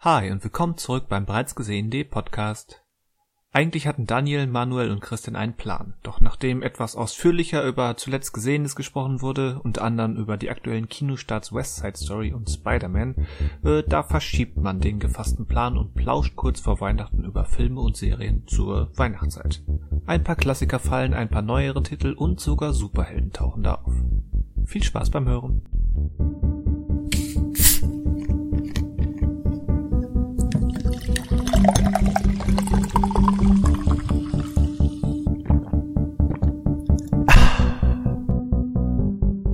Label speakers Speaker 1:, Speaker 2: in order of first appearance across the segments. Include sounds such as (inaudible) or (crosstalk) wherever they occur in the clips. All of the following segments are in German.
Speaker 1: Hi und willkommen zurück beim bereits gesehenen Podcast. Eigentlich hatten Daniel, Manuel und Christian einen Plan, doch nachdem etwas ausführlicher über zuletzt Gesehenes gesprochen wurde, unter anderem über die aktuellen Kinostarts West Side Story und Spider-Man, äh, da verschiebt man den gefassten Plan und plauscht kurz vor Weihnachten über Filme und Serien zur Weihnachtszeit. Ein paar Klassiker fallen, ein paar neuere Titel und sogar Superhelden tauchen da auf. Viel Spaß beim Hören.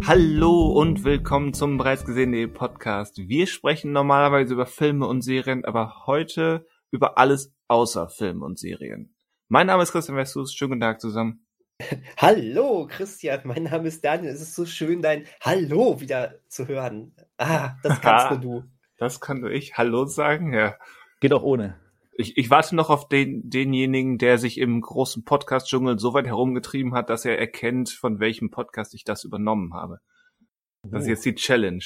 Speaker 1: Hallo und willkommen zum bereits gesehenen Podcast. Wir sprechen normalerweise über Filme und Serien, aber heute über alles außer Filme und Serien. Mein Name ist Christian Westus. Schönen guten Tag zusammen. (laughs)
Speaker 2: Hallo Christian, mein Name ist Daniel. Es ist so schön, dein Hallo wieder zu hören. Ah, das kannst (laughs) nur du.
Speaker 1: Das kann nur ich. Hallo sagen, ja.
Speaker 3: Geht auch ohne.
Speaker 1: Ich, ich warte noch auf den, denjenigen, der sich im großen Podcast-Dschungel so weit herumgetrieben hat, dass er erkennt, von welchem Podcast ich das übernommen habe. Das ist jetzt die Challenge.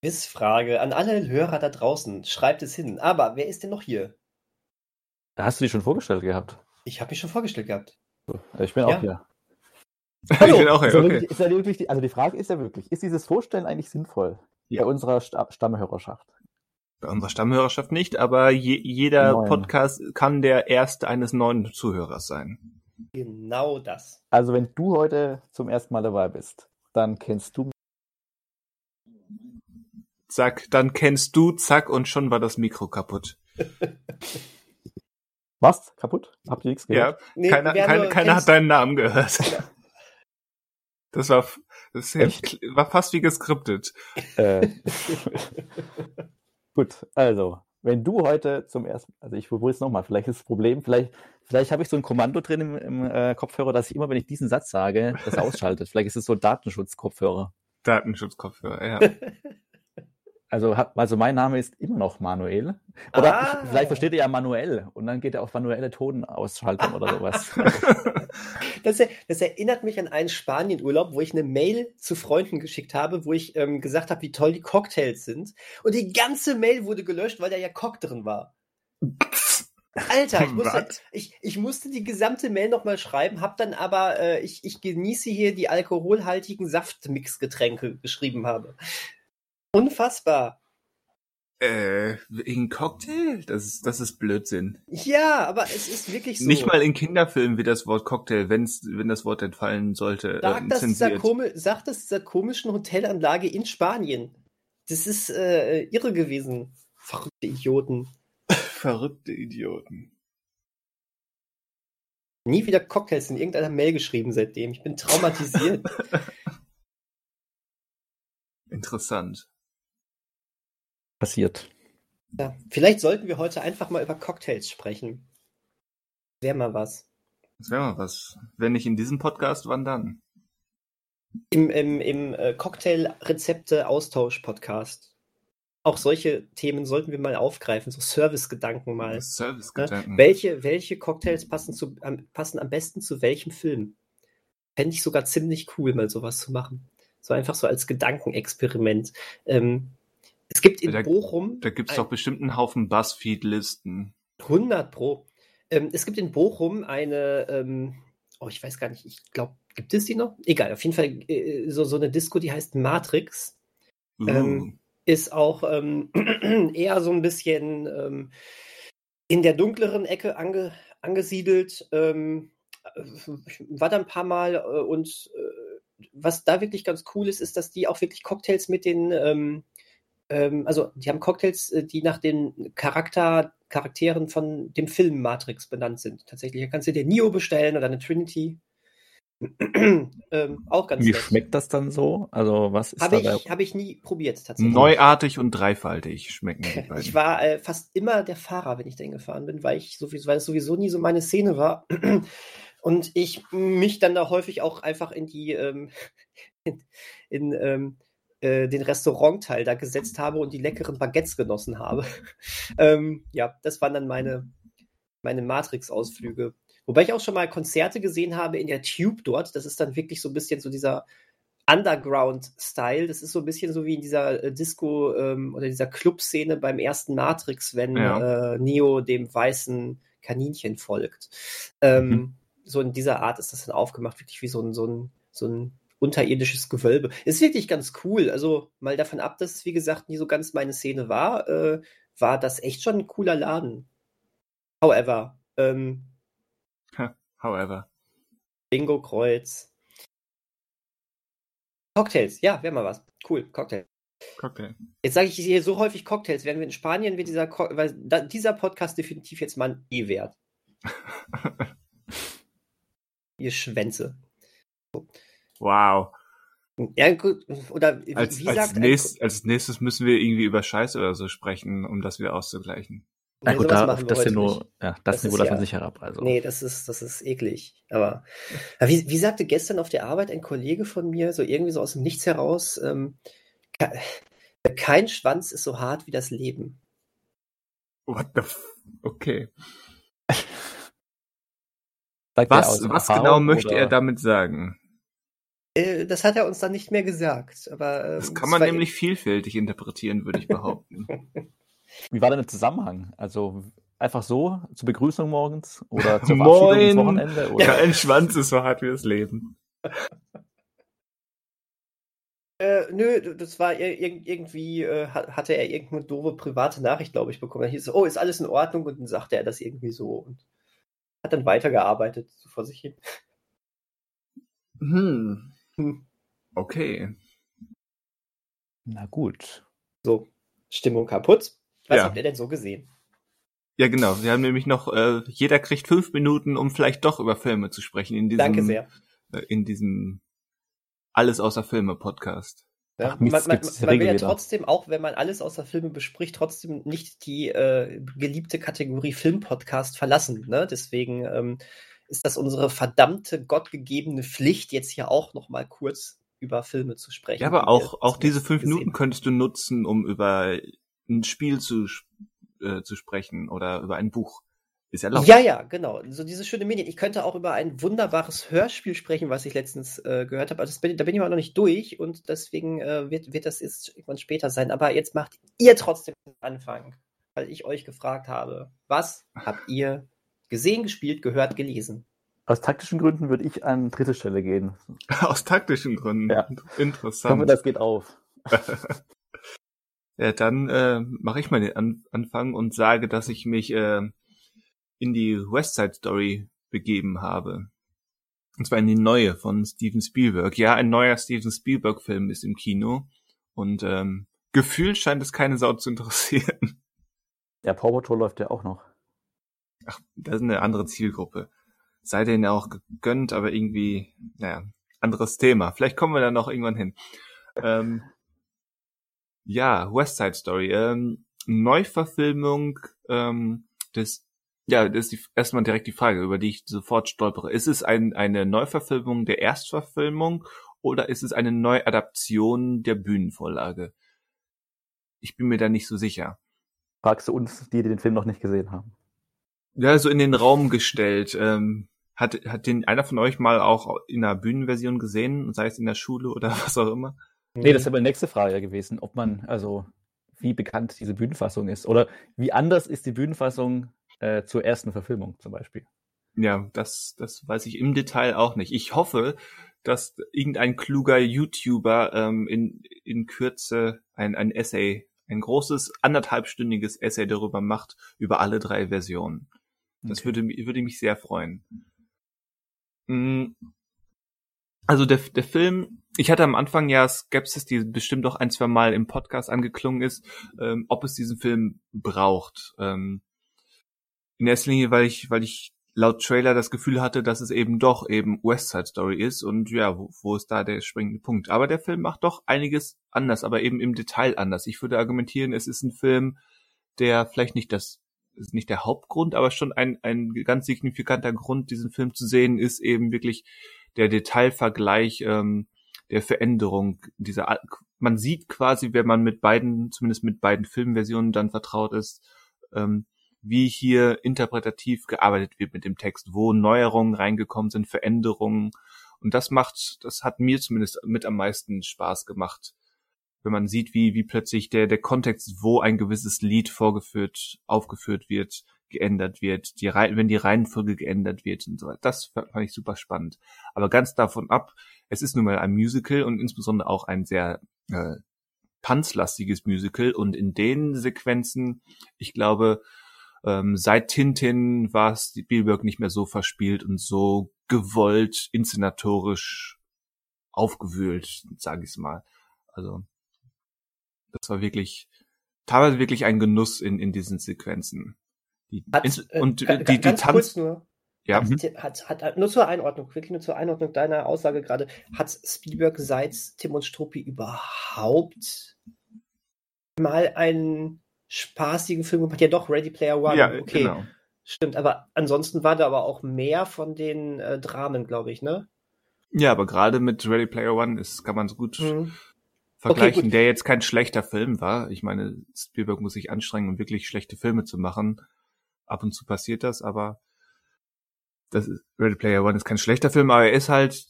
Speaker 2: Quizfrage an alle Hörer da draußen. Schreibt es hin. Aber wer ist denn noch hier?
Speaker 3: Hast du dich schon vorgestellt gehabt?
Speaker 2: Ich habe mich schon vorgestellt gehabt.
Speaker 3: Ich bin ja. auch hier.
Speaker 1: Hallo. (laughs) Ich bin auch hier,
Speaker 3: okay. Wirklich, wirklich, also die Frage ist ja wirklich, ist dieses Vorstellen eigentlich sinnvoll ja. bei unserer Stammhörerschaft?
Speaker 1: Bei unserer Stammhörerschaft nicht, aber je, jeder Neun. Podcast kann der erste eines neuen Zuhörers sein.
Speaker 2: Genau das.
Speaker 3: Also wenn du heute zum ersten Mal dabei bist, dann kennst du
Speaker 1: Zack, dann kennst du, zack, und schon war das Mikro kaputt. (laughs)
Speaker 3: Was? Kaputt? Habt ihr nichts
Speaker 1: gehört? Ja, nee, keiner, keiner, keiner hat deinen Namen gehört. (laughs) Das war, das war fast wie geskriptet. Äh. (laughs)
Speaker 3: Gut, also, wenn du heute zum ersten, also ich probiere es nochmal, vielleicht ist das Problem, vielleicht, vielleicht habe ich so ein Kommando drin im, im äh, Kopfhörer, dass ich immer, wenn ich diesen Satz sage, das (laughs) ausschaltet. vielleicht ist es so Datenschutz-Kopfhörer.
Speaker 1: Datenschutz-Kopfhörer, ja. (laughs)
Speaker 3: Also, also mein Name ist immer noch Manuel. Oder ah. (laughs) vielleicht versteht ihr ja Manuel und dann geht er auf manuelle Tonausschaltung oder sowas. (laughs)
Speaker 2: Das, das, erinnert mich an einen Spanienurlaub, wo ich eine Mail zu Freunden geschickt habe, wo ich ähm, gesagt habe, wie toll die Cocktails sind. Und die ganze Mail wurde gelöscht, weil da ja Cock drin war. (laughs) Alter, ich musste, ich, ich musste die gesamte Mail nochmal schreiben, hab dann aber, äh, ich, ich genieße hier die alkoholhaltigen Saftmixgetränke geschrieben habe. Unfassbar.
Speaker 1: Äh, wegen Cocktail? Das ist, das ist Blödsinn.
Speaker 2: Ja, aber es ist wirklich so.
Speaker 1: Nicht mal in Kinderfilmen wird das Wort Cocktail, wenn's, wenn das Wort entfallen sollte.
Speaker 2: Sagt, äh, das dieser komi sagt das dieser komischen Hotelanlage in Spanien. Das ist äh, irre gewesen. Verrückte Idioten. (laughs)
Speaker 1: Verrückte Idioten.
Speaker 2: Nie wieder Cocktails in irgendeiner Mail geschrieben seitdem. Ich bin traumatisiert. (laughs)
Speaker 1: Interessant
Speaker 3: passiert.
Speaker 2: Ja, vielleicht sollten wir heute einfach mal über Cocktails sprechen. Wäre mal was.
Speaker 1: Das wäre mal was. Wenn nicht in diesem Podcast, wann dann?
Speaker 2: Im, im, im äh, Cocktail-Rezepte-Austausch-Podcast. Auch solche Themen sollten wir mal aufgreifen, so Service-Gedanken mal.
Speaker 1: Service-Gedanken.
Speaker 2: Ne? Welche, welche Cocktails passen, zu, am, passen am besten zu welchem Film? Fände ich sogar ziemlich cool, mal sowas zu machen. So einfach so als Gedankenexperiment. Ähm, es gibt in
Speaker 1: da,
Speaker 2: Bochum.
Speaker 1: Da gibt es doch bestimmt einen Haufen Buzzfeed-Listen.
Speaker 2: 100 Pro. Ähm, es gibt in Bochum eine, ähm, oh, ich weiß gar nicht, ich glaube, gibt es die noch? Egal, auf jeden Fall äh, so, so eine Disco, die heißt Matrix. Uh. Ähm, ist auch ähm, (clears throat) eher so ein bisschen ähm, in der dunkleren Ecke ange, angesiedelt. Ähm, war da ein paar Mal äh, und äh, was da wirklich ganz cool ist, ist, dass die auch wirklich Cocktails mit den ähm, also die haben Cocktails, äh, die nach den Charakter, Charakteren von dem Film Matrix benannt sind. Tatsächlich, da kannst du dir Neo bestellen oder eine Trinity. (clears throat) ähm, auch ganz
Speaker 3: Wie nett. schmeckt das dann so? Also was ist
Speaker 2: Habe ich, hab ich nie probiert
Speaker 1: tatsächlich. Neuartig und dreifaltig schmecken die
Speaker 2: beiden. Ich war äh, fast immer der Fahrer, wenn ich dahin gefahren bin, weil ich sowieso, weil es sowieso nie so meine Szene war. (clears throat) und ich mich dann da häufig auch einfach in die ähm, (laughs) in, in ähm, äh, den Restaurantteil da gesetzt habe und die leckeren Baguettes genossen habe. (laughs) ähm, ja, das waren dann meine, meine Matrix-Ausflüge. Wobei ich auch schon mal Konzerte gesehen habe in der Tube dort. Das ist dann wirklich so ein bisschen so dieser Underground-Style. Das ist so ein bisschen so wie in dieser äh, Disco- ähm, oder dieser Club-Szene beim ersten Matrix, wenn ja. äh, Neo dem weißen Kaninchen folgt. Ähm, mhm. So in dieser Art ist das dann aufgemacht, wirklich wie so ein, so ein, so ein unterirdisches Gewölbe. Ist wirklich ganz cool. Also mal davon ab, dass es wie gesagt nie so ganz meine Szene war, äh, war das echt schon ein cooler Laden. However, ähm,
Speaker 1: however.
Speaker 2: Bingo Kreuz. Cocktails, ja, wäre mal was. Cool, Cocktail. Cocktail. Jetzt sage ich hier so häufig Cocktails. Werden wir in Spanien, wird dieser, Co weil da, dieser Podcast definitiv jetzt mal ein E wert. (laughs) Ihr Schwänze.
Speaker 1: Wow.
Speaker 2: Ja, gut. Oder
Speaker 1: wie, als, wie als sagt nächst, Als nächstes müssen wir irgendwie über Scheiß oder so sprechen, um das wieder auszugleichen.
Speaker 3: Ja, gut, da, das, nur, ja, das, das Niveau lassen wir nicht herab. Also.
Speaker 2: Nee, das ist, das ist eklig. Aber wie, wie sagte gestern auf der Arbeit ein Kollege von mir, so irgendwie so aus dem Nichts heraus, ähm, kein Schwanz ist so hart wie das Leben.
Speaker 1: What the f Okay. was was genau möchte oder? er damit sagen?
Speaker 2: Äh, das hat er uns dann nicht mehr gesagt. Aber,
Speaker 1: ähm, das kann man nämlich vielfältig interpretieren, würde ich behaupten. (laughs)
Speaker 3: Wie war denn der Zusammenhang? Also einfach so zur Begrüßung morgens oder (laughs) zur Moin. ins Wochenende?
Speaker 1: Oder? Ja, ein Schwanz ist so hart wie das Leben.
Speaker 2: Äh, nö, das war irgendwie, äh, hatte er irgendeine doofe private Nachricht, glaube ich, bekommen. Da hieß es, oh, ist alles in Ordnung? Und dann sagte er das irgendwie so und hat dann weitergearbeitet, so vor sich hin.
Speaker 1: Hm. Okay.
Speaker 3: Na gut.
Speaker 2: So, Stimmung kaputt. Was ja. habt ihr denn so gesehen?
Speaker 1: Ja, genau. Wir haben nämlich noch, äh, jeder kriegt fünf Minuten, um vielleicht doch über Filme zu sprechen in diesem,
Speaker 2: Danke sehr.
Speaker 1: Äh, in diesem Alles außer Filme Podcast.
Speaker 2: Ja, Ach, man, man, man will ja trotzdem, auch wenn man alles außer Filme bespricht, trotzdem nicht die äh, geliebte Kategorie Filmpodcast verlassen. Ne? Deswegen ähm, ist das unsere verdammte gottgegebene Pflicht, jetzt hier auch noch mal kurz über Filme zu sprechen.
Speaker 1: Ja, aber auch, auch diese fünf Minuten könntest du nutzen, um über ein Spiel zu, äh, zu sprechen oder über ein Buch. Ist erlaubt.
Speaker 2: Ja, ja, genau. So diese schöne Medien. Ich könnte auch über ein wunderbares Hörspiel sprechen, was ich letztens äh, gehört habe. Also bin, da bin ich aber noch nicht durch und deswegen äh, wird, wird das jetzt irgendwann später sein. Aber jetzt macht ihr trotzdem den Anfang, weil ich euch gefragt habe, was habt ihr gesehen, gespielt, gehört, gelesen?
Speaker 3: Aus taktischen Gründen würde ich an dritte Stelle gehen. (laughs)
Speaker 1: Aus taktischen Gründen?
Speaker 3: Ja.
Speaker 1: Interessant.
Speaker 3: Ich hoffe, das geht auf. (laughs)
Speaker 1: Ja, dann äh, mache ich mal den An Anfang und sage, dass ich mich äh, in die West Side Story begeben habe. Und zwar in die neue von Steven Spielberg. Ja, ein neuer Steven Spielberg-Film ist im Kino. Und ähm, gefühlt scheint es keine Sau zu interessieren.
Speaker 3: Ja, Paw Patrol läuft ja auch noch.
Speaker 1: Ach, das ist eine andere Zielgruppe. Sei denen auch gegönnt, aber irgendwie, naja, anderes Thema. Vielleicht kommen wir da noch irgendwann hin. Ähm, ja, West Side Story. Ähm, Neuverfilmung ähm, des ja, das ist die, erstmal direkt die Frage, über die ich sofort stolpere. Ist es ein, eine Neuverfilmung der Erstverfilmung oder ist es eine Neuadaption der Bühnenvorlage? Ich bin mir da nicht so sicher.
Speaker 3: Fragst du uns, die den Film noch nicht gesehen haben?
Speaker 1: Ja, so in den Raum gestellt. Ähm, hat, hat den einer von euch mal auch in einer Bühnenversion gesehen, sei es in der Schule oder (laughs) was auch immer?
Speaker 3: Nee, das wäre meine nächste Frage gewesen, ob man, also wie bekannt diese Bühnenfassung ist. Oder wie anders ist die Bühnenfassung äh, zur ersten Verfilmung zum Beispiel.
Speaker 1: Ja, das, das weiß ich im Detail auch nicht. Ich hoffe, dass irgendein kluger YouTuber ähm, in, in Kürze ein, ein Essay, ein großes anderthalbstündiges Essay darüber macht, über alle drei Versionen. Das okay. würde, würde mich sehr freuen. Mm, also der, der Film, ich hatte am Anfang ja Skepsis, die bestimmt auch ein, zwei Mal im Podcast angeklungen ist, ähm, ob es diesen Film braucht. Ähm, in erster Linie, weil ich, weil ich laut Trailer das Gefühl hatte, dass es eben doch eben West Side Story ist und ja, wo, wo ist da der springende Punkt? Aber der Film macht doch einiges anders, aber eben im Detail anders. Ich würde argumentieren, es ist ein Film, der vielleicht nicht das ist nicht der Hauptgrund, aber schon ein, ein ganz signifikanter Grund, diesen Film zu sehen, ist eben wirklich der Detailvergleich ähm, der Veränderung dieser man sieht quasi, wenn man mit beiden, zumindest mit beiden Filmversionen dann vertraut ist, ähm, wie hier interpretativ gearbeitet wird mit dem Text, wo Neuerungen reingekommen sind, Veränderungen Und das macht, das hat mir zumindest mit am meisten Spaß gemacht. Wenn man sieht, wie, wie plötzlich der, der Kontext, wo ein gewisses Lied vorgeführt, aufgeführt wird, geändert wird, die Reihe, wenn die Reihenfolge geändert wird und so weiter. Das fand ich super spannend. Aber ganz davon ab, es ist nun mal ein Musical und insbesondere auch ein sehr äh, tanzlastiges Musical und in den Sequenzen, ich glaube, ähm, seit Tintin war Spielberg nicht mehr so verspielt und so gewollt, inszenatorisch aufgewühlt, sage ich mal. Also das war wirklich teilweise wirklich ein Genuss in, in diesen Sequenzen.
Speaker 2: Die, hat, äh, und die, die, die Tanz. Nur, ja. Hat, hat, hat, nur zur Einordnung, wirklich nur zur Einordnung deiner Aussage gerade, hat Spielberg seit Tim und Struppi überhaupt mal einen spaßigen Film gemacht? Ja, doch, Ready Player One. Ja, okay. Genau. Stimmt, aber ansonsten war da aber auch mehr von den äh, Dramen, glaube ich, ne?
Speaker 1: Ja, aber gerade mit Ready Player One ist, kann man es gut mhm. Vergleichen, okay, der jetzt kein schlechter Film war. Ich meine, Spielberg muss sich anstrengen, um wirklich schlechte Filme zu machen ab und zu passiert das, aber das ist, Ready Player One ist kein schlechter Film, aber er ist halt,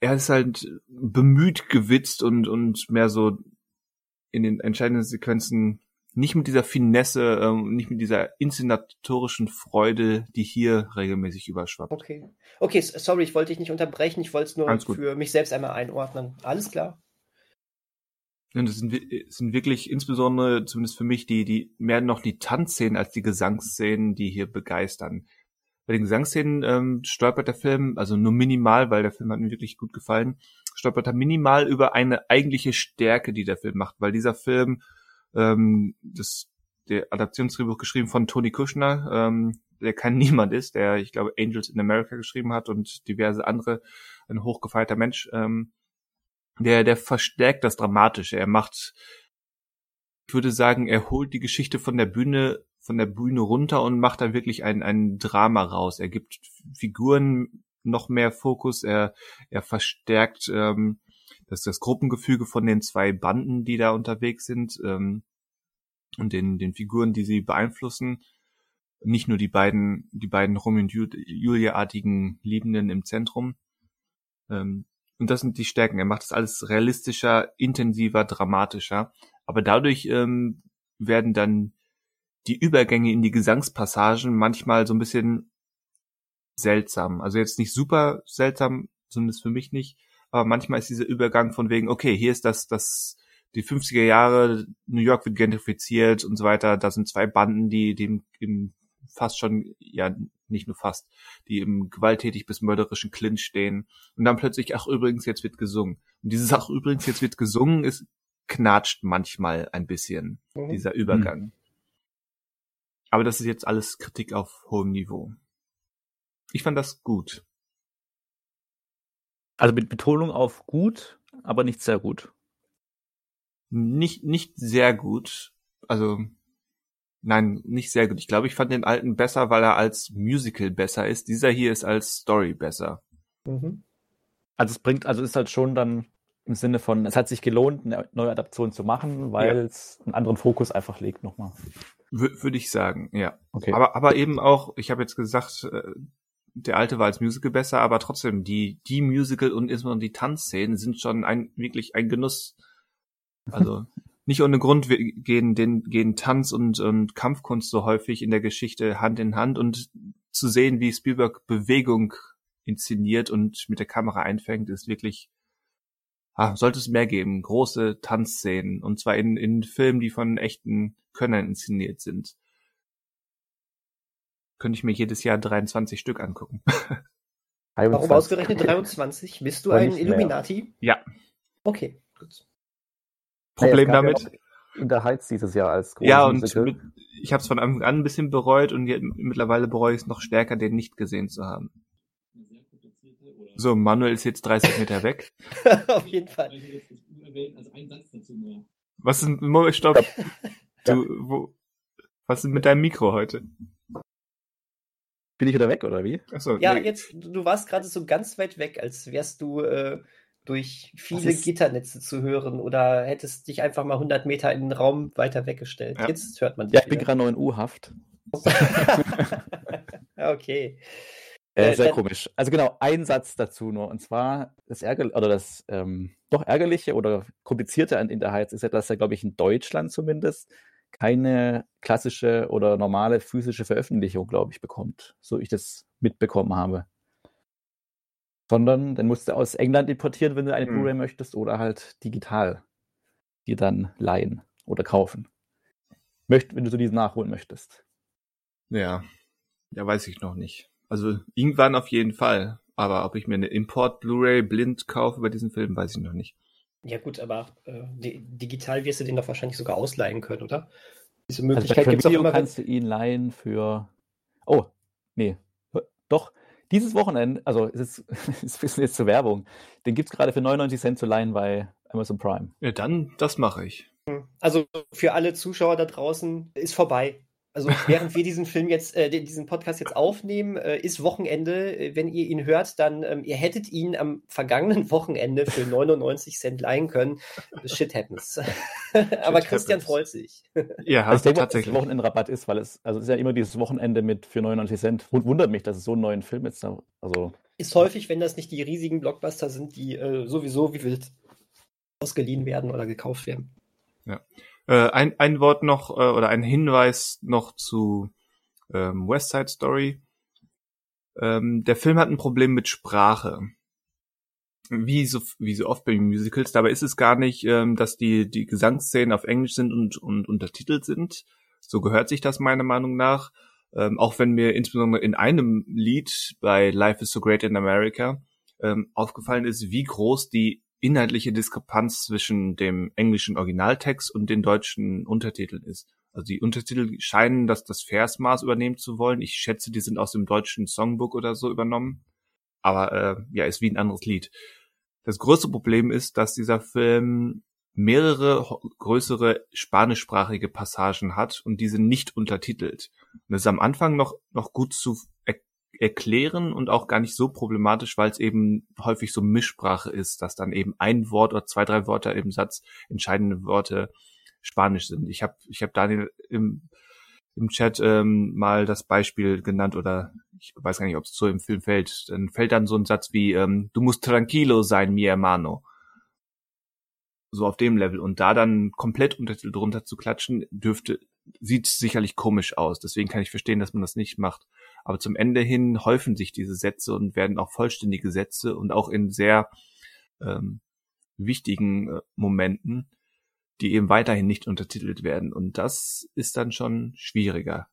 Speaker 1: er ist halt bemüht gewitzt und, und mehr so in den entscheidenden Sequenzen nicht mit dieser Finesse, ähm, nicht mit dieser inszenatorischen Freude, die hier regelmäßig überschwappt.
Speaker 2: Okay. Okay, sorry, ich wollte dich nicht unterbrechen, ich wollte es nur für mich selbst einmal einordnen. Alles klar.
Speaker 1: Und das sind, sind wirklich insbesondere, zumindest für mich, die, die mehr noch die Tanzszenen als die Gesangsszenen, die hier begeistern. Bei den Gesangsszenen ähm, stolpert der Film, also nur minimal, weil der Film hat mir wirklich gut gefallen, stolpert er minimal über eine eigentliche Stärke, die der Film macht, weil dieser Film, ähm, das der Adaptionsdrehbuch geschrieben von Tony Kushner, ähm, der kein (laughs) Niemand ist, der, ich glaube, Angels in America geschrieben hat und diverse andere, ein hochgefeierter Mensch, ähm, der, der verstärkt das Dramatische. Er macht, ich würde sagen, er holt die Geschichte von der Bühne, von der Bühne runter und macht da wirklich ein, ein Drama raus. Er gibt Figuren noch mehr Fokus, er, er verstärkt ähm, das, das Gruppengefüge von den zwei Banden, die da unterwegs sind, ähm, und den, den Figuren, die sie beeinflussen. Nicht nur die beiden, die beiden Romeo und Julia-artigen Liebenden im Zentrum. Ähm, und das sind die Stärken. Er macht das alles realistischer, intensiver, dramatischer. Aber dadurch ähm, werden dann die Übergänge in die Gesangspassagen manchmal so ein bisschen seltsam. Also jetzt nicht super seltsam, zumindest für mich nicht. Aber manchmal ist dieser Übergang von wegen, okay, hier ist das, das, die 50er Jahre, New York wird gentrifiziert und so weiter. Da sind zwei Banden, die dem im fast schon, ja, nicht nur fast, die im gewalttätig bis mörderischen Clinch stehen. Und dann plötzlich, ach übrigens, jetzt wird gesungen. Und dieses ach übrigens, jetzt wird gesungen, ist knatscht manchmal ein bisschen, mhm. dieser Übergang. Mhm. Aber das ist jetzt alles Kritik auf hohem Niveau. Ich fand das gut.
Speaker 3: Also mit Betonung auf gut, aber nicht sehr gut.
Speaker 1: Nicht, nicht sehr gut. Also Nein, nicht sehr gut. Ich glaube, ich fand den alten besser, weil er als Musical besser ist. Dieser hier ist als Story besser.
Speaker 3: Mhm. Also es bringt, also ist halt schon dann im Sinne von, es hat sich gelohnt, eine neue Adaption zu machen, weil ja. es einen anderen Fokus einfach legt nochmal.
Speaker 1: Würde ich sagen, ja. Okay. Aber, aber eben auch, ich habe jetzt gesagt, äh, der alte war als Musical besser, aber trotzdem, die, die Musical und insbesondere die Tanzszenen sind schon ein, wirklich ein Genuss. Also, (laughs) nicht ohne Grund gehen, den, gehen Tanz und, und Kampfkunst so häufig in der Geschichte Hand in Hand und zu sehen, wie Spielberg Bewegung inszeniert und mit der Kamera einfängt, ist wirklich, ah, sollte es mehr geben. Große Tanzszenen und zwar in, in Filmen, die von echten Könnern inszeniert sind. Könnte ich mir jedes Jahr 23 Stück angucken. (laughs)
Speaker 2: Warum ausgerechnet 23? Bist du ein Illuminati?
Speaker 1: Ja.
Speaker 2: Okay, gut.
Speaker 1: Problem ja, damit.
Speaker 3: in der Heiz dieses Jahr als
Speaker 1: Ja, und mit, ich habe es von Anfang an ein bisschen bereut und jetzt, mittlerweile bereue ich es noch stärker, den nicht gesehen zu haben. So, Manuel ist jetzt 30 Meter weg. (laughs)
Speaker 2: Auf jeden Fall.
Speaker 1: Was ist, Moment, stopp. Du, wo, was ist mit deinem Mikro heute?
Speaker 3: Bin ich wieder weg, oder wie?
Speaker 2: Achso, ja, nee. jetzt, du warst gerade so ganz weit weg, als wärst du äh, durch viele Gitternetze zu hören oder hättest dich einfach mal 100 Meter in den Raum weiter weggestellt. Ja. Jetzt hört man dich.
Speaker 3: Ja, ich wieder. bin gerade noch in U-Haft. (laughs)
Speaker 2: okay.
Speaker 3: Äh, sehr komisch. Also genau, ein Satz dazu nur. Und zwar das Ärger oder das ähm, doch ärgerliche oder komplizierte an Interheiz ist ja, dass er, glaube ich, in Deutschland zumindest keine klassische oder normale physische Veröffentlichung, glaube ich, bekommt, so ich das mitbekommen habe. Sondern dann musst du aus England importieren, wenn du eine hm. Blu-ray möchtest, oder halt digital dir dann leihen oder kaufen. Möcht, wenn du so diesen nachholen möchtest.
Speaker 1: Ja, ja, weiß ich noch nicht. Also irgendwann auf jeden Fall. Aber ob ich mir eine Import-Blu-ray blind kaufe bei diesem Film, weiß ich noch nicht.
Speaker 2: Ja gut, aber äh, digital wirst du den doch wahrscheinlich sogar ausleihen können, oder?
Speaker 3: Diese also Möglichkeit also gibt es auch immer. kannst du ihn leihen für. Oh, nee, doch. Dieses Wochenende, also es ist, (laughs) ist bisschen jetzt zur Werbung, den gibt es gerade für 99 Cent zu leihen bei Amazon Prime.
Speaker 1: Ja, dann, das mache ich.
Speaker 2: Hm. Also für alle Zuschauer da draußen ist vorbei. Also während wir diesen Film jetzt, äh, diesen Podcast jetzt aufnehmen, äh, ist Wochenende. Äh, wenn ihr ihn hört, dann ähm, ihr hättet ihn am vergangenen Wochenende für (laughs) 99 Cent leihen können. Shit happens. (laughs) Aber Shit Christian happens. freut sich.
Speaker 3: Ja, also ich denke, tatsächlich. Dass Wochenendrabatt ist, weil es, also es ist ja immer dieses Wochenende mit für 99 Cent. Wundert mich, dass es so einen neuen Film jetzt da, also.
Speaker 2: Ist häufig, wenn das nicht die riesigen Blockbuster sind, die äh, sowieso wie wild ausgeliehen werden oder gekauft werden.
Speaker 1: Ja. Äh, ein, ein Wort noch äh, oder ein Hinweis noch zu ähm, West Side Story. Ähm, der Film hat ein Problem mit Sprache. Wie so, wie so oft bei Musicals. Dabei ist es gar nicht, ähm, dass die, die Gesangsszenen auf Englisch sind und, und untertitelt sind. So gehört sich das meiner Meinung nach. Ähm, auch wenn mir insbesondere in einem Lied bei Life is so Great in America ähm, aufgefallen ist, wie groß die inhaltliche Diskrepanz zwischen dem englischen Originaltext und den deutschen Untertiteln ist. Also die Untertitel scheinen das, das Versmaß übernehmen zu wollen. Ich schätze, die sind aus dem deutschen Songbook oder so übernommen. Aber äh, ja, ist wie ein anderes Lied. Das größte Problem ist, dass dieser Film mehrere größere spanischsprachige Passagen hat und diese nicht untertitelt. Und das ist am Anfang noch, noch gut zu erklären und auch gar nicht so problematisch, weil es eben häufig so Mischsprache ist, dass dann eben ein Wort oder zwei, drei Worte im Satz entscheidende Worte Spanisch sind. Ich habe ich hab Daniel im, im Chat ähm, mal das Beispiel genannt oder ich weiß gar nicht, ob es so im Film fällt. Dann fällt dann so ein Satz wie ähm, Du musst tranquilo sein, mi hermano. So auf dem Level. Und da dann komplett Untertitel drunter zu klatschen, dürfte, sieht sicherlich komisch aus. Deswegen kann ich verstehen, dass man das nicht macht. Aber zum Ende hin häufen sich diese Sätze und werden auch vollständige Sätze und auch in sehr ähm, wichtigen äh, Momenten, die eben weiterhin nicht untertitelt werden. Und das ist dann schon schwieriger.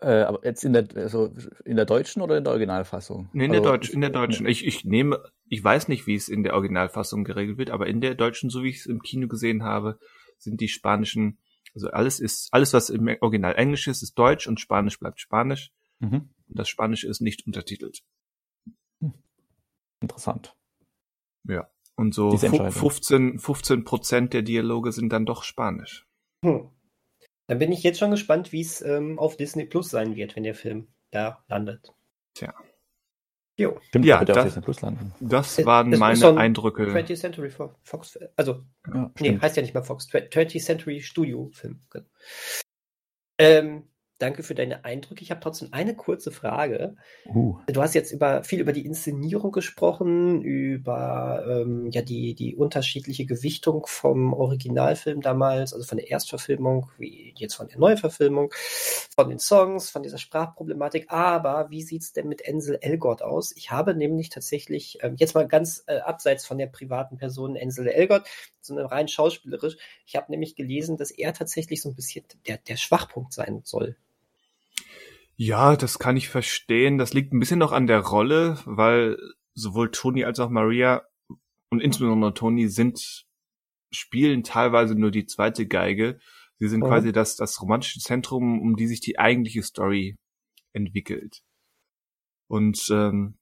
Speaker 3: Äh, aber jetzt in der, also in der deutschen oder in der Originalfassung?
Speaker 1: Nee, in der, also, Deutsch, in der deutschen. Ich, ich nehme, ich weiß nicht, wie es in der Originalfassung geregelt wird, aber in der deutschen, so wie ich es im Kino gesehen habe, sind die spanischen, also alles ist, alles, was im Original Englisch ist, ist Deutsch und Spanisch bleibt Spanisch. Mhm. Das Spanische ist nicht untertitelt.
Speaker 3: Hm. Interessant.
Speaker 1: Ja. Und so 15, 15 Prozent der Dialoge sind dann doch Spanisch. Hm.
Speaker 2: Dann bin ich jetzt schon gespannt, wie es ähm, auf Disney Plus sein wird, wenn der Film da landet.
Speaker 1: Tja.
Speaker 2: Jo.
Speaker 1: Stimmt, ja, das, das waren es meine so Eindrücke.
Speaker 2: 20th Century Fox, also, ja, nee, heißt ja nicht mal Fox, 20th Century Studio Film. Genau. Ähm, Danke für deine Eindrücke. Ich habe trotzdem eine kurze Frage. Uh. Du hast jetzt über, viel über die Inszenierung gesprochen, über ähm, ja, die, die unterschiedliche Gewichtung vom Originalfilm damals, also von der Erstverfilmung, wie jetzt von der Neuverfilmung, von den Songs, von dieser Sprachproblematik. Aber wie sieht es denn mit Ensel Elgort aus? Ich habe nämlich tatsächlich, ähm, jetzt mal ganz äh, abseits von der privaten Person Ensel Elgort, sondern rein schauspielerisch, ich habe nämlich gelesen, dass er tatsächlich so ein bisschen der, der Schwachpunkt sein soll
Speaker 1: ja, das kann ich verstehen. Das liegt ein bisschen noch an der Rolle, weil sowohl Tony als auch Maria und insbesondere Tony sind, spielen teilweise nur die zweite Geige. Sie sind oh. quasi das, das romantische Zentrum, um die sich die eigentliche Story entwickelt. Und ähm,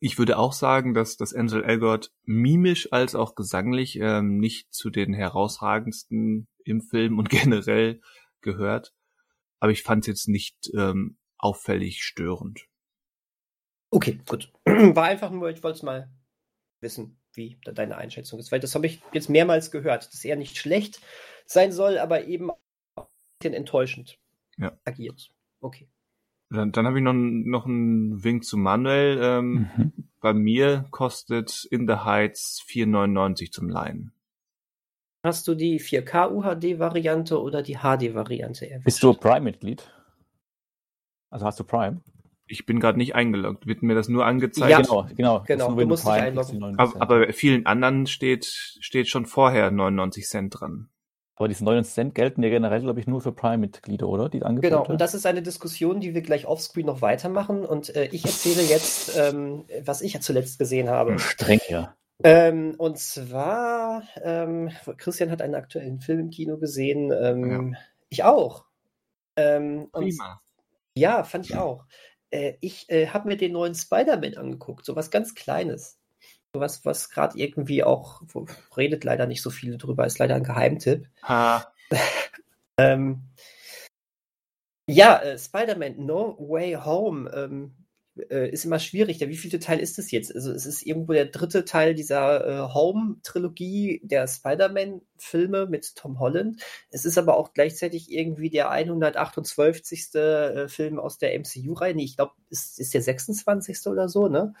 Speaker 1: ich würde auch sagen, dass, dass Ansel Elgort mimisch als auch gesanglich ähm, nicht zu den herausragendsten im Film und (laughs) generell gehört aber ich fand es jetzt nicht ähm, auffällig störend.
Speaker 2: Okay, gut. (clears throat) War einfach nur, ich wollte es mal wissen, wie da deine Einschätzung ist, weil das habe ich jetzt mehrmals gehört, dass er nicht schlecht sein soll, aber eben ein bisschen enttäuschend
Speaker 1: ja.
Speaker 2: agiert. Okay.
Speaker 1: Dann, dann habe ich noch, noch einen Wink zu Manuel. Ähm, mhm. Bei mir kostet In the Heights 4,99 zum Leihen.
Speaker 2: Hast du die 4K UHD-Variante oder die HD-Variante
Speaker 3: erwischt? Bist du Prime-Mitglied? Also hast du Prime?
Speaker 1: Ich bin gerade nicht eingeloggt. Wird mir das nur angezeigt?
Speaker 2: Ja, genau, genau. genau.
Speaker 1: Nur, du musst Prime dich einloggen. Aber, aber bei vielen anderen steht, steht schon vorher 99 Cent dran.
Speaker 3: Aber diese 9 Cent gelten ja generell, glaube ich, nur für Prime-Mitglieder, oder?
Speaker 2: Die Angebote. Genau, und das ist eine Diskussion, die wir gleich offscreen noch weitermachen. Und äh, ich erzähle jetzt, ähm, was ich ja zuletzt gesehen habe.
Speaker 3: Streng, ja.
Speaker 2: Ähm, und zwar, ähm, Christian hat einen aktuellen Film im Kino gesehen. Ähm, ja. Ich auch. Ähm, Prima. ja, fand ich auch. Äh, ich äh, habe mir den neuen Spider-Man angeguckt, so was ganz Kleines was, was gerade irgendwie auch, redet leider nicht so viel drüber, ist leider ein Geheimtipp. Ha. (laughs) ähm, ja, äh, Spider-Man No Way Home ähm, äh, ist immer schwierig. Der wievielte Teil ist es jetzt? Also es ist irgendwo der dritte Teil dieser äh, Home-Trilogie der Spider-Man-Filme mit Tom Holland. Es ist aber auch gleichzeitig irgendwie der 128. Äh, Film aus der MCU-Reihe. Nee, ich glaube, es ist der 26. oder so, ne?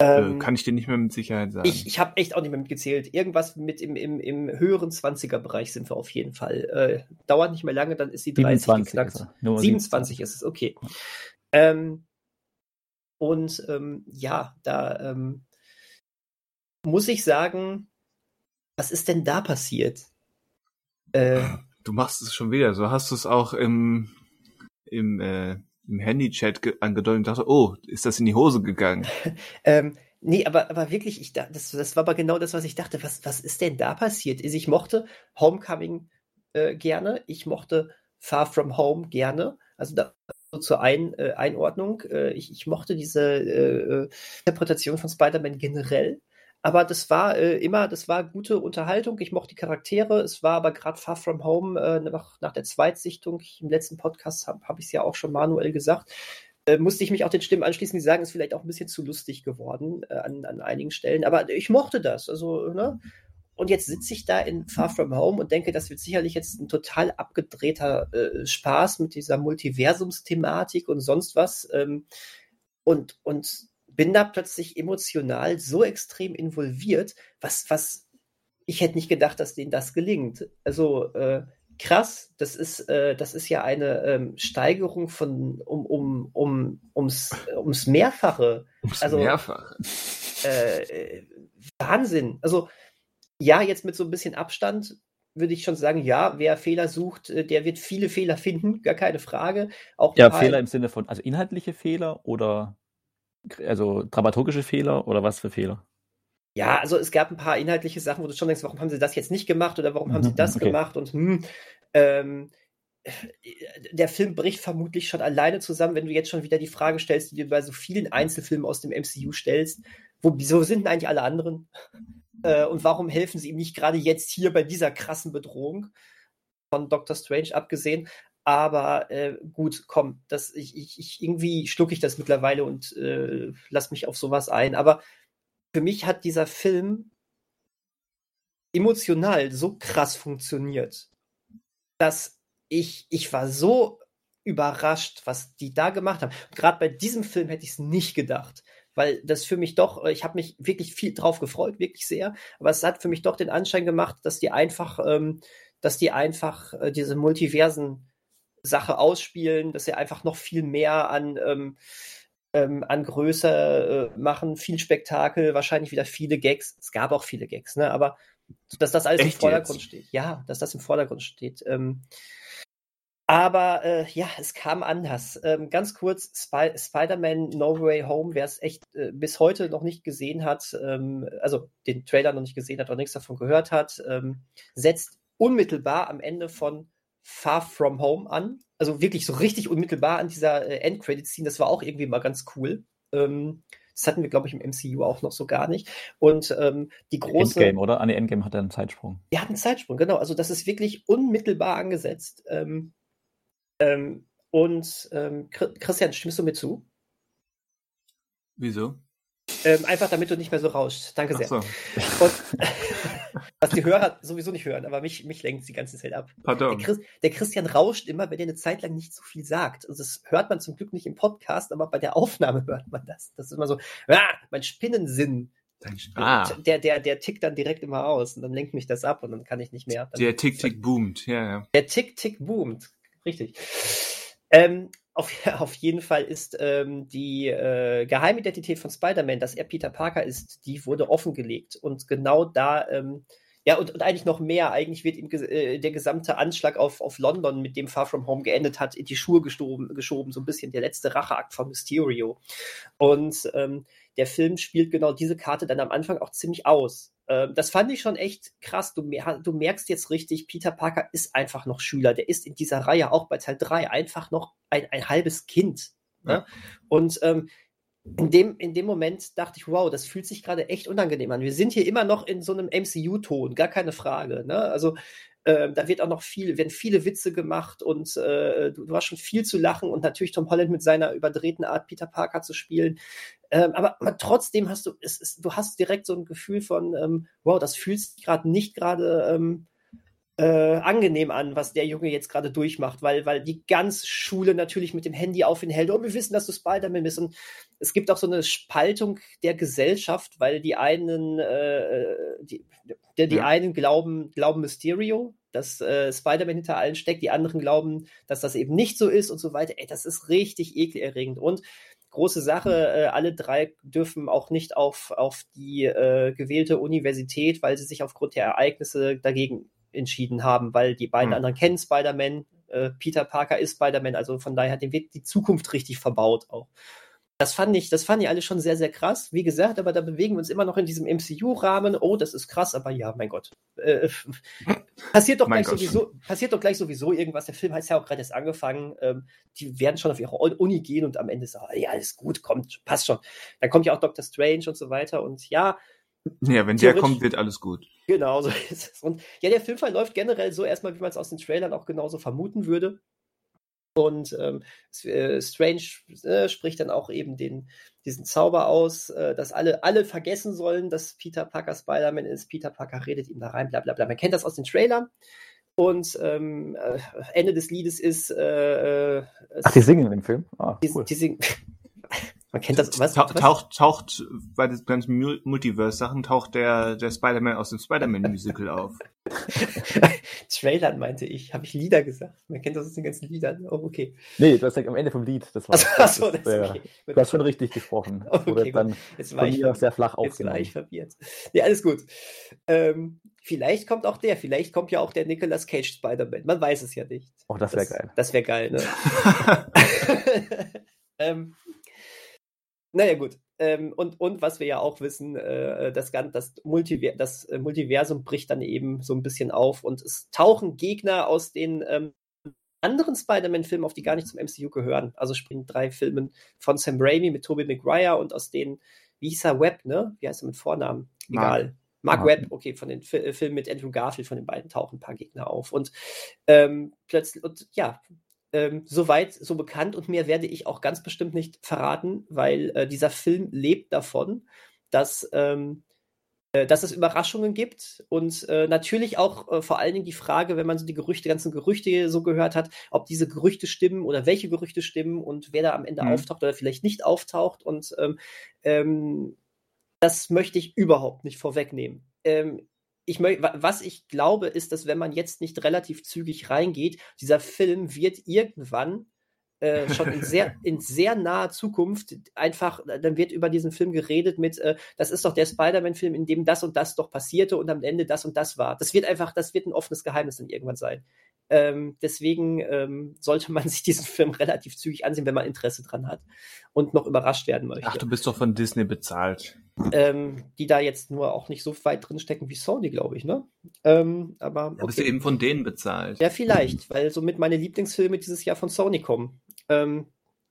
Speaker 1: Äh, ähm, Kann ich dir nicht mehr mit Sicherheit sagen.
Speaker 2: Ich, ich habe echt auch nicht mehr mitgezählt. Irgendwas mit im, im, im höheren 20er-Bereich sind wir auf jeden Fall. Äh, dauert nicht mehr lange, dann ist die 30
Speaker 3: geknackt.
Speaker 2: Ist 27 ist es, okay. Ähm, und ähm, ja, da ähm, muss ich sagen, was ist denn da passiert?
Speaker 1: Äh, du machst es schon wieder. So hast du es auch im, im äh, im Handy-Chat angedeutet und dachte, oh, ist das in die Hose gegangen? (laughs)
Speaker 2: ähm, nee, aber, aber wirklich, ich, das, das war aber genau das, was ich dachte. Was, was ist denn da passiert? Ich mochte Homecoming äh, gerne, ich mochte Far From Home gerne. Also da zur Ein, äh, Einordnung. Äh, ich, ich mochte diese äh, äh Interpretation von Spider-Man generell. Aber das war äh, immer, das war gute Unterhaltung. Ich mochte die Charaktere. Es war aber gerade Far From Home nach, nach der Zweitsichtung, im letzten Podcast habe hab ich es ja auch schon manuell gesagt, musste ich mich auch den Stimmen anschließen, die sagen, es ist vielleicht auch ein bisschen zu lustig geworden äh, an, an einigen Stellen. Aber ich mochte das. Also, ne? Und jetzt sitze ich da in Far From Home und denke, das wird sicherlich jetzt ein total abgedrehter äh, Spaß mit dieser Multiversumsthematik und sonst was. Ähm, und, und bin da plötzlich emotional so extrem involviert, was, was, ich hätte nicht gedacht, dass denen das gelingt. Also, äh, krass, das ist, äh, das ist ja eine ähm, Steigerung von um, um, um, ums, ums Mehrfache.
Speaker 1: Ums also, Mehrfache.
Speaker 2: Äh, Wahnsinn. Also, ja, jetzt mit so ein bisschen Abstand würde ich schon sagen, ja, wer Fehler sucht, äh, der wird viele Fehler finden, gar keine Frage.
Speaker 3: Auch ja, Fehler im Sinne von, also inhaltliche Fehler oder also dramaturgische Fehler oder was für Fehler?
Speaker 2: Ja, also es gab ein paar inhaltliche Sachen, wo du schon denkst, warum haben sie das jetzt nicht gemacht oder warum mhm, haben sie mhm, das okay. gemacht und hm, ähm, der Film bricht vermutlich schon alleine zusammen, wenn du jetzt schon wieder die Frage stellst, die du bei so vielen Einzelfilmen aus dem MCU stellst, wo, wieso sind denn eigentlich alle anderen? Äh, und warum helfen sie ihm nicht gerade jetzt hier bei dieser krassen Bedrohung? Von Doctor Strange abgesehen. Aber äh, gut, komm, das, ich, ich, ich, irgendwie schlucke ich das mittlerweile und äh, lass mich auf sowas ein. Aber für mich hat dieser Film emotional so krass funktioniert, dass ich, ich war so überrascht, was die da gemacht haben. Gerade bei diesem Film hätte ich es nicht gedacht, weil das für mich doch, ich habe mich wirklich viel drauf gefreut, wirklich sehr, aber es hat für mich doch den Anschein gemacht, dass die einfach, ähm, dass die einfach äh, diese Multiversen Sache ausspielen, dass sie einfach noch viel mehr an, ähm, ähm, an Größe äh, machen, viel Spektakel, wahrscheinlich wieder viele Gags. Es gab auch viele Gags, ne? Aber dass das alles Echt im Vordergrund jetzt? steht. Ja, dass das im Vordergrund steht. Ähm, aber äh, ja, es kam anders. Ähm, ganz kurz, Sp Spider-Man No Way Home, wer es echt äh, bis heute noch nicht gesehen hat, ähm, also den Trailer noch nicht gesehen hat oder nichts davon gehört hat, ähm, setzt unmittelbar am Ende von Far From Home an. Also wirklich so richtig unmittelbar an dieser äh, Endcredit-Scene. Das war auch irgendwie mal ganz cool. Ähm, das hatten wir, glaube ich, im MCU auch noch so gar nicht. Und ähm, die große.
Speaker 3: Endgame, oder? An die Endgame hat er einen Zeitsprung.
Speaker 2: Er hat einen Zeitsprung, genau. Also das ist wirklich unmittelbar angesetzt. Ähm, und ähm, Christian, stimmst du mir zu?
Speaker 1: Wieso?
Speaker 2: Ähm, einfach damit du nicht mehr so rauschst. Danke sehr. So. Und, (laughs) Was die Hörer sowieso nicht hören, aber mich, mich lenkt die ganze Zeit ab.
Speaker 1: Pardon.
Speaker 2: Der, Chris, der Christian rauscht immer, wenn er eine Zeit lang nicht so viel sagt. Und das hört man zum Glück nicht im Podcast, aber bei der Aufnahme (laughs) hört man das. Das ist immer so, ah, mein Spinnensinn. Ah. Der, der, der tickt dann direkt immer aus und dann lenkt mich das ab und dann kann ich nicht mehr.
Speaker 1: der Tick-Tick boomt, ja, ja.
Speaker 2: Der Tick-Tick boomt, richtig. Ähm, auf, (laughs) auf, jeden Fall ist ähm, die äh, Geheimidentität von Spider-Man, dass er Peter Parker ist, die wurde offengelegt. Und genau da, ähm, ja, und, und, eigentlich noch mehr, eigentlich wird ihm äh, der gesamte Anschlag auf, auf London, mit dem Far From Home geendet hat, in die Schuhe geschoben, geschoben so ein bisschen der letzte Racheakt von Mysterio. Und ähm, der Film spielt genau diese Karte dann am Anfang auch ziemlich aus. Ähm, das fand ich schon echt krass. Du, du, merkst jetzt richtig, Peter Parker ist einfach noch Schüler. Der ist in dieser Reihe auch bei Teil 3 einfach noch ein, ein halbes Kind. Ne? Ja. Und ähm, in dem, in dem Moment dachte ich, wow, das fühlt sich gerade echt unangenehm an. Wir sind hier immer noch in so einem MCU-Ton, gar keine Frage. Ne? Also äh, da wird auch noch viel, werden viele Witze gemacht und äh, du, du, hast schon viel zu lachen und natürlich Tom Holland mit seiner überdrehten Art, Peter Parker zu spielen. Ähm, aber, aber, trotzdem hast du, es, es, du hast direkt so ein Gefühl von, ähm, wow, das fühlt sich gerade nicht gerade ähm, äh, angenehm an, was der Junge jetzt gerade durchmacht, weil, weil die ganze Schule natürlich mit dem Handy auf ihn hält. Oh, wir wissen, dass du Spider-Man bist. Und es gibt auch so eine Spaltung der Gesellschaft, weil die einen, äh, die, die, die ja. einen glauben, glauben Mysterio, dass äh, Spider-Man hinter allen steckt, die anderen glauben, dass das eben nicht so ist und so weiter. Ey, das ist richtig ekelerregend. Und große Sache, äh, alle drei dürfen auch nicht auf, auf die äh, gewählte Universität, weil sie sich aufgrund der Ereignisse dagegen entschieden haben, weil die beiden hm. anderen kennen Spider-Man. Äh, Peter Parker ist Spider-Man, also von daher hat dem Weg die Zukunft richtig verbaut auch. Das fand ich, das fand ich alle schon sehr, sehr krass. Wie gesagt, aber da bewegen wir uns immer noch in diesem MCU-Rahmen. Oh, das ist krass, aber ja, mein Gott. Äh, (laughs) passiert doch gleich Gott. sowieso, passiert doch gleich sowieso irgendwas. Der Film hat ja auch gerade erst angefangen. Ähm, die werden schon auf ihre Uni gehen und am Ende sagen, ja, alles gut, kommt, passt schon. Dann kommt ja auch Doctor Strange und so weiter. Und ja,
Speaker 1: ja, wenn der kommt, wird alles gut.
Speaker 2: Genau, (laughs) so ist es. Und ja, der Film verläuft generell so erstmal, wie man es aus den Trailern auch genauso vermuten würde. Und ähm, äh, Strange äh, spricht dann auch eben den, diesen Zauber aus, äh, dass alle, alle vergessen sollen, dass Peter Parker Spider-Man ist. Peter Parker redet ihm da rein, bla bla bla. Man kennt das aus den Trailern. Und ähm, äh, Ende des Liedes ist. Äh,
Speaker 3: äh Ach, die singen in dem Film? Ah,
Speaker 2: cool. die, die singen. (laughs) (laughs) Man kennt das,
Speaker 1: was? Taucht, taucht, taucht bei den ganzen Multiverse-Sachen taucht der, der Spider-Man aus dem Spider-Man-Musical (laughs) auf.
Speaker 2: Trailern meinte ich, habe ich Lieder gesagt. Man kennt das aus den ganzen Liedern. Oh, okay.
Speaker 3: Nee, du hast ja am Ende vom Lied, das war. (laughs) Achso, das, das, das okay. Du hast schon richtig gesprochen. (laughs)
Speaker 2: Okay, Oder dann jetzt war ich sehr flach aufgenommen. Jetzt war ich verwirrt. Nee, alles gut. Ähm, vielleicht kommt auch der, vielleicht kommt ja auch der Nicolas Cage Spider-Man. Man weiß es ja nicht.
Speaker 3: Oh, das wäre geil.
Speaker 2: Das wäre geil, ne? ähm, naja, gut. Ähm, und, und was wir ja auch wissen, äh, das, das, Multiver das äh, Multiversum bricht dann eben so ein bisschen auf und es tauchen Gegner aus den ähm, anderen Spider-Man-Filmen, auf die gar nicht zum MCU gehören. Also springen drei Filmen von Sam Raimi mit Tobey Maguire und aus denen, wie hieß er, Webb, ne? Wie heißt er mit Vornamen? Egal. Mark, Mark Webb, okay, von den F Filmen mit Andrew Garfield, von den beiden tauchen ein paar Gegner auf. Und ähm, plötzlich, und ja, ähm, soweit, so bekannt und mehr werde ich auch ganz bestimmt nicht verraten, weil äh, dieser Film lebt davon, dass, ähm, äh, dass es Überraschungen gibt und äh, natürlich auch äh, vor allen Dingen die Frage, wenn man so die Gerüchte, ganzen Gerüchte so gehört hat, ob diese Gerüchte stimmen oder welche Gerüchte stimmen und wer da am Ende mhm. auftaucht oder vielleicht nicht auftaucht und ähm, ähm das möchte ich überhaupt nicht vorwegnehmen. Ähm, ich was ich glaube, ist, dass wenn man jetzt nicht relativ zügig reingeht, dieser Film wird irgendwann äh, schon in sehr, (laughs) in sehr naher Zukunft einfach, dann wird über diesen Film geredet mit, äh, das ist doch der Spider-Man-Film, in dem das und das doch passierte und am Ende das und das war. Das wird einfach, das wird ein offenes Geheimnis dann irgendwann sein. Ähm, deswegen ähm, sollte man (laughs) sich diesen Film relativ zügig ansehen, wenn man Interesse dran hat und noch überrascht werden möchte.
Speaker 1: Ach, du bist doch von Disney bezahlt.
Speaker 2: Ähm, die da jetzt nur auch nicht so weit drin stecken wie Sony, glaube ich, ne? Ähm, aber
Speaker 1: okay. ja, bist du eben von denen bezahlt?
Speaker 2: Ja, vielleicht, weil somit meine Lieblingsfilme dieses Jahr von Sony kommen. Ähm,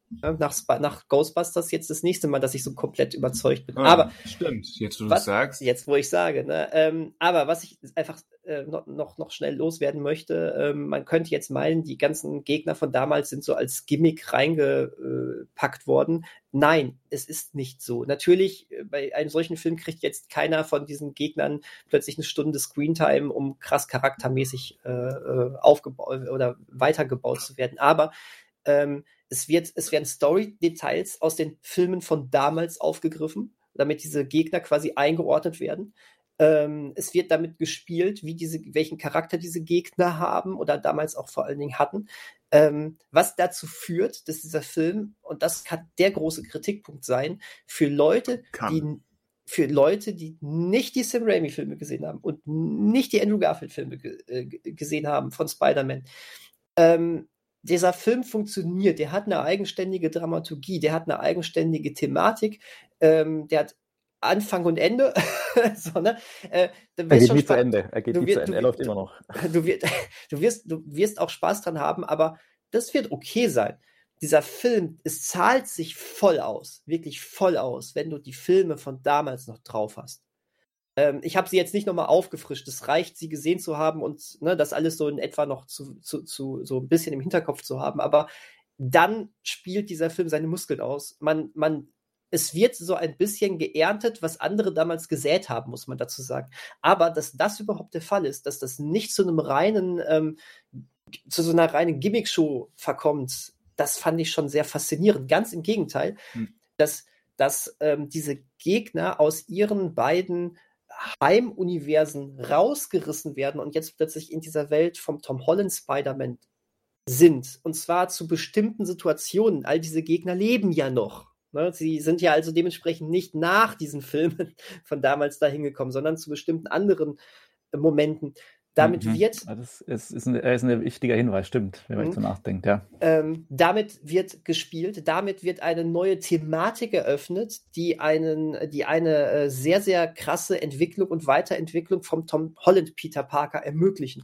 Speaker 2: nach, nach Ghostbusters jetzt das nächste Mal, dass ich so komplett überzeugt bin.
Speaker 1: Ah,
Speaker 2: aber
Speaker 1: stimmt, jetzt wo du
Speaker 2: was,
Speaker 1: sagst.
Speaker 2: Jetzt, wo ich sage, ne? Ähm, aber was ich einfach äh, noch, noch, noch schnell loswerden möchte, ähm, man könnte jetzt meinen, die ganzen Gegner von damals sind so als Gimmick reingepackt worden. Nein, es ist nicht so. Natürlich, äh, bei einem solchen Film kriegt jetzt keiner von diesen Gegnern plötzlich eine Stunde Screentime, um krass charaktermäßig äh, äh aufgebaut oder weitergebaut zu werden. Aber ähm, es, wird, es werden Story-Details aus den Filmen von damals aufgegriffen, damit diese Gegner quasi eingeordnet werden. Ähm, es wird damit gespielt, wie diese, welchen Charakter diese Gegner haben oder damals auch vor allen Dingen hatten. Ähm, was dazu führt, dass dieser Film, und das kann der große Kritikpunkt sein, für Leute, kann. die für Leute, die nicht die Sam Raimi-Filme gesehen haben und nicht die Andrew Garfield-Filme äh, gesehen haben von Spider-Man, ähm, dieser Film funktioniert, der hat eine eigenständige Dramaturgie, der hat eine eigenständige Thematik, ähm, der hat Anfang und Ende. (laughs)
Speaker 3: so, ne? äh, er geht nie zu Ende. Er geht nie zu Ende. Er läuft immer noch. (laughs)
Speaker 2: Du, wirst, du, wirst, du wirst auch Spaß dran haben, aber das wird okay sein. Dieser Film, es zahlt sich voll aus, wirklich voll aus, wenn du die Filme von damals noch drauf hast. Ähm, ich habe sie jetzt nicht nochmal aufgefrischt. Es reicht, sie gesehen zu haben und ne, das alles so in etwa noch zu, zu, zu, so ein bisschen im Hinterkopf zu haben. Aber dann spielt dieser Film seine Muskeln aus. Man, man, es wird so ein bisschen geerntet, was andere damals gesät haben, muss man dazu sagen. Aber dass das überhaupt der Fall ist, dass das nicht zu einem reinen, ähm, zu so einer reinen Gimmick-Show verkommt, das fand ich schon sehr faszinierend. Ganz im Gegenteil, hm. dass, dass ähm, diese Gegner aus ihren beiden Heimuniversen rausgerissen werden und jetzt plötzlich in dieser Welt vom Tom Holland Spider-Man sind. Und zwar zu bestimmten Situationen. All diese Gegner leben ja noch. Ne? Sie sind ja also dementsprechend nicht nach diesen Filmen (laughs) von damals dahin gekommen, sondern zu bestimmten anderen Momenten. Damit mhm. wird.
Speaker 3: Das ist, ist, ein, ist ein wichtiger Hinweis, stimmt, wenn man mhm. so nachdenkt, ja.
Speaker 2: Ähm, damit wird gespielt, damit wird eine neue Thematik eröffnet, die einen, die eine äh, sehr, sehr krasse Entwicklung und Weiterentwicklung vom Tom Holland Peter Parker ermöglichen.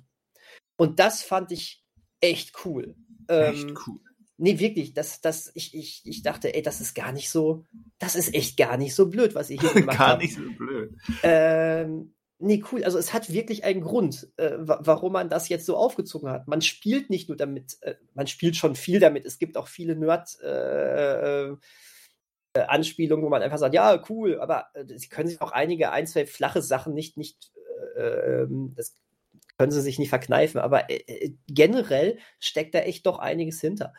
Speaker 2: Und das fand ich echt cool.
Speaker 1: Ähm, echt cool.
Speaker 2: Nee, wirklich, das, das, ich, ich, ich dachte, ey, das ist gar nicht so, das ist echt gar nicht so blöd, was ihr hier (laughs) gemacht
Speaker 1: habt.
Speaker 2: gar
Speaker 1: nicht so blöd.
Speaker 2: Ähm, Nee, cool. Also es hat wirklich einen Grund, äh, warum man das jetzt so aufgezogen hat. Man spielt nicht nur damit, äh, man spielt schon viel damit. Es gibt auch viele Nerd äh, äh, Anspielungen, wo man einfach sagt, ja, cool, aber äh, sie können sich auch einige, ein, zwei flache Sachen nicht, nicht, äh, ähm, das können sie sich nicht verkneifen. Aber generell steckt da echt doch einiges hinter.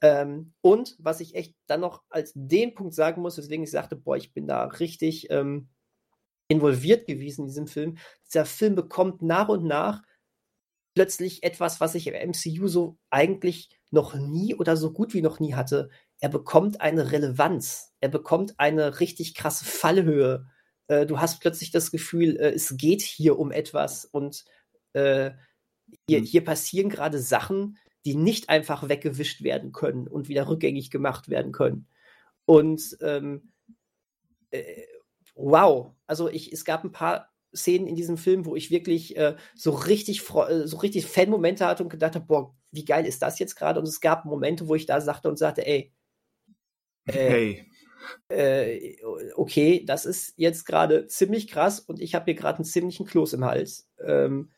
Speaker 2: Ähm, und was ich echt dann noch als den Punkt sagen muss, weswegen ich sagte, boah, ich bin da richtig ähm, involviert gewesen in diesem Film. Dieser Film bekommt nach und nach plötzlich etwas, was ich im MCU so eigentlich noch nie oder so gut wie noch nie hatte. Er bekommt eine Relevanz. Er bekommt eine richtig krasse Fallhöhe. Äh, du hast plötzlich das Gefühl, äh, es geht hier um etwas und äh, hier, hm. hier passieren gerade Sachen, die nicht einfach weggewischt werden können und wieder rückgängig gemacht werden können. Und ähm, äh, wow. Also ich, es gab ein paar Szenen in diesem Film, wo ich wirklich äh, so richtig äh, so richtig Fan-Momente hatte und gedacht habe, boah, wie geil ist das jetzt gerade? Und es gab Momente, wo ich da sagte und sagte, ey,
Speaker 1: äh, hey.
Speaker 2: Äh, okay, das ist jetzt gerade ziemlich krass und ich habe hier gerade einen ziemlichen Kloß im Hals. Ähm,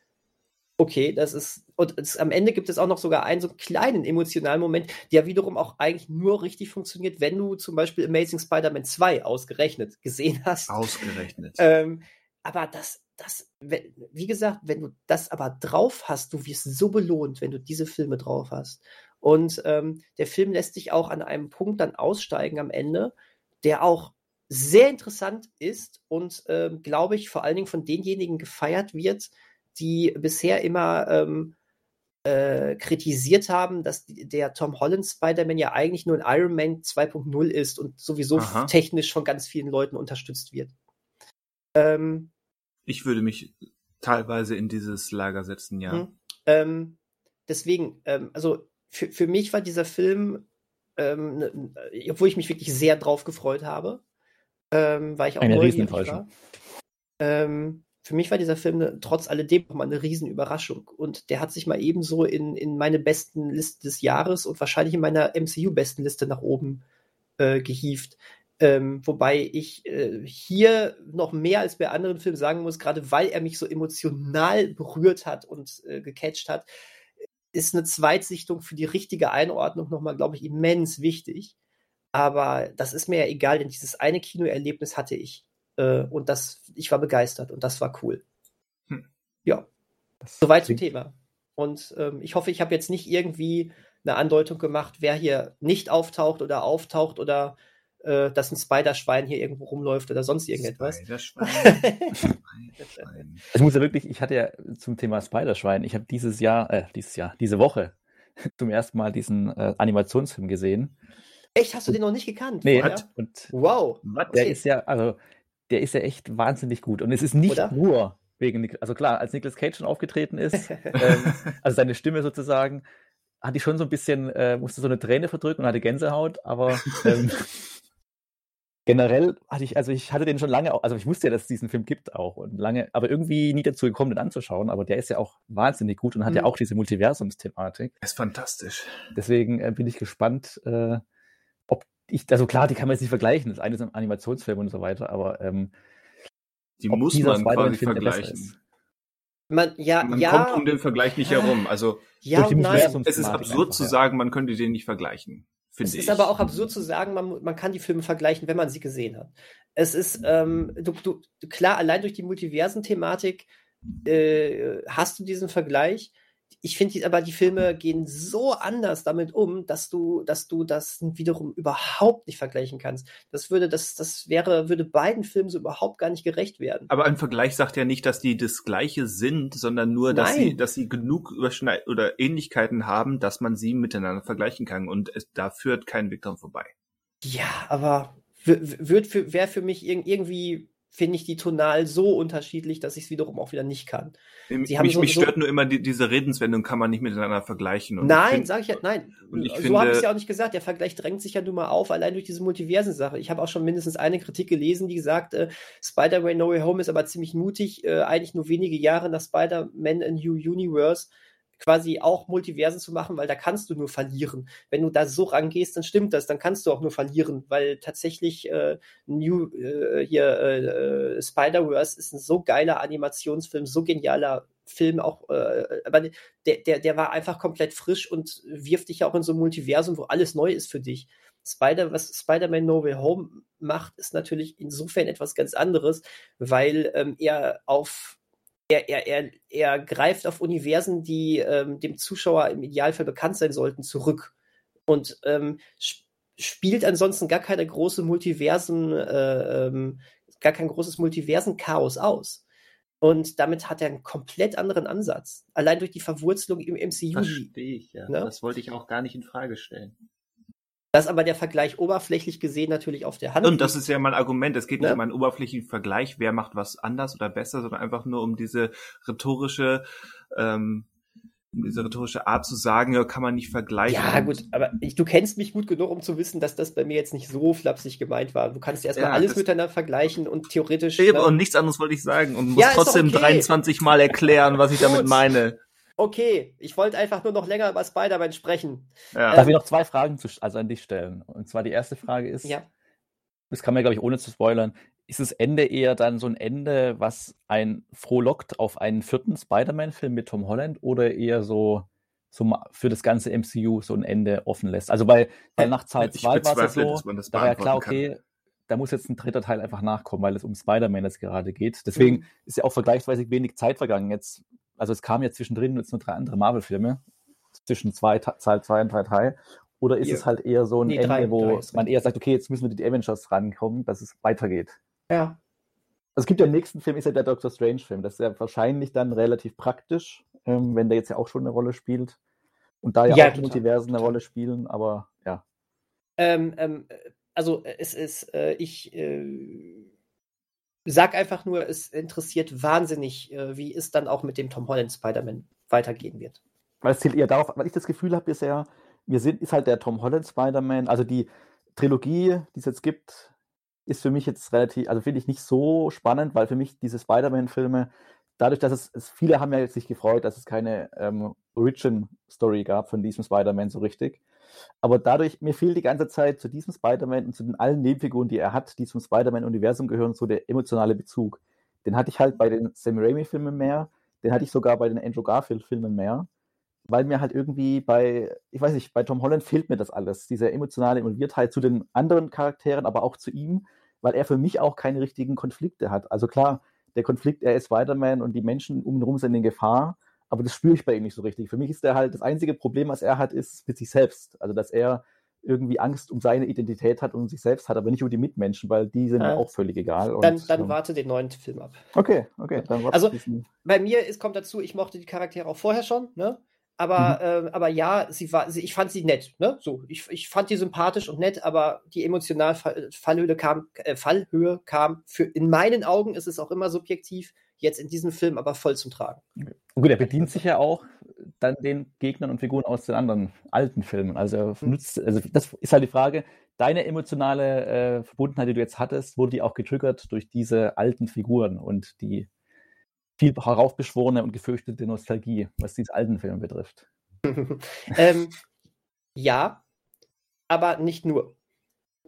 Speaker 2: okay, das ist, und es, am Ende gibt es auch noch sogar einen so kleinen emotionalen Moment, der wiederum auch eigentlich nur richtig funktioniert, wenn du zum Beispiel Amazing Spider-Man 2 ausgerechnet gesehen hast.
Speaker 1: Ausgerechnet.
Speaker 2: Ähm, aber das, das, wie gesagt, wenn du das aber drauf hast, du wirst so belohnt, wenn du diese Filme drauf hast. Und ähm, der Film lässt sich auch an einem Punkt dann aussteigen am Ende, der auch sehr interessant ist und, ähm, glaube ich, vor allen Dingen von denjenigen gefeiert wird, die bisher immer ähm, äh, kritisiert haben, dass der Tom Holland Spider-Man ja eigentlich nur ein Iron Man 2.0 ist und sowieso Aha. technisch von ganz vielen Leuten unterstützt wird.
Speaker 1: Ähm, ich würde mich teilweise in dieses Lager setzen, ja. Hm,
Speaker 2: ähm, deswegen, ähm, also für, für mich war dieser Film, ähm, ne, obwohl ich mich wirklich sehr drauf gefreut habe, ähm, weil ich auch
Speaker 3: Eine neugierig war.
Speaker 2: Für mich war dieser Film ne, trotz alledem nochmal eine Riesenüberraschung. Und der hat sich mal ebenso in, in meine besten Liste des Jahres und wahrscheinlich in meiner MCU-Bestenliste nach oben äh, gehievt. Ähm, wobei ich äh, hier noch mehr als bei anderen Filmen sagen muss, gerade weil er mich so emotional berührt hat und äh, gecatcht hat, ist eine Zweitsichtung für die richtige Einordnung nochmal, glaube ich, immens wichtig. Aber das ist mir ja egal, denn dieses eine Kinoerlebnis hatte ich. Äh, und das, ich war begeistert und das war cool. Hm. Ja. Das Soweit zum Thema. Und ähm, ich hoffe, ich habe jetzt nicht irgendwie eine Andeutung gemacht, wer hier nicht auftaucht oder auftaucht oder äh, dass ein Spiderschwein hier irgendwo rumläuft oder sonst irgendetwas. Spiderschwein. (laughs)
Speaker 3: ich muss ja wirklich, ich hatte ja zum Thema Spiderschwein, ich habe dieses Jahr, äh, dieses Jahr, diese Woche (laughs) zum ersten Mal diesen äh, Animationsfilm gesehen.
Speaker 2: Echt, hast du den noch nicht gekannt?
Speaker 3: Nee, hat, und wow. Der ist ja, also, der ist ja echt wahnsinnig gut. Und es ist nicht Oder? nur wegen, also klar, als Nicolas Cage schon aufgetreten ist, ähm, (laughs) also seine Stimme sozusagen, hatte ich schon so ein bisschen, äh, musste so eine Träne verdrücken und hatte Gänsehaut, aber ähm, (laughs) generell hatte ich, also ich hatte den schon lange, also ich wusste ja, dass es diesen Film gibt auch und lange, aber irgendwie nie dazu gekommen, den anzuschauen. Aber der ist ja auch wahnsinnig gut und hat mhm. ja auch diese Multiversumsthematik.
Speaker 1: Ist fantastisch.
Speaker 3: Deswegen äh, bin ich gespannt, äh, ich, also klar, die kann man jetzt nicht vergleichen. Das eine ist ein Animationsfilm und so weiter, aber ähm,
Speaker 1: die muss man quasi vergleichen.
Speaker 2: Man, ja,
Speaker 1: man
Speaker 2: ja,
Speaker 1: kommt um den Vergleich nicht herum. Also
Speaker 2: ja,
Speaker 1: es ist absurd einfach, zu sagen, man könnte den nicht vergleichen.
Speaker 2: Es ist aber auch absurd zu sagen, man, man kann die Filme vergleichen, wenn man sie gesehen hat. Es ist, ähm, du, du, klar, allein durch die Multiversen-Thematik äh, hast du diesen Vergleich, ich finde aber, die Filme gehen so anders damit um, dass du, dass du das wiederum überhaupt nicht vergleichen kannst. Das würde, das, das wäre, würde beiden Filmen so überhaupt gar nicht gerecht werden.
Speaker 1: Aber ein Vergleich sagt ja nicht, dass die das Gleiche sind, sondern nur, dass Nein. sie, dass sie genug Überschneid oder Ähnlichkeiten haben, dass man sie miteinander vergleichen kann. Und es, da führt kein Weg dran vorbei.
Speaker 2: Ja, aber wird für, wäre für mich irgendwie finde ich die tonal so unterschiedlich, dass ich es wiederum auch wieder nicht kann.
Speaker 1: Sie mich, so, mich stört so nur immer die, diese Redenswendung, kann man nicht miteinander vergleichen.
Speaker 2: Und nein, sage ich ja, nein. Und so finde, habe ich es ja auch nicht gesagt. Der Vergleich drängt sich ja nun mal auf, allein durch diese Multiversen-Sache. Ich habe auch schon mindestens eine Kritik gelesen, die gesagt, äh, Spider-Man No Way Home ist aber ziemlich mutig, äh, eigentlich nur wenige Jahre nach Spider-Man in New Universe quasi auch Multiversen zu machen, weil da kannst du nur verlieren. Wenn du da so rangehst, dann stimmt das, dann kannst du auch nur verlieren, weil tatsächlich äh, New äh, hier äh, Spider-Verse ist ein so geiler Animationsfilm, so genialer Film auch, äh, aber der, der, der war einfach komplett frisch und wirft dich ja auch in so ein Multiversum, wo alles neu ist für dich. Spider, was Spider-Man No Way Home macht, ist natürlich insofern etwas ganz anderes, weil ähm, er auf er, er, er, er greift auf Universen, die ähm, dem Zuschauer im Idealfall bekannt sein sollten, zurück. Und ähm, sp spielt ansonsten gar keine große Multiversen, äh, ähm, gar kein großes Multiversen-Chaos aus. Und damit hat er einen komplett anderen Ansatz. Allein durch die Verwurzelung im MCU.
Speaker 1: Verstehe ich, ja. Ne? Das wollte ich auch gar nicht in Frage stellen.
Speaker 2: Das ist aber der Vergleich oberflächlich gesehen natürlich auf der Hand.
Speaker 1: Und das ist ja mein Argument. Es geht nicht ne? um einen oberflächlichen Vergleich, wer macht was anders oder besser, sondern einfach nur um diese rhetorische, ähm, um diese rhetorische Art zu sagen, ja, kann man nicht vergleichen.
Speaker 2: Ja, gut, aber ich, du kennst mich gut genug, um zu wissen, dass das bei mir jetzt nicht so flapsig gemeint war. Du kannst erstmal ja, alles miteinander vergleichen und theoretisch.
Speaker 1: Eben, ne? Und nichts anderes wollte ich sagen und muss ja, trotzdem okay. 23 Mal erklären, was ich damit meine.
Speaker 2: Okay, ich wollte einfach nur noch länger über Spider-Man sprechen.
Speaker 3: Ja. Darf ich noch zwei Fragen zu, also an dich stellen? Und zwar die erste Frage ist, ja. das kann man, glaube ich, ohne zu spoilern, ist das Ende eher dann so ein Ende, was ein frohlockt auf einen vierten Spider-Man-Film mit Tom Holland oder eher so, so für das ganze MCU so ein Ende offen lässt? Also bei, bei nach Zeit 2 war es so, da war ja klar, okay, kann. da muss jetzt ein dritter Teil einfach nachkommen, weil es um Spider-Man jetzt gerade geht. Deswegen mhm. ist ja auch vergleichsweise wenig Zeit vergangen. Jetzt also es kamen ja zwischendrin jetzt nur drei andere Marvel-Filme, zwischen zwei, Teil 2 und Teil 3. Oder ist ja. es halt eher so ein nee, Ende, drei, wo drei man eher sagt, okay, jetzt müssen wir die Avengers rankommen, dass es weitergeht.
Speaker 2: Ja.
Speaker 3: Also es gibt ja im nächsten Film, ist ja der Doctor Strange-Film. Das ist ja wahrscheinlich dann relativ praktisch, ähm, wenn der jetzt ja auch schon eine Rolle spielt. Und da ja, ja auch Multiversen eine Rolle spielen, aber ja.
Speaker 2: Ähm, ähm, also es ist, äh, ich äh, sag einfach nur, es interessiert wahnsinnig, äh, wie es dann auch mit dem Tom Holland Spider-Man weitergehen wird.
Speaker 3: Weil es zielt eher darauf, weil ich das Gefühl habe bisher, wir sind, ist halt der Tom Holland Spider-Man, also die Trilogie, die es jetzt gibt, ist für mich jetzt relativ, also finde ich nicht so spannend, weil für mich diese Spider-Man-Filme, dadurch, dass es, es, viele haben ja sich gefreut, dass es keine ähm, Origin-Story gab von diesem Spider-Man so richtig. Aber dadurch, mir fehlt die ganze Zeit zu diesem Spider-Man und zu den allen Nebenfiguren, die er hat, die zum Spider-Man-Universum gehören, so der emotionale Bezug. Den hatte ich halt bei den Sam Raimi-Filmen mehr, den hatte ich sogar bei den Andrew Garfield-Filmen mehr, weil mir halt irgendwie bei, ich weiß nicht, bei Tom Holland fehlt mir das alles, diese emotionale Involviertheit zu den anderen Charakteren, aber auch zu ihm, weil er für mich auch keine richtigen Konflikte hat. Also klar, der Konflikt, er ist Spider-Man und die Menschen um ihn herum sind in Gefahr, aber das spüre ich bei ihm nicht so richtig. Für mich ist er halt, das einzige Problem, was er hat, ist mit sich selbst. Also, dass er irgendwie Angst um seine Identität hat und um sich selbst hat, aber nicht um die Mitmenschen, weil die sind ja, auch völlig egal.
Speaker 2: Dann, und, dann ähm, warte den neuen Film ab.
Speaker 3: Okay, okay.
Speaker 2: also bei mir ist, kommt dazu, ich mochte die Charaktere auch vorher schon, ne? Aber, mhm. äh, aber ja, sie war, sie, ich fand sie nett, ne? So, ich, ich fand die sympathisch und nett, aber die emotionale Fallhöhe kam, äh, Fallhöhe kam für, in meinen Augen ist es auch immer subjektiv, jetzt in diesem Film aber voll zum Tragen.
Speaker 3: Gut, er bedient sich ja auch dann den Gegnern und Figuren aus den anderen alten Filmen. Also, hm. nutzt, also das ist halt die Frage, deine emotionale äh, Verbundenheit, die du jetzt hattest, wurde die auch getriggert durch diese alten Figuren und die viel heraufbeschworene und gefürchtete Nostalgie, was diese alten Filme betrifft. (laughs)
Speaker 2: ähm, ja, aber nicht nur.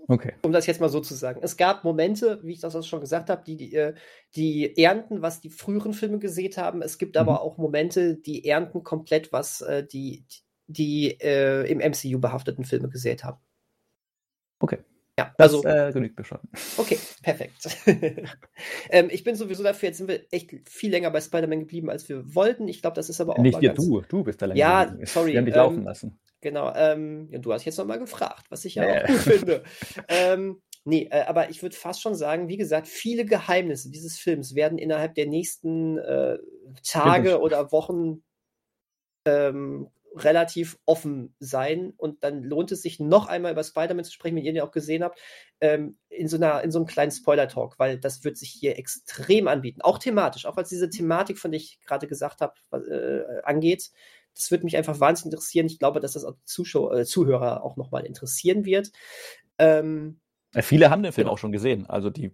Speaker 3: Okay.
Speaker 2: Um das jetzt mal so zu sagen. Es gab Momente, wie ich das auch schon gesagt habe, die, die, äh, die ernten, was die früheren Filme gesehen haben. Es gibt mhm. aber auch Momente, die ernten komplett, was äh, die, die äh, im MCU behafteten Filme gesät haben.
Speaker 3: Okay.
Speaker 2: Ja, also.
Speaker 3: Das, äh, genügt mir schon. (laughs)
Speaker 2: Okay, perfekt. (laughs) ähm, ich bin sowieso dafür, jetzt sind wir echt viel länger bei Spider-Man geblieben, als wir wollten. Ich glaube, das ist aber auch.
Speaker 3: Nicht dir, du, du bist da länger.
Speaker 2: Ja, sorry.
Speaker 3: Wir haben dich ähm, laufen lassen.
Speaker 2: Genau, ähm, ja, du hast jetzt nochmal gefragt, was ich ja äh. auch gut finde. (laughs) ähm, nee, äh, aber ich würde fast schon sagen, wie gesagt, viele Geheimnisse dieses Films werden innerhalb der nächsten äh, Tage oder Wochen ähm, relativ offen sein und dann lohnt es sich noch einmal über Spider-Man zu sprechen, wenn ihr den auch gesehen habt, ähm, in, so einer, in so einem kleinen Spoiler-Talk, weil das wird sich hier extrem anbieten, auch thematisch, auch was diese Thematik, von der ich gerade gesagt habe, äh, angeht, das würde mich einfach wahnsinnig interessieren. Ich glaube, dass das auch Zuschauer, äh, Zuhörer auch nochmal interessieren wird. Ähm,
Speaker 3: ja, viele haben den Film genau. auch schon gesehen. Also die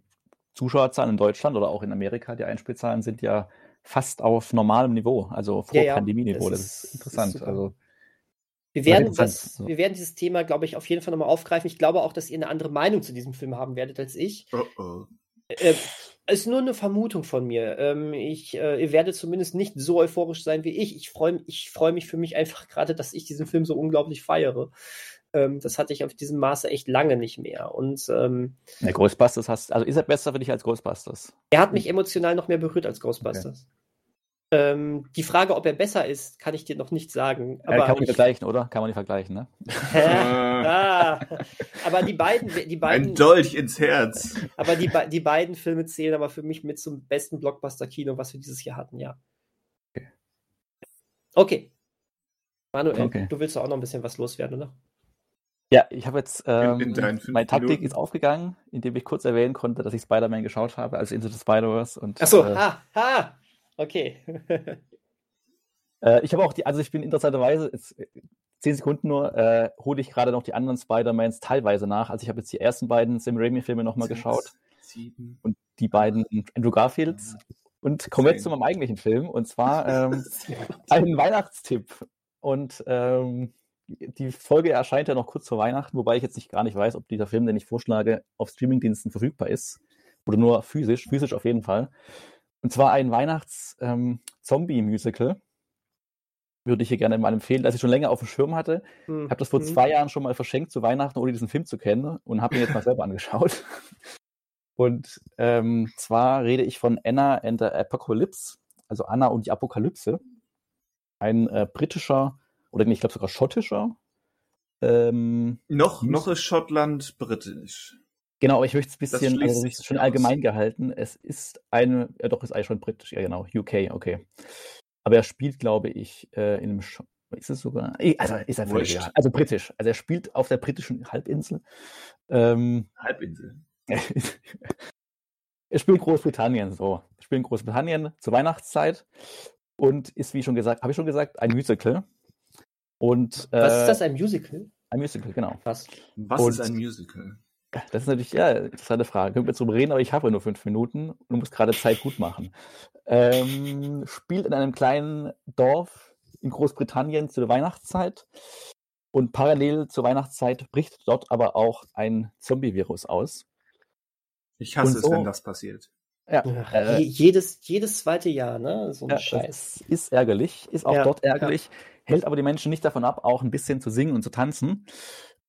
Speaker 3: Zuschauerzahlen in Deutschland oder auch in Amerika, die Einspielzahlen sind ja fast auf normalem Niveau, also vor ja, ja. Pandemieniveau. Das, das ist interessant. Ist also
Speaker 2: wir werden, das, so. wir werden dieses Thema, glaube ich, auf jeden Fall nochmal aufgreifen. Ich glaube auch, dass ihr eine andere Meinung zu diesem Film haben werdet als ich. Oh oh. Äh, ist nur eine Vermutung von mir. Ähm, ich, äh, ihr werdet zumindest nicht so euphorisch sein wie ich. Ich freue ich freu mich für mich einfach gerade, dass ich diesen Film so unglaublich feiere. Ähm, das hatte ich auf diesem Maße echt lange nicht mehr. Und ähm,
Speaker 3: ja, Ghostbusters hast, also ist er besser für dich als Ghostbusters?
Speaker 2: Er hat mich emotional noch mehr berührt als Ghostbusters. Okay. Ähm, die Frage, ob er besser ist, kann ich dir noch nicht sagen.
Speaker 3: Aber ja, kann man nicht vergleichen, oder? Kann man nicht vergleichen, ne?
Speaker 2: ah, aber die beiden, die beiden.
Speaker 1: Ein Dolch ins Herz.
Speaker 2: Aber die, die beiden Filme zählen aber für mich mit zum besten Blockbuster-Kino, was wir dieses Jahr hatten, ja. Okay. Okay. Manuel, okay. du willst doch auch noch ein bisschen was loswerden, oder?
Speaker 3: Ja, ich habe jetzt, ähm, in, in meine Taktik Minuten. ist aufgegangen, indem ich kurz erwähnen konnte, dass ich Spider-Man geschaut habe, also Into the Spider-Verse.
Speaker 2: Achso, äh, ha, ha, Okay.
Speaker 3: äh, ich habe auch die, also ich bin interessanterweise, jetzt, äh, zehn Sekunden nur, äh, hole ich gerade noch die anderen Spider-Mans teilweise nach. Also ich habe jetzt die ersten beiden Sam Raimi-Filme nochmal geschaut. Sieben. Und die beiden Andrew Garfields. Und kommen jetzt zu meinem eigentlichen Film. Und zwar (laughs) ähm, ein Weihnachtstipp. Und ähm, die Folge erscheint ja noch kurz vor Weihnachten, wobei ich jetzt nicht gar nicht weiß, ob dieser Film, den ich vorschlage, auf Streamingdiensten verfügbar ist. Oder nur physisch, physisch auf jeden Fall. Und zwar ein Weihnachts-Zombie-Musical. Ähm, Würde ich hier gerne mal empfehlen, das ich schon länger auf dem Schirm hatte. Mhm. habe das vor hm. zwei Jahren schon mal verschenkt zu Weihnachten, ohne diesen Film zu kennen und habe ihn jetzt mal selber angeschaut. (laughs) Und ähm, zwar rede ich von Anna and the Apocalypse, also Anna und die Apokalypse. Ein äh, britischer oder ich glaube sogar schottischer.
Speaker 1: Ähm, noch, noch ist Schottland britisch.
Speaker 3: Genau, aber ich möchte es ein bisschen, also ich schon allgemein aus. gehalten. Es ist eine, ja doch, ist eigentlich schon britisch, ja genau, UK, okay. Aber er spielt, glaube ich, äh, in einem, Sch ist es sogar, also ist er völlig egal. Also britisch. Also er spielt auf der britischen Halbinsel.
Speaker 1: Ähm, Halbinsel. (laughs)
Speaker 3: er spielt Großbritannien, so. Er spielt in Großbritannien zur Weihnachtszeit und ist, wie schon gesagt, habe ich schon gesagt, ein Musical. Und,
Speaker 2: äh, Was ist das, ein Musical?
Speaker 3: Ein Musical, genau.
Speaker 1: Was? Was und, ist ein Musical?
Speaker 3: Das ist natürlich, ja, interessante Frage. Können wir jetzt drüber reden, aber ich habe nur fünf Minuten und muss gerade Zeit gut machen. Ähm, spielt in einem kleinen Dorf in Großbritannien zu der Weihnachtszeit. Und parallel zur Weihnachtszeit bricht dort aber auch ein Zombie-Virus aus.
Speaker 1: Ich hasse so, es, wenn das passiert.
Speaker 2: Ja, äh, jedes, jedes zweite Jahr, ne? So ein ja, Scheiß.
Speaker 3: Ist ärgerlich, ist auch ja, dort ärgerlich, ja. hält aber die Menschen nicht davon ab, auch ein bisschen zu singen und zu tanzen.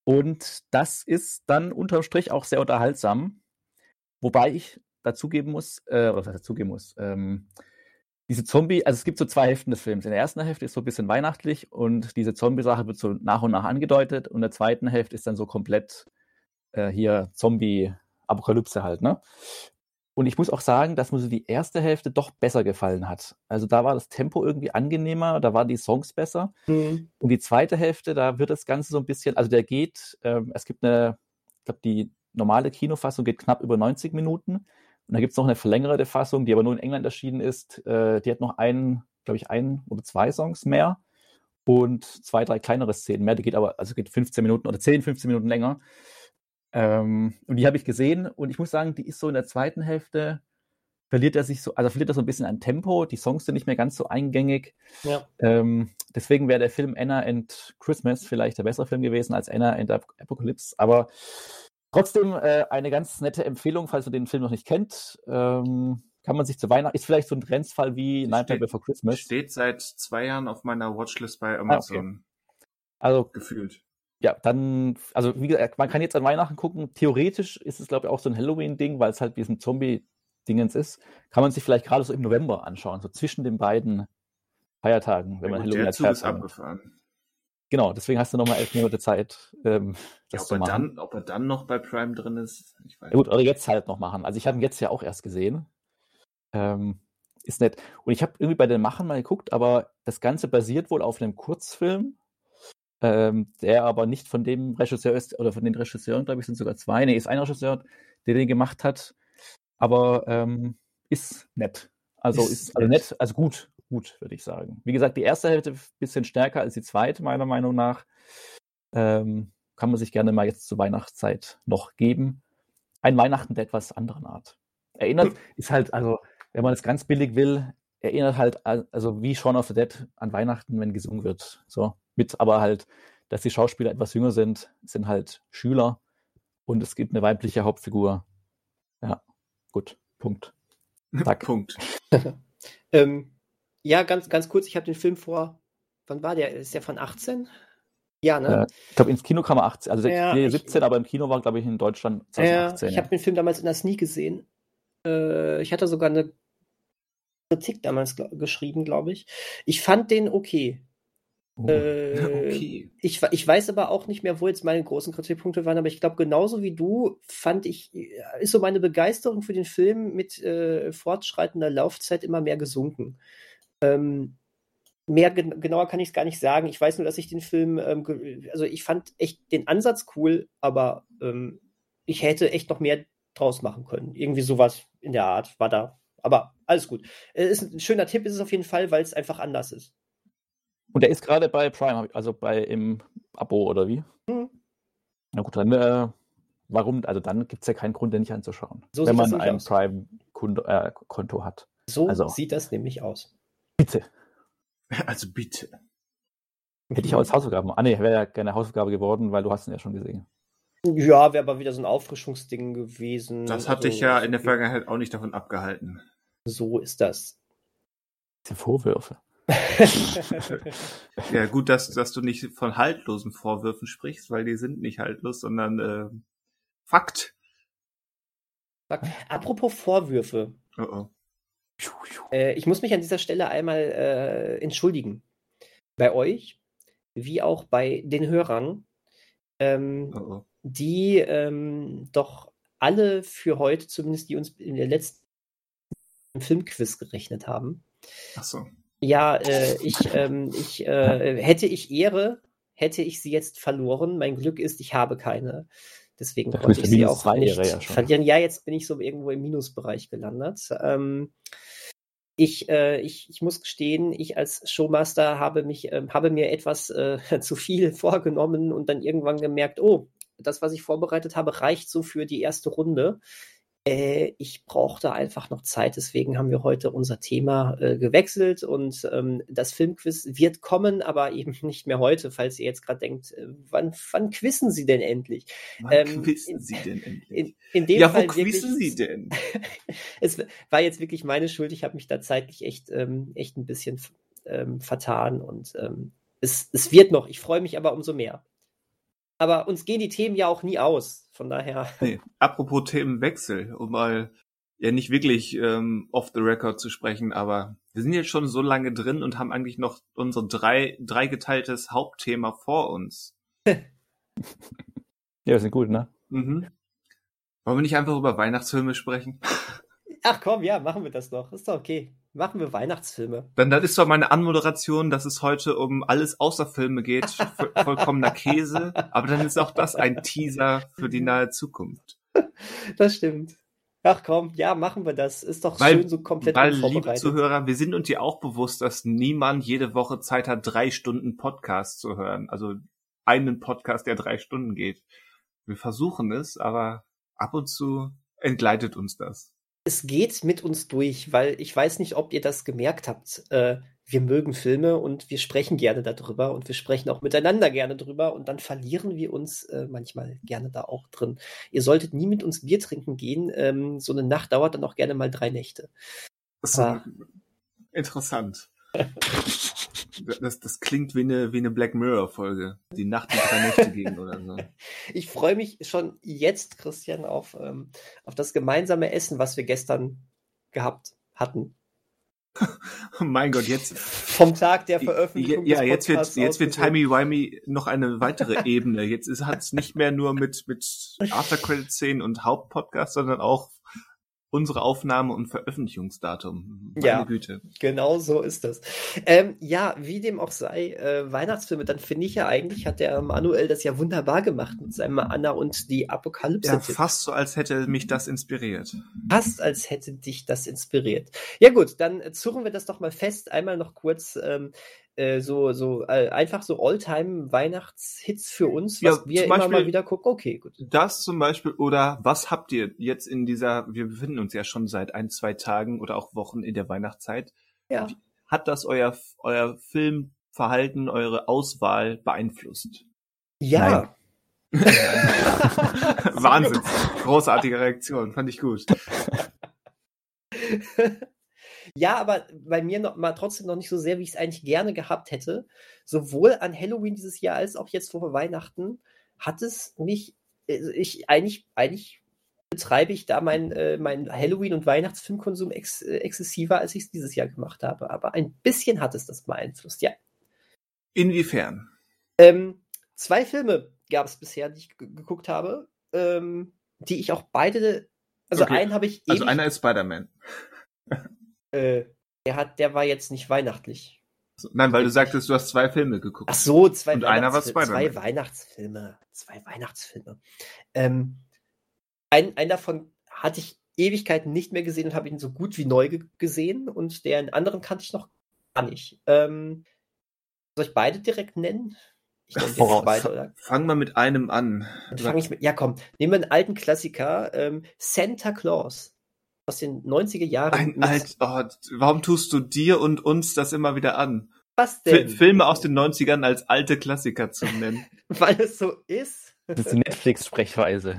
Speaker 3: Und das ist dann unterm Strich auch sehr unterhaltsam. Wobei ich dazugeben muss, äh, oder was dazugeben muss, ähm, diese Zombie, also es gibt so zwei Hälften des Films. In der ersten Hälfte ist so ein bisschen weihnachtlich und diese Zombie-Sache wird so nach und nach angedeutet und in der zweiten Hälfte ist dann so komplett äh, hier Zombie-Apokalypse halt, ne? Und ich muss auch sagen, dass mir so die erste Hälfte doch besser gefallen hat. Also da war das Tempo irgendwie angenehmer, da waren die Songs besser. Mhm. Und die zweite Hälfte, da wird das Ganze so ein bisschen, also der geht, ähm, es gibt eine, ich glaube, die normale Kinofassung geht knapp über 90 Minuten. Und da gibt es noch eine verlängerte Fassung, die aber nur in England erschienen ist. Äh, die hat noch einen, glaube ich, ein oder zwei Songs mehr und zwei, drei kleinere Szenen mehr. Die geht aber, also geht 15 Minuten oder 10, 15 Minuten länger. Ähm, und die habe ich gesehen und ich muss sagen, die ist so in der zweiten Hälfte, verliert er sich so, also verliert er so ein bisschen an Tempo, die Songs sind nicht mehr ganz so eingängig. Ja. Ähm, deswegen wäre der Film Anna and Christmas vielleicht der bessere Film gewesen als Anna and Apocalypse, aber trotzdem äh, eine ganz nette Empfehlung, falls man den Film noch nicht kennt. Ähm, kann man sich zu Weihnachten, ist vielleicht so ein Grenzfall wie Nightmare Before Christmas.
Speaker 1: Steht seit zwei Jahren auf meiner Watchlist bei Amazon.
Speaker 3: Ah, okay. Also gefühlt ja, dann, also wie gesagt, man kann jetzt an Weihnachten gucken. Theoretisch ist es, glaube ich, auch so ein Halloween-Ding, weil es halt diesen Zombie-Dingens ist. Kann man sich vielleicht gerade so im November anschauen, so zwischen den beiden Feiertagen, wenn ja, man gut, Halloween
Speaker 1: der Zug ist abgefahren.
Speaker 3: Genau, deswegen hast du nochmal elf Monate Zeit, ähm,
Speaker 1: das ja, ob zu machen. Er dann, ob er dann noch bei Prime drin ist,
Speaker 3: ich weiß ja, gut, oder jetzt halt noch machen. Also ich habe ihn jetzt ja auch erst gesehen. Ähm, ist nett. Und ich habe irgendwie bei den Machern mal geguckt, aber das Ganze basiert wohl auf einem Kurzfilm ähm, der aber nicht von dem Regisseur ist, oder von den Regisseuren, glaube ich, sind sogar zwei. Nee, ist ein Regisseur, der den gemacht hat, aber ähm, ist nett. Also ist, ist also nett, also gut, gut, würde ich sagen. Wie gesagt, die erste Hälfte ein bisschen stärker als die zweite, meiner Meinung nach. Ähm, kann man sich gerne mal jetzt zur Weihnachtszeit noch geben. Ein Weihnachten der etwas anderen Art. Erinnert, hm. ist halt, also, wenn man es ganz billig will, erinnert halt, also wie Shaun of the Dead an Weihnachten, wenn gesungen wird. So mit aber halt, dass die Schauspieler etwas jünger sind, sind halt Schüler und es gibt eine weibliche Hauptfigur. Ja, gut, Punkt. (laughs)
Speaker 2: Punkt. (laughs) ähm, ja, ganz, ganz kurz, ich habe den Film vor, wann war der? Ist der von 18?
Speaker 3: Ja, ne? Äh, ich glaube, ins Kino kam er 18, also ja, 17, ich, aber im Kino war, glaube ich, in Deutschland
Speaker 2: 2018. Ja, ich habe den Film damals in der Sneak gesehen. Äh, ich hatte sogar eine Kritik damals geschrieben, glaube ich. Ich fand den okay. Oh, (laughs) äh, okay. ich, ich weiß aber auch nicht mehr, wo jetzt meine großen Kritikpunkte waren, aber ich glaube, genauso wie du fand ich, ist so meine Begeisterung für den Film mit äh, fortschreitender Laufzeit immer mehr gesunken. Ähm, mehr gen genauer kann ich es gar nicht sagen. Ich weiß nur, dass ich den Film, ähm, also ich fand echt den Ansatz cool, aber ähm, ich hätte echt noch mehr draus machen können. Irgendwie sowas in der Art war da. Aber alles gut. Äh, ist ein schöner Tipp, ist es auf jeden Fall, weil es einfach anders ist.
Speaker 3: Und der ist gerade bei Prime, also bei im Abo oder wie? Mhm. Na gut, dann äh, warum? Also dann gibt es ja keinen Grund, den nicht anzuschauen, so wenn man ein Prime-Konto äh, hat.
Speaker 2: So also, sieht das nämlich aus.
Speaker 3: Bitte.
Speaker 1: Also bitte.
Speaker 3: Hätte ich auch als Hausaufgaben. Ah nee, wäre ja keine Hausaufgabe geworden, weil du hast ihn ja schon gesehen.
Speaker 2: Ja, wäre aber wieder so ein Auffrischungsding gewesen.
Speaker 1: Das hat also, dich ja in der Vergangenheit auch nicht davon abgehalten.
Speaker 2: So ist das.
Speaker 3: Diese Vorwürfe. (laughs)
Speaker 1: ja, gut, dass, dass du nicht von haltlosen Vorwürfen sprichst, weil die sind nicht haltlos, sondern äh, Fakt.
Speaker 2: Apropos Vorwürfe. Oh oh. Äh, ich muss mich an dieser Stelle einmal äh, entschuldigen. Bei euch, wie auch bei den Hörern, ähm, oh oh. die ähm, doch alle für heute, zumindest die uns in der letzten Filmquiz gerechnet haben.
Speaker 1: Ach so.
Speaker 2: Ja, äh, ich, ähm, ich äh, hätte ich Ehre, hätte ich sie jetzt verloren. Mein Glück ist, ich habe keine. Deswegen da konnte ich sie auch nicht ja verlieren. Ja, jetzt bin ich so irgendwo im Minusbereich gelandet. Ähm, ich, äh, ich, ich muss gestehen, ich als Showmaster habe mich, äh, habe mir etwas äh, (laughs) zu viel vorgenommen und dann irgendwann gemerkt, oh, das, was ich vorbereitet habe, reicht so für die erste Runde. Äh, ich brauchte einfach noch Zeit, deswegen haben wir heute unser Thema äh, gewechselt und ähm, das Filmquiz wird kommen, aber (laughs) eben nicht mehr heute, falls ihr jetzt gerade denkt, äh, wann, wann quizzen Sie denn endlich?
Speaker 1: Wann ähm, quizzen Sie denn endlich?
Speaker 2: In, in dem
Speaker 1: ja,
Speaker 2: Fall
Speaker 1: wo quizzen Sie denn? (laughs)
Speaker 2: es war jetzt wirklich meine Schuld, ich habe mich da zeitlich echt, ähm, echt ein bisschen ähm, vertan und ähm, es, es wird noch, ich freue mich aber umso mehr aber uns gehen die Themen ja auch nie aus. Von daher. (laughs)
Speaker 1: Nee. Apropos Themenwechsel, um mal ja nicht wirklich ähm, off the record zu sprechen, aber wir sind jetzt schon so lange drin und haben eigentlich noch unser drei, dreigeteiltes Hauptthema vor uns. (laughs)
Speaker 3: ja, wir sind gut, ne?
Speaker 1: Mhm. Wollen wir nicht einfach über Weihnachtsfilme sprechen? (laughs)
Speaker 2: Ach komm, ja, machen wir das doch. Ist doch okay. Machen wir Weihnachtsfilme.
Speaker 1: Dann, dann ist doch meine Anmoderation, dass es heute um alles außer Filme geht. (laughs) vollkommener Käse. Aber dann ist auch das ein Teaser für die nahe Zukunft.
Speaker 2: Das stimmt. Ach komm, ja, machen wir das. Ist doch weil, schön so komplett
Speaker 1: weil, liebe Zuhörer, wir sind uns ja auch bewusst, dass niemand jede Woche Zeit hat, drei Stunden Podcast zu hören. Also einen Podcast, der drei Stunden geht. Wir versuchen es, aber ab und zu entgleitet uns das
Speaker 2: es geht mit uns durch, weil ich weiß nicht, ob ihr das gemerkt habt. Äh, wir mögen Filme und wir sprechen gerne darüber und wir sprechen auch miteinander gerne drüber und dann verlieren wir uns äh, manchmal gerne da auch drin. Ihr solltet nie mit uns Bier trinken gehen. Ähm, so eine Nacht dauert dann auch gerne mal drei Nächte.
Speaker 1: Das ist interessant. (laughs) Das, das klingt wie eine, wie eine Black Mirror-Folge. Die Nacht die drei Nächte ging oder so. (laughs)
Speaker 2: Ich freue mich schon jetzt, Christian, auf, ähm, auf das gemeinsame Essen, was wir gestern gehabt hatten. (laughs)
Speaker 1: mein Gott, jetzt.
Speaker 2: Vom Tag der Veröffentlichung.
Speaker 1: Ja, jetzt wird, jetzt wird Timey Wimey noch eine weitere Ebene. Jetzt hat es nicht mehr nur mit, mit (laughs) After-Credit-Szenen und Hauptpodcast, sondern auch unsere Aufnahme und Veröffentlichungsdatum.
Speaker 2: Meine ja, Güte. Genau so ist das. Ähm, ja, wie dem auch sei, äh, Weihnachtsfilme, dann finde ich ja eigentlich, hat der Manuel das ja wunderbar gemacht mit seinem Anna und die Apokalypse. Ja,
Speaker 1: fast so, als hätte mich das inspiriert.
Speaker 2: Fast als hätte dich das inspiriert. Ja gut, dann zurren wir das doch mal fest. Einmal noch kurz, ähm, äh, so, so äh, einfach so Alltime-Weihnachtshits für uns, was ja, wir immer Beispiel, mal wieder gucken. Okay, gut.
Speaker 1: Das zum Beispiel, oder was habt ihr jetzt in dieser, wir befinden uns ja schon seit ein, zwei Tagen oder auch Wochen in der Weihnachtszeit.
Speaker 2: Ja.
Speaker 1: Hat das euer, euer Filmverhalten, eure Auswahl beeinflusst?
Speaker 2: Ja. (laughs)
Speaker 1: Wahnsinn. Großartige Reaktion. Fand ich gut. (laughs)
Speaker 2: Ja, aber bei mir noch mal trotzdem noch nicht so sehr, wie ich es eigentlich gerne gehabt hätte. Sowohl an Halloween dieses Jahr als auch jetzt vor Weihnachten hat es mich, also ich eigentlich, eigentlich betreibe ich da mein, äh, mein Halloween- und Weihnachtsfilmkonsum ex, äh, exzessiver, als ich es dieses Jahr gemacht habe. Aber ein bisschen hat es das beeinflusst, ja.
Speaker 1: Inwiefern?
Speaker 2: Ähm, zwei Filme gab es bisher, die ich geguckt habe, ähm, die ich auch beide, also okay. einen habe ich.
Speaker 1: Also einer ist Spider-Man.
Speaker 2: Äh, der hat, der war jetzt nicht weihnachtlich.
Speaker 1: Nein, weil du sagtest, du hast zwei Filme geguckt.
Speaker 2: Ach so, zwei
Speaker 1: Und einer war Spider-Man.
Speaker 2: Zwei Weihnachtsfilme. Zwei Weihnachtsfilme. Ähm, ein, einen davon hatte ich Ewigkeiten nicht mehr gesehen und habe ihn so gut wie neu gesehen und den anderen kannte ich noch gar nicht. Ähm, soll ich beide direkt nennen?
Speaker 1: Ich nenne Ach, beide, oder? Fang mal mit einem an.
Speaker 2: Fang ich mit, ja, komm. Nehmen wir einen alten Klassiker. Ähm, Santa Claus aus den 90er Jahren.
Speaker 1: Ein alt, oh, warum tust du dir und uns das immer wieder an?
Speaker 2: Was denn?
Speaker 1: Filme aus den 90ern als alte Klassiker zu nennen. (laughs)
Speaker 2: Weil es so ist.
Speaker 3: Das ist die Netflix-Sprechweise.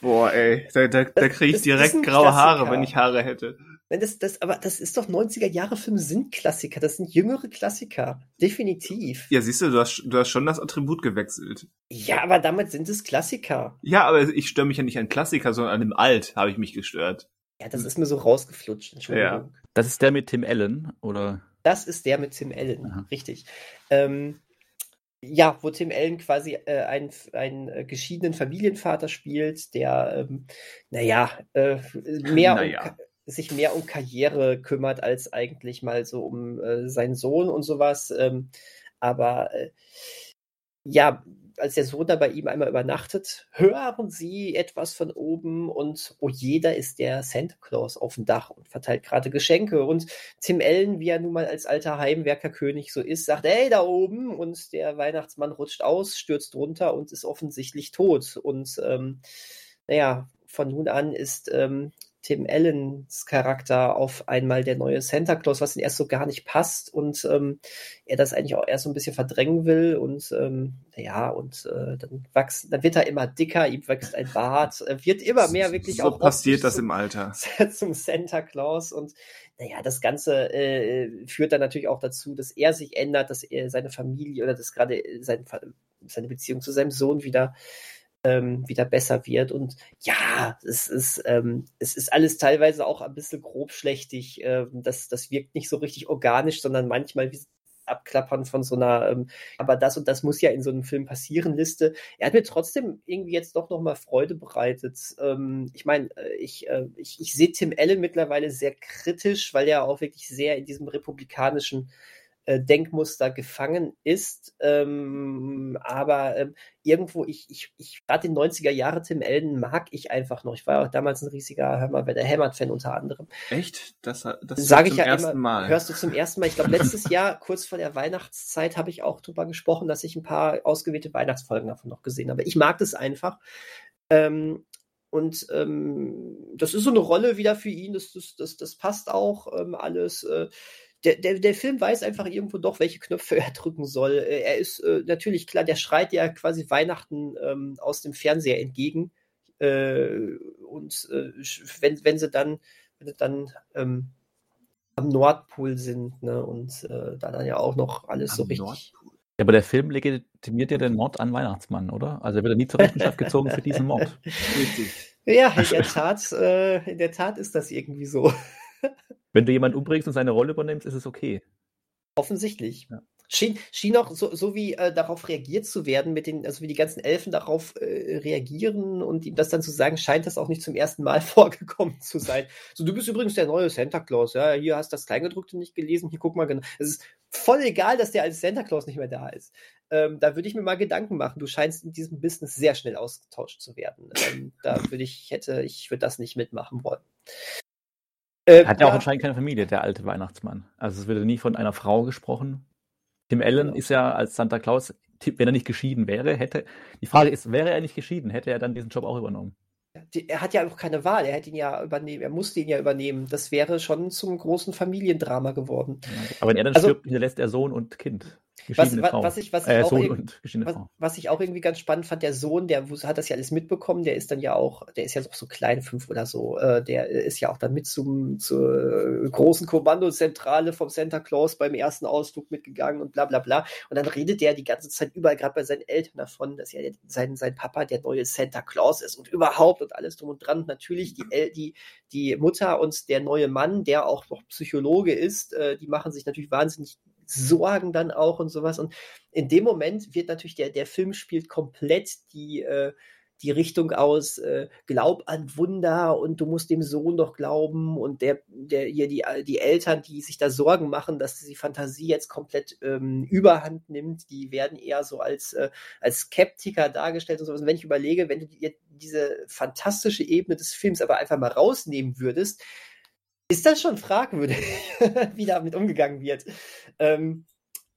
Speaker 1: Boah, ey, da, da, da kriege ich direkt graue Haare, wenn ich Haare hätte.
Speaker 2: Das, das, aber das ist doch 90er Jahre Filme sind Klassiker, das sind jüngere Klassiker. Definitiv.
Speaker 1: Ja, siehst du, du hast, du hast schon das Attribut gewechselt.
Speaker 2: Ja, aber damit sind es Klassiker.
Speaker 1: Ja, aber ich störe mich ja nicht an Klassiker, sondern an dem Alt habe ich mich gestört.
Speaker 2: Ja, das ist mir so rausgeflutscht, Entschuldigung. Ja.
Speaker 3: Das ist der mit Tim Allen, oder?
Speaker 2: Das ist der mit Tim Allen, Aha. richtig. Ähm, ja, wo Tim Allen quasi äh, einen, einen äh, geschiedenen Familienvater spielt, der, ähm, naja, äh, mehr naja. Um, sich mehr um Karriere kümmert, als eigentlich mal so um äh, seinen Sohn und sowas. Ähm, aber äh, ja, als der Sohn da bei ihm einmal übernachtet, hören sie etwas von oben und oh jeder ist der Santa Claus auf dem Dach und verteilt gerade Geschenke. Und Tim Allen, wie er nun mal als alter Heimwerkerkönig so ist, sagt, hey, da oben! Und der Weihnachtsmann rutscht aus, stürzt runter und ist offensichtlich tot. Und ähm, naja, von nun an ist ähm, Tim Allens Charakter auf einmal der neue Santa Claus, was ihm erst so gar nicht passt und ähm, er das eigentlich auch erst so ein bisschen verdrängen will und ähm, ja, und äh, dann wächst, dann wird er immer dicker, ihm wächst ein Bart, er wird immer mehr wirklich
Speaker 1: so
Speaker 2: auch
Speaker 1: passiert das zum, im Alter. (laughs)
Speaker 2: zum Santa Claus und naja, das Ganze äh, führt dann natürlich auch dazu, dass er sich ändert, dass er seine Familie oder dass gerade sein, seine Beziehung zu seinem Sohn wieder ähm, wieder besser wird. Und ja, es ist, ähm, es ist alles teilweise auch ein bisschen grobschlächtig. Ähm, das, das wirkt nicht so richtig organisch, sondern manchmal wie Abklappern von so einer, ähm, aber das und das muss ja in so einem Film passieren, Liste. Er hat mir trotzdem irgendwie jetzt doch nochmal Freude bereitet. Ähm, ich meine, äh, ich, äh, ich, ich sehe Tim Allen mittlerweile sehr kritisch, weil er auch wirklich sehr in diesem republikanischen Denkmuster gefangen ist. Ähm, aber ähm, irgendwo, ich, ich, ich gerade den 90er Jahre Tim Elden mag ich einfach noch. Ich war auch damals ein riesiger Hör der Hämmert-Fan unter anderem.
Speaker 1: Echt? Das,
Speaker 2: das sage ich ja ersten immer, Mal. Hörst du zum ersten Mal? Ich glaube, letztes Jahr, kurz vor der Weihnachtszeit, habe ich auch drüber gesprochen, dass ich ein paar ausgewählte Weihnachtsfolgen davon noch gesehen habe. Ich mag das einfach. Ähm, und ähm, das ist so eine Rolle wieder für ihn, das, das, das, das passt auch ähm, alles. Äh, der, der, der Film weiß einfach irgendwo doch, welche Knöpfe (laughs) er drücken soll. Äh, er ist äh, natürlich klar, der schreit ja quasi Weihnachten ähm, aus dem Fernseher entgegen. Äh, und äh, wenn, wenn sie dann, wenn sie dann ähm, am Nordpol sind, ne, und äh, da dann ja auch noch alles am so richtig. Nordpol.
Speaker 3: Ja, aber der Film legitimiert ja den Mord an Weihnachtsmann, oder? Also er wird ja nie zur Rechenschaft gezogen für diesen Mord. (laughs)
Speaker 2: Richtig. Ja, in der Tat, äh, in der Tat ist das irgendwie so. (laughs)
Speaker 3: Wenn du jemanden umbringst und seine Rolle übernimmst, ist es okay.
Speaker 2: Offensichtlich. Ja. Schien, schien auch so, so wie äh, darauf reagiert zu werden, mit den, also wie die ganzen Elfen darauf äh, reagieren und ihm das dann zu sagen, scheint das auch nicht zum ersten Mal (laughs) vorgekommen zu sein. So, du bist übrigens der neue Santa Claus, ja, hier hast du das Kleingedruckte nicht gelesen, hier guck mal genau. Es ist voll egal, dass der als Santa Claus nicht mehr da ist. Ähm, da würde ich mir mal Gedanken machen. Du scheinst in diesem Business sehr schnell ausgetauscht zu werden. Ähm, da würde ich, hätte, ich würde das nicht mitmachen wollen.
Speaker 3: Äh, Hat ja auch anscheinend keine Familie, der alte Weihnachtsmann. Also es wird nie von einer Frau gesprochen. Tim Allen ist ja als Santa Claus, wenn er nicht geschieden wäre, hätte. Die Frage ist, wäre er nicht geschieden, hätte er dann diesen Job auch übernommen?
Speaker 2: er hat ja auch keine Wahl, er hätte ihn ja übernehmen, er musste ihn ja übernehmen. Das wäre schon zum großen Familiendrama geworden.
Speaker 3: Aber wenn er dann also, stirbt, hinterlässt er Sohn und Kind.
Speaker 2: Was, was, ich, was, ich äh, auch was, was, ich auch irgendwie ganz spannend fand, der Sohn, der hat das ja alles mitbekommen, der ist dann ja auch, der ist ja noch so klein, fünf oder so, äh, der ist ja auch dann mit zum, zur großen Kommandozentrale vom Santa Claus beim ersten Ausflug mitgegangen und bla bla bla. Und dann redet der die ganze Zeit überall, gerade bei seinen Eltern davon, dass ja sein, sein Papa der neue Santa Claus ist und überhaupt und alles drum und dran. Und natürlich die, die, die Mutter und der neue Mann, der auch noch Psychologe ist, äh, die machen sich natürlich wahnsinnig Sorgen dann auch und sowas. Und in dem Moment wird natürlich der, der Film spielt komplett die, äh, die Richtung aus, äh, glaub an Wunder und du musst dem Sohn doch glauben und der, der hier die, die Eltern, die sich da Sorgen machen, dass die Fantasie jetzt komplett ähm, überhand nimmt, die werden eher so als, äh, als Skeptiker dargestellt und sowas. Und wenn ich überlege, wenn du die, diese fantastische Ebene des Films aber einfach mal rausnehmen würdest, ist das schon fragwürdig, (laughs) wie damit umgegangen wird. Ähm,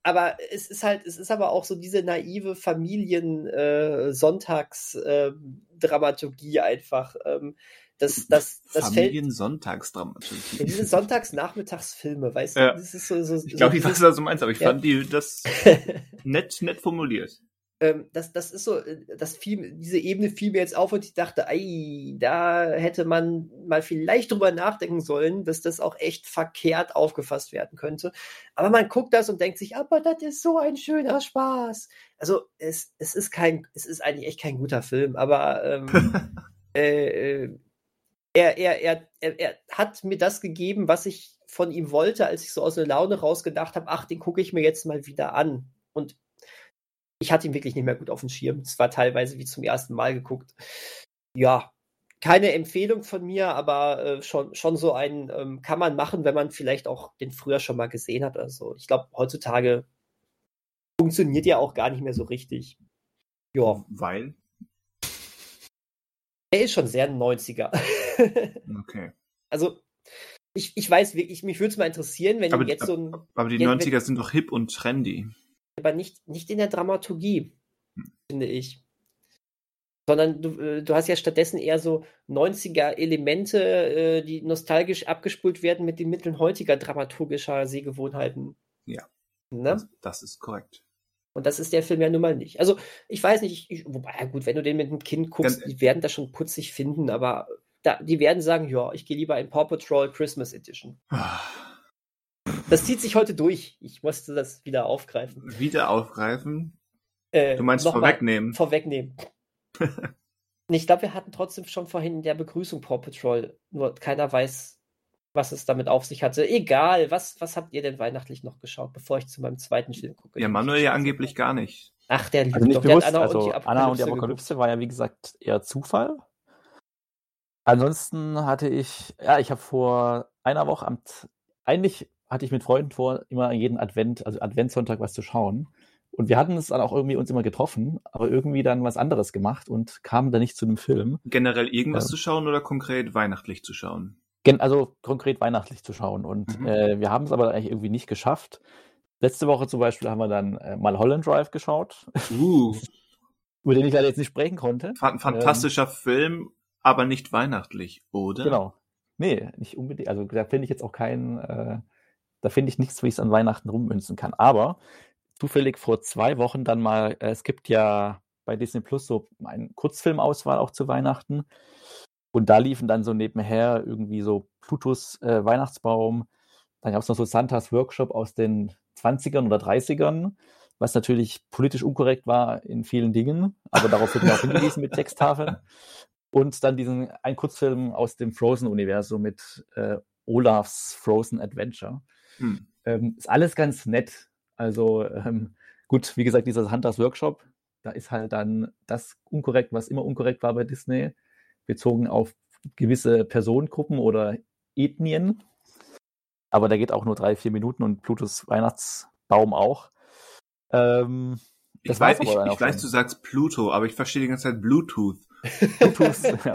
Speaker 2: aber es ist halt, es ist aber auch so diese naive Familien-Sonntagsdramaturgie äh, äh, einfach. Ähm, das, das, das
Speaker 1: Familien-Sonntagsdramaturgie.
Speaker 2: Ja, diese Sonntags-Nachmittagsfilme, weißt
Speaker 1: ja. du? Das ist so, so, ich glaube, ich weiß, was du meinst, aber ich ja. fand die das (laughs) nett, nett formuliert
Speaker 2: ähm, das, das ist so, äh, das fiel, diese Ebene fiel mir jetzt auf und ich dachte, ei, da hätte man mal vielleicht drüber nachdenken sollen, dass das auch echt verkehrt aufgefasst werden könnte. Aber man guckt das und denkt sich, aber das ist so ein schöner Spaß. Also es, es ist kein, es ist eigentlich echt kein guter Film, aber ähm, (laughs) äh, äh, er, er, er, er, er hat mir das gegeben, was ich von ihm wollte, als ich so aus der Laune rausgedacht habe, ach, den gucke ich mir jetzt mal wieder an. Und ich hatte ihn wirklich nicht mehr gut auf dem Schirm. Es war teilweise wie zum ersten Mal geguckt. Ja, keine Empfehlung von mir, aber äh, schon, schon so einen ähm, kann man machen, wenn man vielleicht auch den früher schon mal gesehen hat. Also ich glaube, heutzutage funktioniert ja auch gar nicht mehr so richtig. Ja.
Speaker 1: Weil?
Speaker 2: Er ist schon sehr 90er. (laughs)
Speaker 1: okay.
Speaker 2: Also, ich, ich weiß wirklich, mich würde es mal interessieren, wenn
Speaker 1: aber,
Speaker 2: jetzt so ein.
Speaker 1: Aber die 90er sind doch hip und trendy.
Speaker 2: Aber nicht, nicht in der Dramaturgie, finde ich sondern du, äh, du hast ja stattdessen eher so 90er-Elemente, äh, die nostalgisch abgespult werden mit den Mitteln heutiger dramaturgischer Sehgewohnheiten.
Speaker 1: Ja. Ne? Das, das, ist korrekt.
Speaker 2: Und das ist der Film ja nun mal nicht. Also, ich weiß nicht, ich, wobei, ja gut, wenn du den mit einem Kind guckst, Ganz, die werden das schon putzig finden, aber da, die werden sagen, ja, ich gehe lieber in Paw Patrol Christmas Edition. Das zieht sich heute durch. Ich musste das wieder aufgreifen.
Speaker 1: Wieder aufgreifen? Äh, du meinst vorwegnehmen?
Speaker 2: Vorwegnehmen (laughs) ich glaube, wir hatten trotzdem schon vorhin in der Begrüßung Paw Patrol, nur keiner weiß, was es damit auf sich hatte. Egal, was, was habt ihr denn weihnachtlich noch geschaut, bevor ich zu meinem zweiten Film gucke?
Speaker 1: Ja, Manuel ja angeblich gar nicht.
Speaker 2: Ach, der
Speaker 3: also nicht doch, bewusst, Anna, also und die Anna und die Apokalypse war ja, wie gesagt, eher Zufall. Ansonsten hatte ich, ja, ich habe vor einer Woche, am, eigentlich hatte ich mit Freunden vor, immer jeden Advent, also Adventssonntag was zu schauen. Und wir hatten es dann auch irgendwie uns immer getroffen, aber irgendwie dann was anderes gemacht und kamen dann nicht zu einem Film.
Speaker 1: Generell irgendwas äh, zu schauen oder konkret weihnachtlich zu schauen?
Speaker 3: Also konkret weihnachtlich zu schauen. Und mhm. äh, wir haben es aber eigentlich irgendwie nicht geschafft. Letzte Woche zum Beispiel haben wir dann äh, mal Holland Drive geschaut.
Speaker 1: Uh. (laughs)
Speaker 3: über den ich leider jetzt nicht sprechen konnte.
Speaker 1: Fantastischer ähm, Film, aber nicht weihnachtlich, oder?
Speaker 3: Genau. Nee, nicht unbedingt. Also da finde ich jetzt auch keinen, äh, da finde ich nichts, wie ich es an Weihnachten rummünzen kann. Aber zufällig vor zwei Wochen dann mal, äh, es gibt ja bei Disney Plus so eine Kurzfilmauswahl auch zu Weihnachten. Und da liefen dann so nebenher irgendwie so Plutos äh, Weihnachtsbaum. Dann gab es noch so Santas Workshop aus den 20ern oder 30ern, was natürlich politisch unkorrekt war in vielen Dingen, aber darauf wird mir auch hingewiesen mit Texttafeln. Und dann diesen ein Kurzfilm aus dem Frozen-Universum mit äh, Olafs Frozen Adventure. Hm. Ähm, ist alles ganz nett. Also ähm, gut, wie gesagt, dieser Hunters Workshop, da ist halt dann das unkorrekt, was immer unkorrekt war bei Disney, bezogen auf gewisse Personengruppen oder Ethnien. Aber der geht auch nur drei, vier Minuten und Plutos Weihnachtsbaum auch.
Speaker 1: Ähm, ich weiß, ich, ich weiß du sagst Pluto, aber ich verstehe die ganze Zeit Bluetooth. (laughs)
Speaker 3: Bluetooth, ja.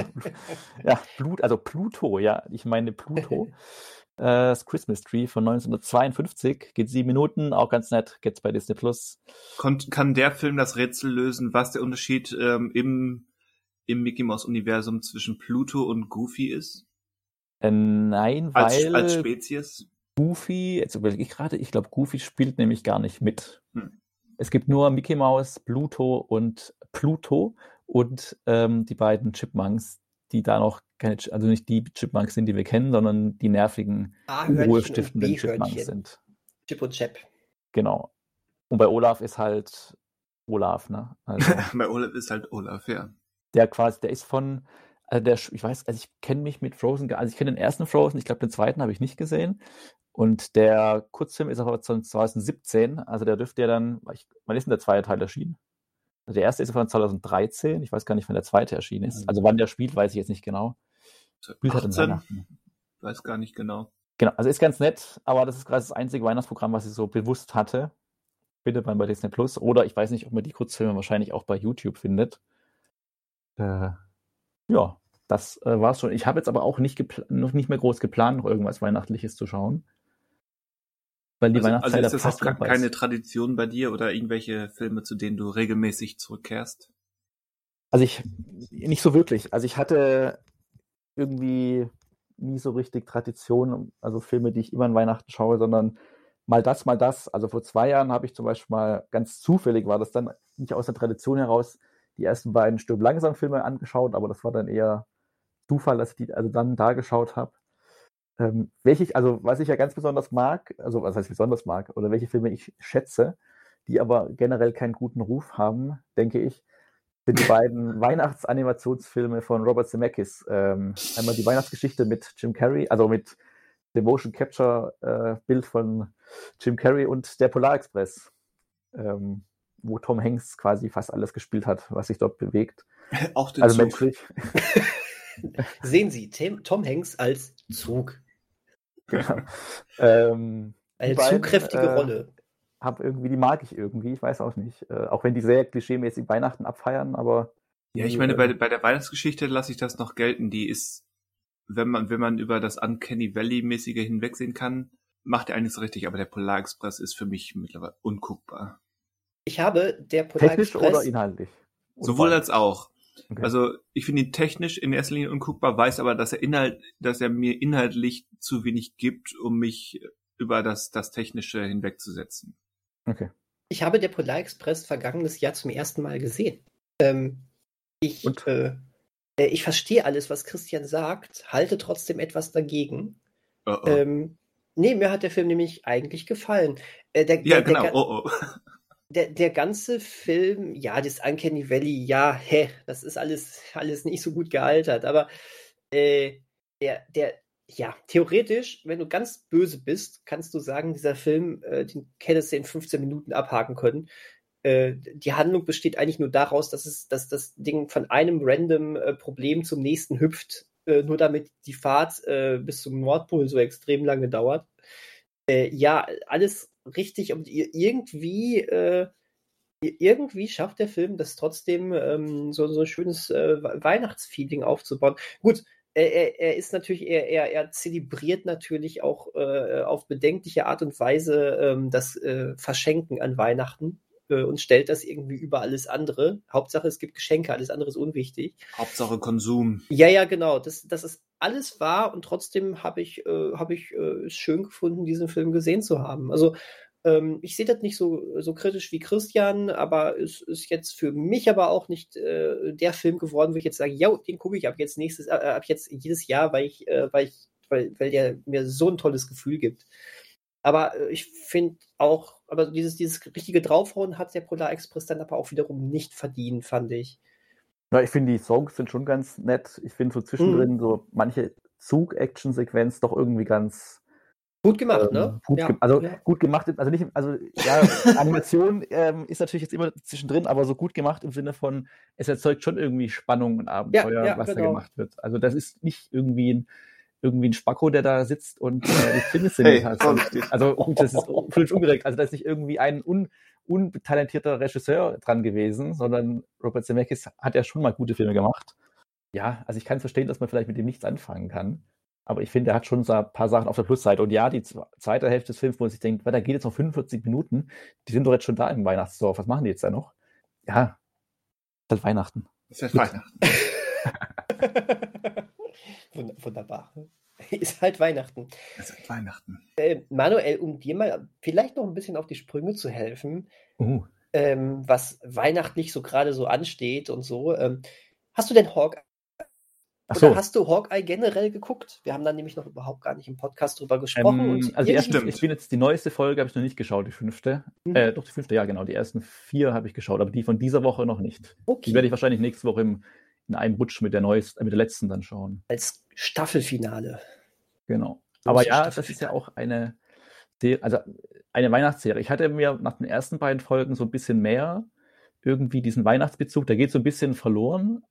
Speaker 3: ja, Blut, also Pluto, ja, ich meine Pluto. (laughs) Äh, das Christmas Tree von 1952. Geht sieben Minuten, auch ganz nett, geht's bei Disney Plus.
Speaker 1: kann der Film das Rätsel lösen, was der Unterschied ähm, im, im Mickey Mouse Universum zwischen Pluto und Goofy ist?
Speaker 3: Äh, nein, weil
Speaker 1: als, als Spezies.
Speaker 3: Goofy, jetzt überlege ich gerade, ich glaube, Goofy spielt nämlich gar nicht mit. Hm. Es gibt nur Mickey Mouse, Pluto und Pluto und ähm, die beiden Chipmunks, die da noch keine, also nicht die Chipmunks sind, die wir kennen, sondern die nervigen, ruhestiftenden Chipmunks sind.
Speaker 2: Chip und Chap.
Speaker 3: Genau. Und bei Olaf ist halt Olaf, ne?
Speaker 1: Also, (laughs) bei Olaf ist halt Olaf, ja.
Speaker 3: Der quasi, der ist von, also der, ich weiß, also ich kenne mich mit Frozen, also ich kenne den ersten Frozen, ich glaube den zweiten habe ich nicht gesehen. Und der Kurzfilm ist aber 2017, also der dürfte ja dann, wann ist denn der zweite Teil erschienen? Also der erste ist von 2013, ich weiß gar nicht, wann der zweite erschienen ist. Mhm. Also wann der spielt, weiß ich jetzt nicht genau.
Speaker 1: Spielt halt in Weihnachten. Weiß gar nicht genau.
Speaker 3: Genau, also ist ganz nett, aber das ist gerade das einzige Weihnachtsprogramm, was ich so bewusst hatte. Findet man bei Disney Plus. Oder ich weiß nicht, ob man die Kurzfilme wahrscheinlich auch bei YouTube findet. Äh, ja, das äh, war's schon. Ich habe jetzt aber auch nicht, noch nicht mehr groß geplant, noch irgendwas Weihnachtliches zu schauen.
Speaker 1: Weil die also, Weihnachtszeit also ist das auch keine Tradition bei dir oder irgendwelche Filme, zu denen du regelmäßig zurückkehrst?
Speaker 3: Also ich nicht so wirklich. Also ich hatte irgendwie nie so richtig Tradition, also Filme, die ich immer an Weihnachten schaue, sondern mal das, mal das. Also vor zwei Jahren habe ich zum Beispiel mal ganz zufällig, war das dann nicht aus der Tradition heraus, die ersten beiden Stirb langsam Filme angeschaut, aber das war dann eher Zufall, dass ich die also dann da geschaut habe. Ähm, welche ich, also was ich ja ganz besonders mag, also was heißt besonders mag, oder welche Filme ich schätze, die aber generell keinen guten Ruf haben, denke ich, sind die beiden (laughs) Weihnachtsanimationsfilme von Robert Zemeckis. Ähm, einmal die Weihnachtsgeschichte mit Jim Carrey, also mit dem Motion Capture äh, Bild von Jim Carrey und der Polar Express, ähm, wo Tom Hanks quasi fast alles gespielt hat, was sich dort bewegt.
Speaker 1: Auch den also Zug. menschlich. (laughs)
Speaker 2: Sehen Sie Tom Hanks als Zug.
Speaker 3: Genau. (laughs) Ähm,
Speaker 2: Eine beiden, zugkräftige äh, Rolle.
Speaker 3: habe irgendwie, die mag ich irgendwie, ich weiß auch nicht. Äh, auch wenn die sehr klischeemäßig Weihnachten abfeiern, aber.
Speaker 1: Ja, ich meine, bei, bei der Weihnachtsgeschichte lasse ich das noch gelten. Die ist, wenn man, wenn man über das Uncanny Valley-mäßige hinwegsehen kann, macht er einiges richtig, aber der Polar Express ist für mich mittlerweile unguckbar.
Speaker 2: Ich habe der Polar
Speaker 3: Technisch
Speaker 2: Express.
Speaker 3: oder inhaltlich?
Speaker 1: Sowohl als auch.
Speaker 3: Okay.
Speaker 1: Also ich finde ihn technisch in erster Linie unguckbar, weiß aber, dass er Inhalt, dass er mir inhaltlich zu wenig gibt, um mich über das, das Technische hinwegzusetzen.
Speaker 3: Okay.
Speaker 2: Ich habe der Polar Express vergangenes Jahr zum ersten Mal gesehen. Ähm, ich,
Speaker 3: Und?
Speaker 2: äh, äh, ich verstehe alles, was Christian sagt, halte trotzdem etwas dagegen.
Speaker 1: Oh, oh.
Speaker 2: Ähm, nee, mir hat der Film nämlich eigentlich gefallen. Äh, der,
Speaker 1: ja,
Speaker 2: der,
Speaker 1: genau.
Speaker 2: Der,
Speaker 1: oh, oh. (laughs)
Speaker 2: der, der ganze Film, ja, das Uncanny Valley, ja, hä, das ist alles, alles nicht so gut gealtert, aber äh, der, der, ja, theoretisch, wenn du ganz böse bist, kannst du sagen, dieser Film, äh, den hättest du in 15 Minuten abhaken können. Äh, die Handlung besteht eigentlich nur daraus, dass, es, dass das Ding von einem random äh, Problem zum nächsten hüpft, äh, nur damit die Fahrt äh, bis zum Nordpol so extrem lange dauert. Äh, ja, alles richtig und ir- irgendwie äh, irgendwie schafft der Film das trotzdem ähm, so, so ein schönes äh, We- Weihnachtsfeeling aufzubauen. Gut, er, er, er ist natürlich, er, er, er zelebriert natürlich auch äh, auf bedenkliche Art und Weise ähm, das äh, Verschenken an Weihnachten äh, und stellt das irgendwie über alles andere. Hauptsache, es gibt Geschenke, alles andere ist unwichtig.
Speaker 1: Hauptsache Konsum.
Speaker 2: Ja, ja, genau. Das, das ist alles wahr und trotzdem habe ich, äh, hab ich äh, es schön gefunden, diesen Film gesehen zu haben. Also ähm, ich sehe das nicht so, so kritisch wie Christian, aber es ist jetzt für mich aber auch nicht äh, der Film geworden, wo ich jetzt sage, ja, den gucke ich ab jetzt nächstes, äh, ab jetzt jedes Jahr, weil ich, äh, weil ich, weil, weil der mir so ein tolles Gefühl gibt. Aber äh, ich finde auch, aber dieses, dieses richtige Draufhauen hat der Polar Express dann aber auch wiederum nicht verdient, fand ich.
Speaker 3: Ja, ich finde, die Songs sind schon ganz nett. Ich finde so zwischendrin
Speaker 2: Mhm.
Speaker 3: so manche Zug-Action-Sequenz doch irgendwie ganz
Speaker 2: Gut gemacht,
Speaker 3: ähm,
Speaker 2: ne?
Speaker 3: Gut
Speaker 2: Ja,
Speaker 3: ge also
Speaker 2: ja.
Speaker 3: gut gemacht, also nicht, also ja, (laughs) Animation ähm, ist natürlich jetzt immer zwischendrin, aber so gut gemacht im Sinne von, es erzeugt schon irgendwie Spannung und Abenteuer,
Speaker 2: ja,
Speaker 3: was da
Speaker 2: genau.
Speaker 3: gemacht wird. Also das ist nicht irgendwie ein, irgendwie ein Spacko, der da sitzt und äh, die Filme inszeniert hat.
Speaker 1: vorsichtig.
Speaker 3: Also gut, das ist völlig ungerecht. Also da ist nicht irgendwie ein un, untalentierter Regisseur dran gewesen, sondern Robert Zemeckis hat ja schon mal gute Filme gemacht. Ja, also ich kann verstehen, dass man vielleicht mit dem nichts anfangen kann. Aber ich finde, er hat schon so ein paar Sachen auf der Plusseite. Und ja, die zwe- zweite Hälfte des Films, wo man sich denkt, weil da geht jetzt noch 45 Minuten, die sind doch jetzt schon da im Weihnachtsdorf. Was machen die jetzt da noch? Ja, ist halt Weihnachten.
Speaker 1: Das ist halt Weihnachten. (laughs) (laughs)
Speaker 2: Wund- Wunderbar. (laughs) Ist halt Weihnachten.
Speaker 1: Ist halt Weihnachten.
Speaker 2: Äh, Manuel, um dir mal vielleicht noch ein bisschen auf die Sprünge zu helfen,
Speaker 3: Uh,
Speaker 2: ähm, was weihnachtlich so gerade so ansteht und so. Ähm, hast du denn Hawkeye
Speaker 3: ach
Speaker 2: oder
Speaker 3: so.
Speaker 2: hast du Hawkeye generell geguckt? Wir haben dann nämlich noch überhaupt gar nicht im Podcast drüber gesprochen.
Speaker 3: Ähm, also die ersten,
Speaker 1: stimmt.
Speaker 3: ich bin jetzt die neueste Folge, habe ich noch nicht geschaut, die fünfte.
Speaker 2: Mhm.
Speaker 3: Äh, doch, die fünfte, ja genau. Die ersten vier habe ich geschaut, aber die von dieser Woche noch nicht.
Speaker 2: okay.
Speaker 3: Die werde ich wahrscheinlich nächste Woche im, in einem Rutsch mit der neuesten, mit der letzten dann schauen.
Speaker 2: als Staffelfinale.
Speaker 3: Genau. Aber ja, das ist ja auch eine, also eine Weihnachtsserie. Ich hatte mir nach den ersten beiden Folgen so ein bisschen mehr irgendwie diesen Weihnachtsbezug, da geht so ein bisschen verloren.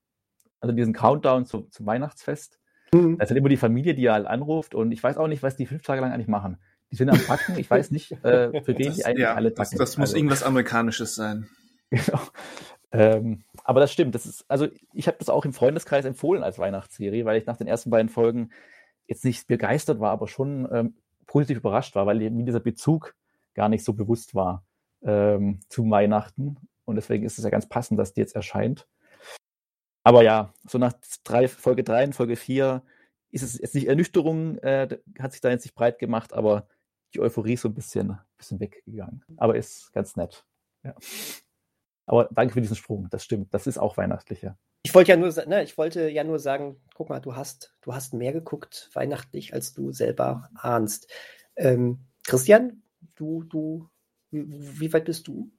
Speaker 3: Also diesen Countdown zu, zum Weihnachtsfest.
Speaker 2: Mhm.
Speaker 3: Da ist dann immer die Familie, die halt anruft und ich weiß auch nicht, was die fünf Tage lang eigentlich machen. Die sind am Backen, ich weiß nicht, äh, für (laughs) wen
Speaker 1: Das,
Speaker 3: die eigentlich
Speaker 1: ja,
Speaker 3: alle
Speaker 1: das,
Speaker 3: backen.
Speaker 1: das muss
Speaker 3: Also-
Speaker 1: irgendwas Amerikanisches sein. (laughs)
Speaker 3: Genau. Ähm, aber das stimmt. Das ist, also ich habe das auch im Freundeskreis empfohlen als Weihnachtsserie, weil ich nach den ersten beiden Folgen jetzt nicht begeistert war, aber schon ähm, positiv überrascht war, weil mir dieser Bezug gar nicht so bewusst war ähm, zu Weihnachten. Und deswegen ist es ja ganz passend, dass die jetzt erscheint. Aber ja, so nach drei, Folge 3 und Folge 4 ist es jetzt nicht Ernüchterung, äh, hat sich da jetzt nicht breit gemacht, aber die Euphorie ist so ein bisschen, bisschen weggegangen. Aber ist ganz nett. Ja. Aber danke für diesen Sprung. Das stimmt. Das ist auch weihnachtlicher.
Speaker 2: Ich wollte ja nur, ne, ich wollte ja nur sagen, guck mal, du hast, du hast mehr geguckt weihnachtlich, als du selber ahnst. Ähm, Christian, du, du, wie, wie weit bist du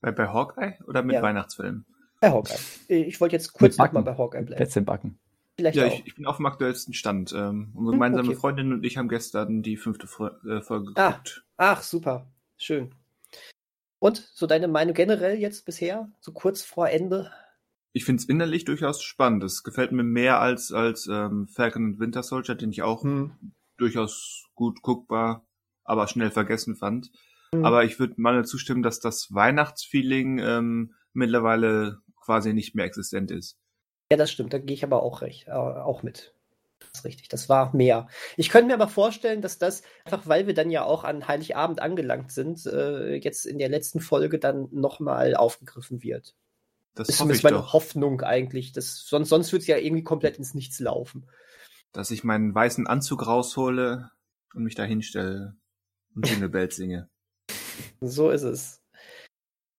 Speaker 1: Bei, bei Hawkeye oder mit
Speaker 2: Ja.
Speaker 1: Weihnachtsfilmen?
Speaker 2: bei Hawkeye? Ich wollte jetzt kurz
Speaker 3: Backen.
Speaker 2: nochmal bei Hawkeye bleiben.
Speaker 3: Plätzchen backen.
Speaker 2: Vielleicht
Speaker 1: Ja,
Speaker 2: auch.
Speaker 1: ich, ich bin auf dem aktuellsten Stand. Ähm, unsere
Speaker 2: Hm,
Speaker 1: gemeinsame
Speaker 2: okay.
Speaker 1: Freundin und ich haben gestern die fünfte äh, Folge
Speaker 2: Ah.
Speaker 1: geguckt.
Speaker 2: Ach, super. Schön. Und so deine Meinung generell jetzt bisher, so kurz vor Ende?
Speaker 1: Ich finde es innerlich durchaus spannend. Es gefällt mir mehr als, als ähm, Falcon und Winter Soldier, den ich auch
Speaker 2: Hm.
Speaker 1: durchaus gut guckbar, aber schnell vergessen fand. Mhm. Aber ich würde mal zustimmen, dass das Weihnachtsfeeling ähm, mittlerweile quasi nicht mehr existent ist.
Speaker 2: Ja, das stimmt. Da gehe ich aber auch recht, äh, auch mit. Das ist richtig. Das war mehr. Ich könnte mir aber vorstellen, dass das einfach, weil wir dann ja auch an Heiligabend angelangt sind, äh, jetzt in der letzten Folge dann nochmal aufgegriffen wird. Das ist zumindest meine doch. Hoffnung eigentlich. Das, sonst sonst wird es ja irgendwie komplett ins Nichts laufen.
Speaker 1: Dass ich meinen weißen Anzug raushole und mich da hinstelle und (laughs) Jingle Bells singe.
Speaker 2: So ist es.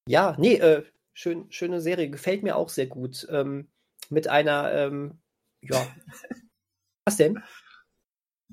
Speaker 2: Ja, nee, äh, schön, schöne Serie. Gefällt mir auch sehr gut. Ähm, mit einer, ähm, ja. (laughs) Was denn?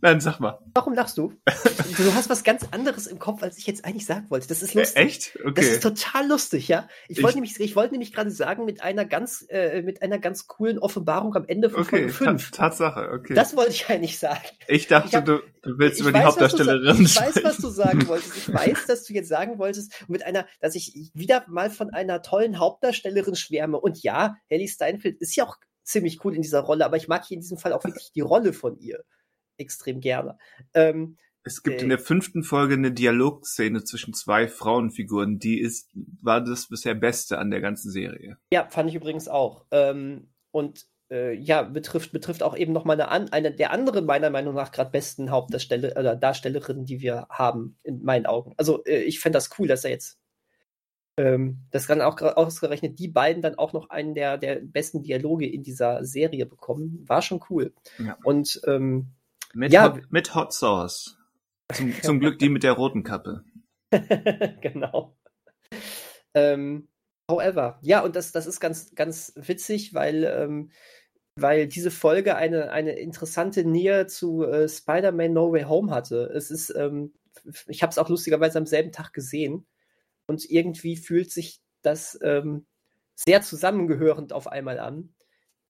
Speaker 1: Nein, sag mal.
Speaker 2: Warum lachst du? (laughs) Du hast was ganz anderes im Kopf, als ich jetzt eigentlich sagen wollte. Das ist lustig.
Speaker 1: Äh, echt?
Speaker 2: Okay. Das ist total lustig, ja. Ich, ich wollte nämlich, ich wollte nämlich gerade sagen, mit einer ganz, äh, mit einer ganz coolen Offenbarung am Ende von okay, Folge 5.
Speaker 1: Tatsache, okay.
Speaker 2: Das wollte ich eigentlich sagen.
Speaker 1: Ich dachte, ich hab, du, du willst über die weiß, Hauptdarstellerin
Speaker 2: Ich weiß, was du sagen wolltest. Ich weiß, dass du jetzt sagen wolltest, mit einer, dass ich wieder mal von einer tollen Hauptdarstellerin schwärme. Und ja, Ellie Steinfeld ist ja auch ziemlich cool in dieser Rolle, aber ich mag hier in diesem Fall auch wirklich die Rolle von ihr extrem gerne. Ähm,
Speaker 1: es gibt äh, in der fünften Folge eine Dialogszene zwischen zwei Frauenfiguren, die ist, war das bisher Beste an der ganzen Serie.
Speaker 2: Ja, fand ich übrigens auch. Ähm, und äh, ja, betrifft, betrifft auch eben nochmal eine, eine der anderen, meiner Meinung nach, gerade besten Hauptdarsteller oder Darstellerinnen, die wir haben, in meinen Augen. Also äh, ich fände das cool, dass er jetzt ähm, das kann auch ausgerechnet die beiden dann auch noch einen der, der besten Dialoge in dieser Serie bekommen. War schon cool. Ja. Und ähm,
Speaker 1: mit, ja. Hot, mit Hot Sauce. Zum, zum Glück die mit der roten Kappe. (laughs)
Speaker 2: genau. Ähm, however, ja, und das, das ist ganz, ganz witzig, weil, ähm, weil diese Folge eine, eine interessante Nähe zu äh, Spider-Man No Way Home hatte. Es ist, ähm, ich habe es auch lustigerweise am selben Tag gesehen und irgendwie fühlt sich das ähm, sehr zusammengehörend auf einmal an.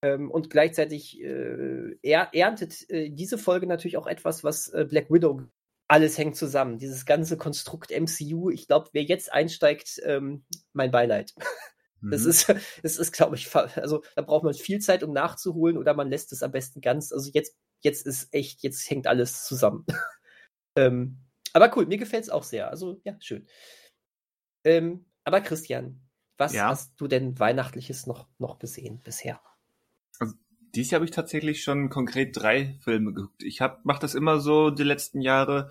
Speaker 2: Ähm, und gleichzeitig äh, er, erntet äh, diese Folge natürlich auch etwas, was äh, Black Widow alles hängt zusammen. Dieses ganze Konstrukt MCU. Ich glaube, wer jetzt einsteigt, ähm, mein Beileid. (laughs) Das mhm. ist, das ist, glaube ich, also da braucht man viel Zeit, um nachzuholen, oder man lässt es am besten ganz. Also jetzt, jetzt ist echt, jetzt hängt alles zusammen. (laughs) ähm, aber cool, mir gefällt es auch sehr. Also ja, schön. Ähm, aber Christian, was ja. hast du denn Weihnachtliches noch, noch gesehen bisher?
Speaker 1: Also, dies Jahr habe ich tatsächlich schon konkret drei Filme geguckt. Ich hab, mach das immer so die letzten Jahre.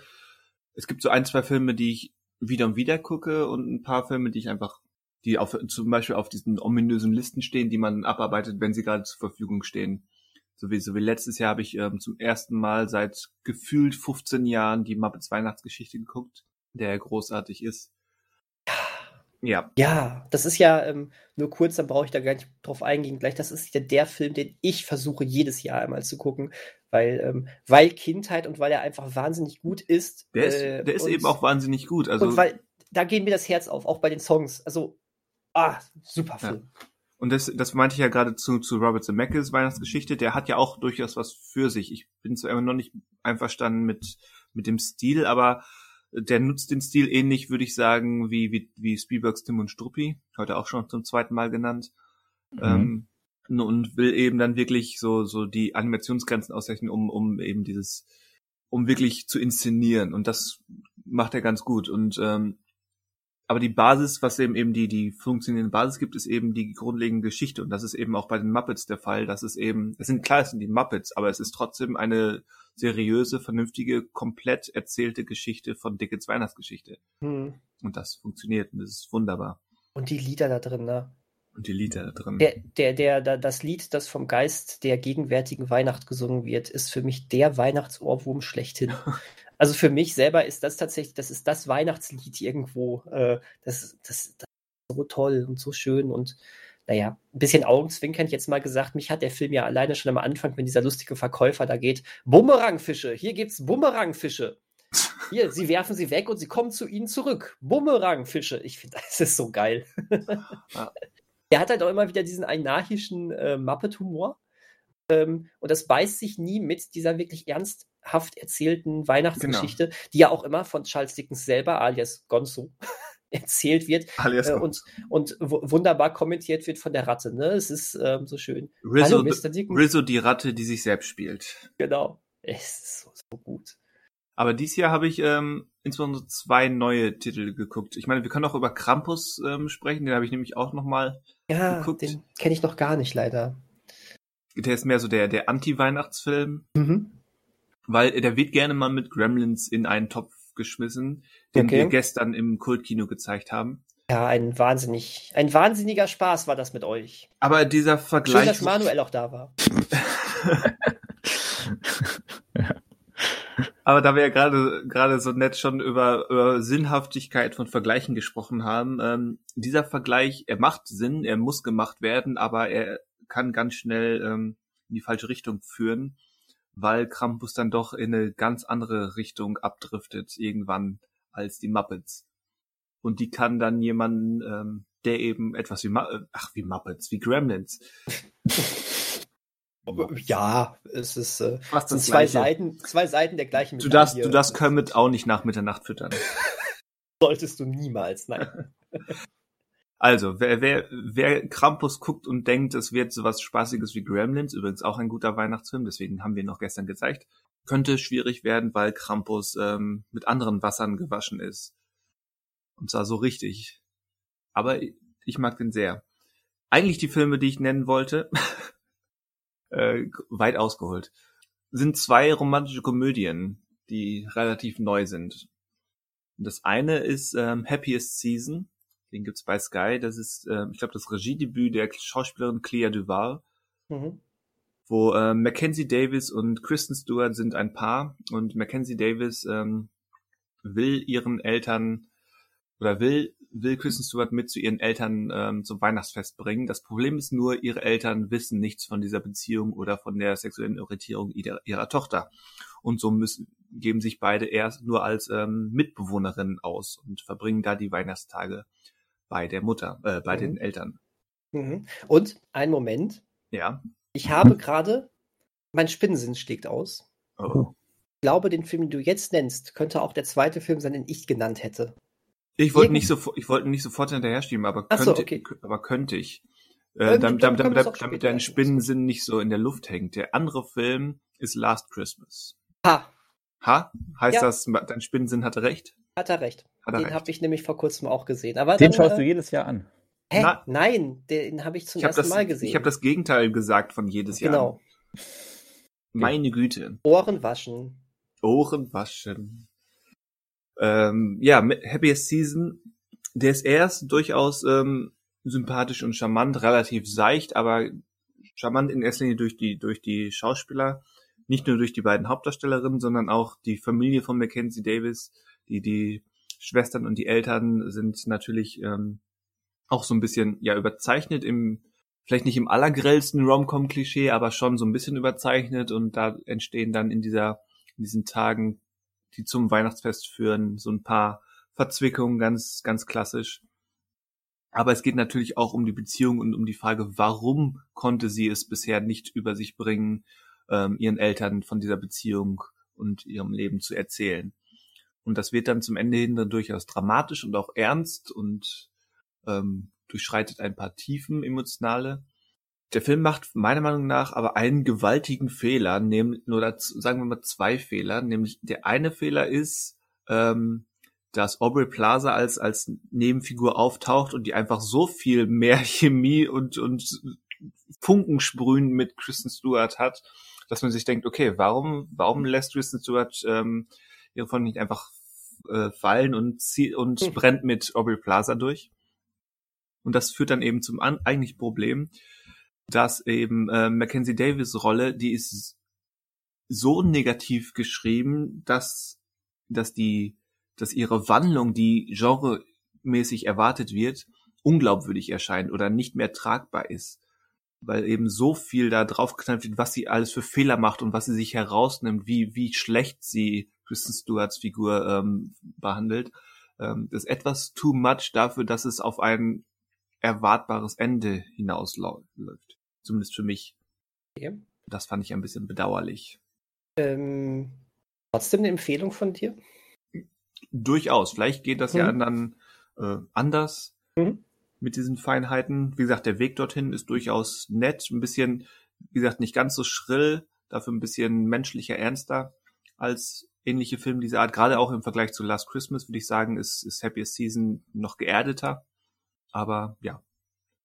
Speaker 1: Es gibt so ein, zwei Filme, die ich wieder und wieder gucke und ein paar Filme, die ich einfach, die auf, zum Beispiel auf diesen ominösen Listen stehen, die man abarbeitet, wenn sie gerade zur Verfügung stehen. So wie, so wie letztes Jahr habe ich ähm, zum ersten Mal seit gefühlt 15 Jahren die Muppets Weihnachtsgeschichte geguckt, der großartig ist.
Speaker 2: Ja. Ja, das ist ja ähm, nur kurz, dann brauche ich da gar nicht drauf eingehen. Gleich, das ist ja der Film, den ich versuche jedes Jahr einmal zu gucken, weil ähm, weil Kindheit und weil er einfach wahnsinnig gut ist.
Speaker 1: Der ist, äh, der ist und, eben auch wahnsinnig gut. Also
Speaker 2: und weil da geht mir das Herz auf, auch bei den Songs. Also ah, super Film.
Speaker 1: Ja. Und das, das meinte ich ja gerade zu, zu Robert Zemeckis Weihnachtsgeschichte. Der hat ja auch durchaus was für sich. Ich bin zwar immer noch nicht einverstanden mit mit dem Stil, aber der nutzt den Stil ähnlich, würde ich sagen, wie, wie, wie Spielbergs Tim und Struppi, heute auch schon zum zweiten Mal genannt. Mhm. Ähm, und will eben dann wirklich so, so die Animationsgrenzen ausrechnen, um, um eben dieses, um wirklich zu inszenieren. Und das macht er ganz gut. Und ähm, aber die Basis, was eben eben die, die funktionierende Basis gibt, ist eben die grundlegende Geschichte. Und das ist eben auch bei den Muppets der Fall. Das ist eben, es sind klar, es sind die Muppets, aber es ist trotzdem eine seriöse, vernünftige, komplett erzählte Geschichte von Dickens Weihnachtsgeschichte. Hm. Und das funktioniert und das ist wunderbar.
Speaker 2: Und die Lieder da drin, ne?
Speaker 1: Und die Lieder da drin.
Speaker 2: Der, der, der, der, das Lied, das vom Geist der gegenwärtigen Weihnacht gesungen wird, ist für mich der Weihnachtsohrwurm schlechthin. (laughs) also für mich selber ist das tatsächlich, das ist das Weihnachtslied irgendwo. Äh, das, das, das ist so toll und so schön und naja, ein bisschen augenzwinkernd jetzt mal gesagt, mich hat der Film ja alleine schon am Anfang, wenn dieser lustige Verkäufer da geht, Bumerangfische, hier gibt's Bumerangfische. Hier, sie werfen sie weg und sie kommen zu ihnen zurück. Bumerangfische. Ich finde, (laughs) das ist so geil. Ja. Er hat halt auch immer wieder diesen anarchischen äh, Muppet-Humor. Ähm, und das beißt sich nie mit dieser wirklich ernsthaft erzählten Weihnachtsgeschichte, genau. die ja auch immer von Charles Dickens selber, alias Gonzo, (laughs) erzählt wird äh, und, und wunderbar kommentiert wird von der Ratte. Ne? Es ist ähm, so schön.
Speaker 1: Rizzo, Hallo, Mr. Dickens. Rizzo, die Ratte, die sich selbst spielt.
Speaker 2: Genau. Es ist so, so gut.
Speaker 1: Aber dieses Jahr habe ich ähm, insbesondere zwei neue Titel geguckt. Ich meine, wir können auch über Krampus ähm, sprechen, den habe ich nämlich auch nochmal
Speaker 2: Ja,
Speaker 1: geguckt.
Speaker 2: den kenne ich noch gar nicht leider.
Speaker 1: Der ist mehr so der, der Anti-Weihnachtsfilm,
Speaker 2: Mhm.
Speaker 1: Weil der wird gerne mal mit Gremlins in einen Topf geschmissen, den
Speaker 2: Okay.
Speaker 1: wir gestern im Kultkino gezeigt haben.
Speaker 2: Ja, ein wahnsinnig, ein wahnsinniger Spaß war das mit euch.
Speaker 1: Aber dieser
Speaker 2: Schön,
Speaker 1: Vergleich.
Speaker 2: dass Manuel auch da war. (laughs)
Speaker 1: Aber da wir ja gerade gerade so nett schon über, über Sinnhaftigkeit von Vergleichen gesprochen haben, ähm, dieser Vergleich, er macht Sinn, er muss gemacht werden, aber er kann ganz schnell ähm, in die falsche Richtung führen, weil Krampus dann doch in eine ganz andere Richtung abdriftet irgendwann als die Muppets. Und die kann dann jemanden, ähm, der eben etwas wie Ma äh, ach wie Muppets, wie Gremlins, (laughs)
Speaker 2: Ja, es ist äh,
Speaker 1: fast
Speaker 2: sind
Speaker 1: das
Speaker 2: zwei
Speaker 1: Gleiche.
Speaker 2: Seiten, zwei Seiten der gleichen
Speaker 1: Du darfst,
Speaker 2: Medaille.
Speaker 1: du darfst Kermit auch nicht nach Mitternacht füttern. (laughs)
Speaker 2: solltest du niemals, nein. (laughs)
Speaker 1: Also, wer, wer, wer Krampus guckt und denkt, es wird sowas Spaßiges wie Gremlins, übrigens auch ein guter Weihnachtsfilm, deswegen haben wir ihn noch gestern gezeigt, könnte schwierig werden, weil Krampus ähm, mit anderen Wassern gewaschen ist. Und zwar so richtig. Aber ich mag den sehr. Eigentlich die Filme, die ich nennen wollte, (laughs) äh, weit ausgeholt, sind zwei romantische Komödien, die relativ neu sind. Das eine ist ähm, Happiest Season, den gibt's bei Sky. Das ist, äh, ich glaube, das Regiedebüt der Schauspielerin Clea Duval,
Speaker 2: Mhm.
Speaker 1: wo äh, Mackenzie Davis und Kristen Stewart sind ein Paar und Mackenzie Davis ähm, will ihren Eltern oder will will Kristen Stewart mit zu ihren Eltern ähm, zum Weihnachtsfest bringen. Das Problem ist nur, ihre Eltern wissen nichts von dieser Beziehung oder von der sexuellen Orientierung ihrer, ihrer Tochter. Und so müssen, geben sich beide erst nur als ähm, Mitbewohnerinnen aus und verbringen da die Weihnachtstage bei der Mutter, äh, bei
Speaker 2: Mhm.
Speaker 1: den Eltern.
Speaker 2: Mhm. Und ein Moment,
Speaker 1: Ja.
Speaker 2: ich habe gerade, mein Spinnensinn schlägt aus.
Speaker 1: Oh.
Speaker 2: Ich glaube, den Film, den du jetzt nennst, könnte auch der zweite Film sein, den ich genannt hätte.
Speaker 1: Ich wollte nicht sofort, ich wollte nicht sofort hinterher schieben, aber
Speaker 2: so,
Speaker 1: könnte,
Speaker 2: okay.
Speaker 1: aber könnte ich. Äh, damit, damit, damit, damit dein. Spinnensinn nicht so in der Luft hängt. Der andere Film ist Last Christmas.
Speaker 2: Ha,
Speaker 1: Ha? Heißt
Speaker 2: Ja.
Speaker 1: das, dein Spinnensinn hatte recht?
Speaker 2: Hat er recht.
Speaker 1: Hat er
Speaker 2: Den habe ich nämlich vor kurzem auch gesehen. Aber
Speaker 3: Den
Speaker 2: dann,
Speaker 3: schaust du
Speaker 2: äh,
Speaker 3: jedes Jahr an.
Speaker 2: hä?
Speaker 1: Na-
Speaker 2: Nein, den habe ich zum
Speaker 1: Ich habe
Speaker 2: ersten
Speaker 1: das,
Speaker 2: Mal gesehen.
Speaker 1: ich hab das Gegenteil gesagt von jedes Jahr.
Speaker 2: genau.
Speaker 1: Meine Güte.
Speaker 2: Ohren waschen.
Speaker 1: Ohren waschen. Ähm, ja, mit Happiest Season, der ist erst durchaus ähm, sympathisch und charmant, relativ seicht, aber charmant in erster Linie durch die, durch die Schauspieler, nicht nur durch die beiden Hauptdarstellerinnen, sondern auch die Familie von Mackenzie Davis, die, die Schwestern und die Eltern sind natürlich ähm, auch so ein bisschen ja überzeichnet im vielleicht nicht im allergrellsten Rom-Com-Klischee, aber schon so ein bisschen überzeichnet und da entstehen dann in dieser in diesen Tagen, die zum Weihnachtsfest führen, so ein paar Verzwickungen, ganz ganz klassisch. Aber es geht natürlich auch um die Beziehung und um die Frage, warum konnte sie es bisher nicht über sich bringen, ähm, ihren Eltern von dieser Beziehung und ihrem Leben zu erzählen. Und das wird dann zum Ende hin dann durchaus dramatisch und auch ernst und ähm, durchschreitet ein paar Tiefen emotionale. Der Film macht meiner Meinung nach aber einen gewaltigen Fehler, nämlich, oder z- sagen wir mal zwei Fehler, nämlich der eine Fehler ist, ähm, dass Aubrey Plaza als, als Nebenfigur auftaucht und die einfach so viel mehr (laughs) Chemie und, und Funkensprühen mit Kristen Stewart hat, dass man sich denkt, okay, warum, warum lässt Kristen Stewart ähm, ihre Freundin nicht einfach äh, fallen und, zieht und
Speaker 2: Hm.
Speaker 1: brennt mit Aubrey Plaza durch? Und das führt dann eben zum an eigentlichen Problem, dass eben äh, Mackenzie Davis Rolle, die ist so negativ geschrieben, dass, dass die, dass ihre Wandlung, die genremäßig erwartet wird, unglaubwürdig erscheint oder nicht mehr tragbar ist. Weil eben so viel da drauf geknallt wird, was sie alles für Fehler macht und was sie sich herausnimmt, wie, wie schlecht sie Kristen Stewarts Figur ähm, behandelt. Ähm, das ist etwas too much dafür, dass es auf ein erwartbares Ende hinausläuft. Zumindest für mich.
Speaker 2: Okay.
Speaker 1: Das fand ich ein bisschen bedauerlich.
Speaker 2: Ähm, trotzdem eine Empfehlung von dir?
Speaker 1: Durchaus. Vielleicht geht das ja
Speaker 2: Mhm.
Speaker 1: dann äh, anders
Speaker 2: Mhm.
Speaker 1: mit diesen Feinheiten. Wie gesagt, der Weg dorthin ist durchaus nett. Ein bisschen, wie gesagt, nicht ganz so schrill, dafür ein bisschen menschlicher, ernster als ähnliche Filme dieser Art. Gerade auch im Vergleich zu Last Christmas würde ich sagen, ist, ist Happiest Season noch geerdeter. Aber ja,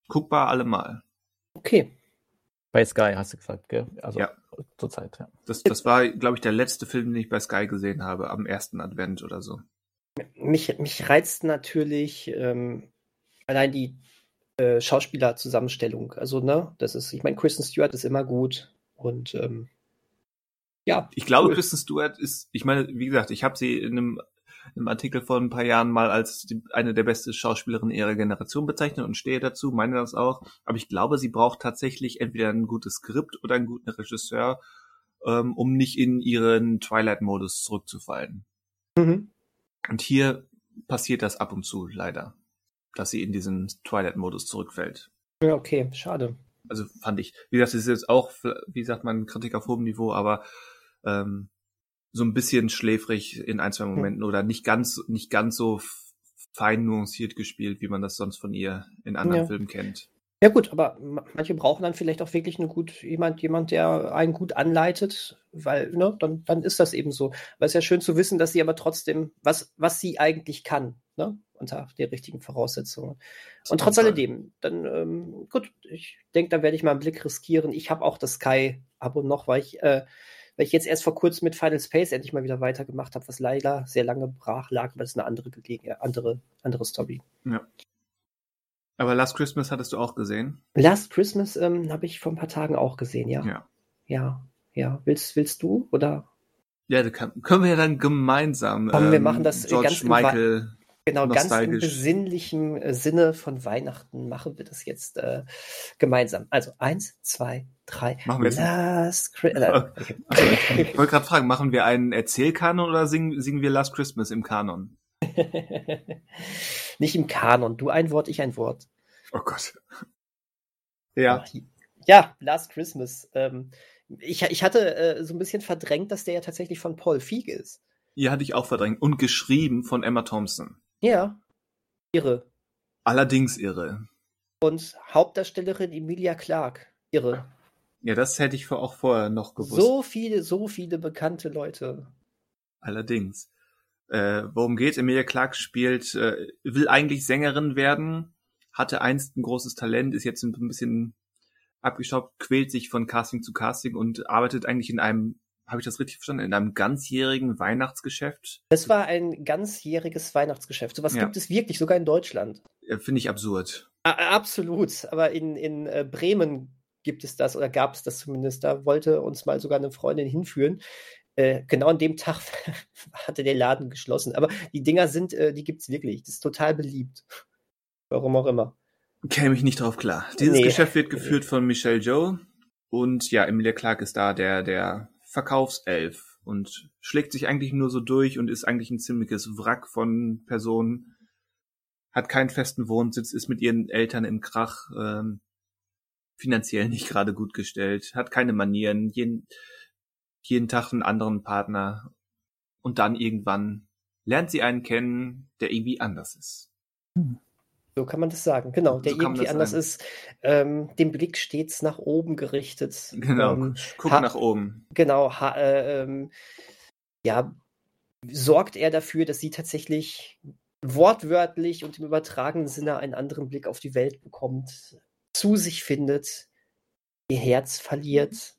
Speaker 1: guckbar allemal.
Speaker 2: Okay.
Speaker 3: Bei Sky hast du gesagt, gell?
Speaker 1: Also ja.
Speaker 3: zur Zeit, ja.
Speaker 1: Das, das war, glaube ich, der letzte Film, den ich bei Sky gesehen habe, am ersten Advent oder so.
Speaker 2: Mich, mich reizt natürlich ähm, allein die äh, Schauspielerzusammenstellung. Also, ne, das ist, ich meine, Kristen Stewart ist immer gut und ähm, ja.
Speaker 1: Ich glaube, cool. Kristen Stewart ist, ich meine, wie gesagt, ich habe sie in einem, einem Artikel vor ein paar Jahren mal als die, eine der besten Schauspielerinnen ihrer Generation bezeichnet und stehe dazu, meine das auch. Aber ich glaube, sie braucht tatsächlich entweder ein gutes Skript oder einen guten Regisseur, ähm, um nicht in ihren Twilight-Modus zurückzufallen. Mhm. Und hier passiert das ab und zu, leider. Dass sie in diesen Twilight-Modus zurückfällt.
Speaker 2: Ja, okay, schade.
Speaker 1: Also fand ich, wie gesagt, das ist jetzt auch, wie sagt man, Kritik auf hohem Niveau, aber ähm, so ein bisschen schläfrig in ein, zwei. Momenten oder nicht ganz, nicht ganz so fein nuanciert gespielt, wie man das sonst von ihr in anderen ja. Filmen kennt.
Speaker 2: Ja gut, aber manche brauchen dann vielleicht auch wirklich eine gut, jemand, jemand, der einen gut anleitet, weil, ne, dann, dann ist das eben so. Weil es ja schön zu wissen, dass sie aber trotzdem, was, was sie eigentlich kann, ne, unter den richtigen Voraussetzungen. Und trotz alledem, dann, ähm, gut, ich denke, da werde ich mal einen Blick riskieren. Ich habe auch das Sky-Abo noch, weil ich, äh, weil ich jetzt erst vor kurzem mit Final Space endlich mal wieder weitergemacht habe, was leider sehr lange brach lag, weil es eine andere, andere, andere Story.
Speaker 1: Ja. Aber Last Christmas hattest du auch gesehen?
Speaker 2: Last Christmas ähm, habe ich vor ein paar Tagen auch gesehen, ja. Ja. Ja, ja. Willst, willst du oder?
Speaker 1: Ja, kann, können wir ja dann gemeinsam.
Speaker 2: Komm, ähm, wir machen das George ganz Michael. Genau, ganz im besinnlichen äh, Sinne von Weihnachten machen wir das jetzt äh, gemeinsam. Also eins, zwei, drei.
Speaker 1: Machen wir Last Christmas. Äh, okay. (laughs) (laughs) ich wollte gerade fragen, machen wir einen Erzählkanon oder singen, singen wir Last Christmas im Kanon? (laughs)
Speaker 2: Nicht im Kanon. Du ein Wort, ich ein Wort.
Speaker 1: Oh Gott. Ja.
Speaker 2: Ja, Last Christmas. Ähm, ich, ich hatte äh, so ein bisschen verdrängt, dass der ja tatsächlich von Paul Feig ist.
Speaker 1: Ja, hatte ich auch verdrängt. Und geschrieben von Emma Thompson.
Speaker 2: Ja. Irre.
Speaker 1: Allerdings irre.
Speaker 2: Und Hauptdarstellerin Emilia Clarke. Irre.
Speaker 1: Ja, das hätte ich auch vorher noch gewusst.
Speaker 2: So viele, so viele bekannte Leute.
Speaker 1: Allerdings. Äh, worum geht's? Emilia Clarke spielt, äh, will eigentlich Sängerin werden, hatte einst ein großes Talent, ist jetzt ein bisschen abgestaubt, quält sich von Casting zu Casting und arbeitet eigentlich in einem, habe ich das richtig verstanden, in einem ganzjährigen Weihnachtsgeschäft.
Speaker 2: Das war ein ganzjähriges Weihnachtsgeschäft. Sowas ja. gibt es wirklich, sogar in Deutschland.
Speaker 1: Finde ich absurd.
Speaker 2: A absolut, aber in, in äh, Bremen gibt es das oder gab es das zumindest. Da wollte uns mal sogar eine Freundin hinführen. Äh, genau an dem Tag (laughs) hatte der Laden geschlossen. Aber die Dinger sind, äh, die gibt's wirklich. Das ist total beliebt. Warum auch immer.
Speaker 1: Käme ich nicht drauf klar. Dieses nee. Geschäft wird (laughs) geführt von Michelle Joe. Und ja, Emilia Clark ist da der, der Verkaufself und schlägt sich eigentlich nur so durch und ist eigentlich ein ziemliches Wrack von Personen. Hat keinen festen Wohnsitz, ist mit ihren Eltern im Krach, ähm, finanziell nicht gerade gut gestellt, hat keine Manieren, jeden, jeden Tag einen anderen Partner und dann irgendwann lernt sie einen kennen, der irgendwie anders ist.
Speaker 2: Hm. So kann man das sagen, genau, der so irgendwie anders sein. ist, ähm, den Blick stets nach oben gerichtet.
Speaker 1: Genau, ähm, guck nach oben.
Speaker 2: Genau, äh, ähm, ja, sorgt er dafür, dass sie tatsächlich wortwörtlich und im übertragenen Sinne einen anderen Blick auf die Welt bekommt, zu sich findet, ihr Herz verliert,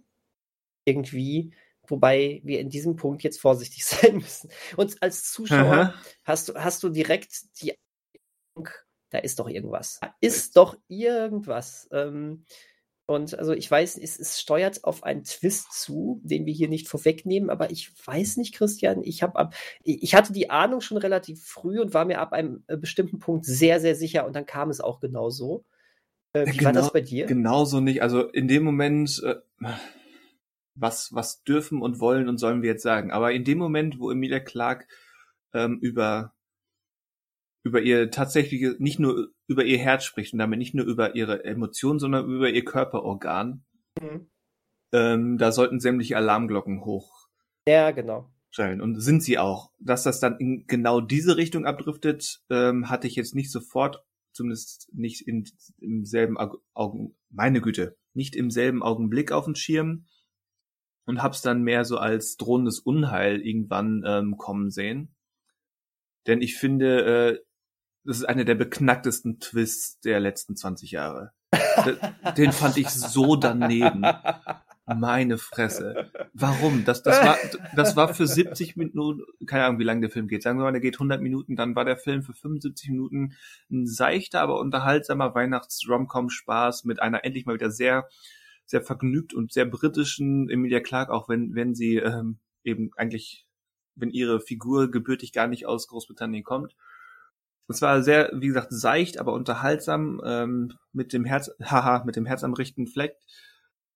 Speaker 2: irgendwie Wobei wir in diesem Punkt jetzt vorsichtig (laughs) sein müssen. Und als Zuschauer hast du, hast du direkt die da ist doch irgendwas. Da ist doch irgendwas. Ähm, und also ich weiß, es, es, steuert auf einen Twist zu, den wir hier nicht vorwegnehmen, aber ich weiß nicht, Christian, ich habe ab, ich hatte die Ahnung schon relativ früh und war mir ab einem äh, bestimmten Punkt sehr, sehr sicher und dann kam es auch genau so.
Speaker 1: Äh, wie genau, war das bei dir? Genauso nicht. Also in dem Moment, äh, was, was dürfen und wollen und sollen wir jetzt sagen. Aber in dem Moment, wo Emilia Clark ähm, über über ihr tatsächliche, nicht nur über ihr Herz spricht und damit nicht nur über ihre Emotionen, sondern über ihr Körperorgan, mhm. ähm, da sollten sämtliche Alarmglocken hoch.
Speaker 2: Ja, genau.
Speaker 1: Stellen. Und sind sie auch. Dass das dann in genau diese Richtung abdriftet, ähm, hatte ich jetzt nicht sofort, zumindest nicht in, im selben Augen, meine Güte, nicht im selben Augenblick auf dem Schirm. und hab's dann mehr so als drohendes Unheil irgendwann ähm, kommen sehen. Denn ich finde, äh, das ist einer der beknacktesten Twists der letzten 20 Jahre. Den fand ich so daneben. Meine Fresse. Warum? Das, das, war, das war für 70 Minuten, keine Ahnung, wie lange der Film geht. Sagen wir mal, der geht 100 Minuten, dann war der Film für 75 Minuten ein seichter, aber unterhaltsamer Weihnachts-Romcom-Spaß mit einer endlich mal wieder sehr, sehr vergnügt und sehr britischen Emilia Clarke, auch wenn, wenn sie ähm, eben eigentlich, wenn ihre Figur gebürtig gar nicht aus Großbritannien kommt. Es war sehr, wie gesagt, seicht, aber unterhaltsam, ähm, mit dem Herz, (laughs) haha, mit dem Herz am rechten Fleck.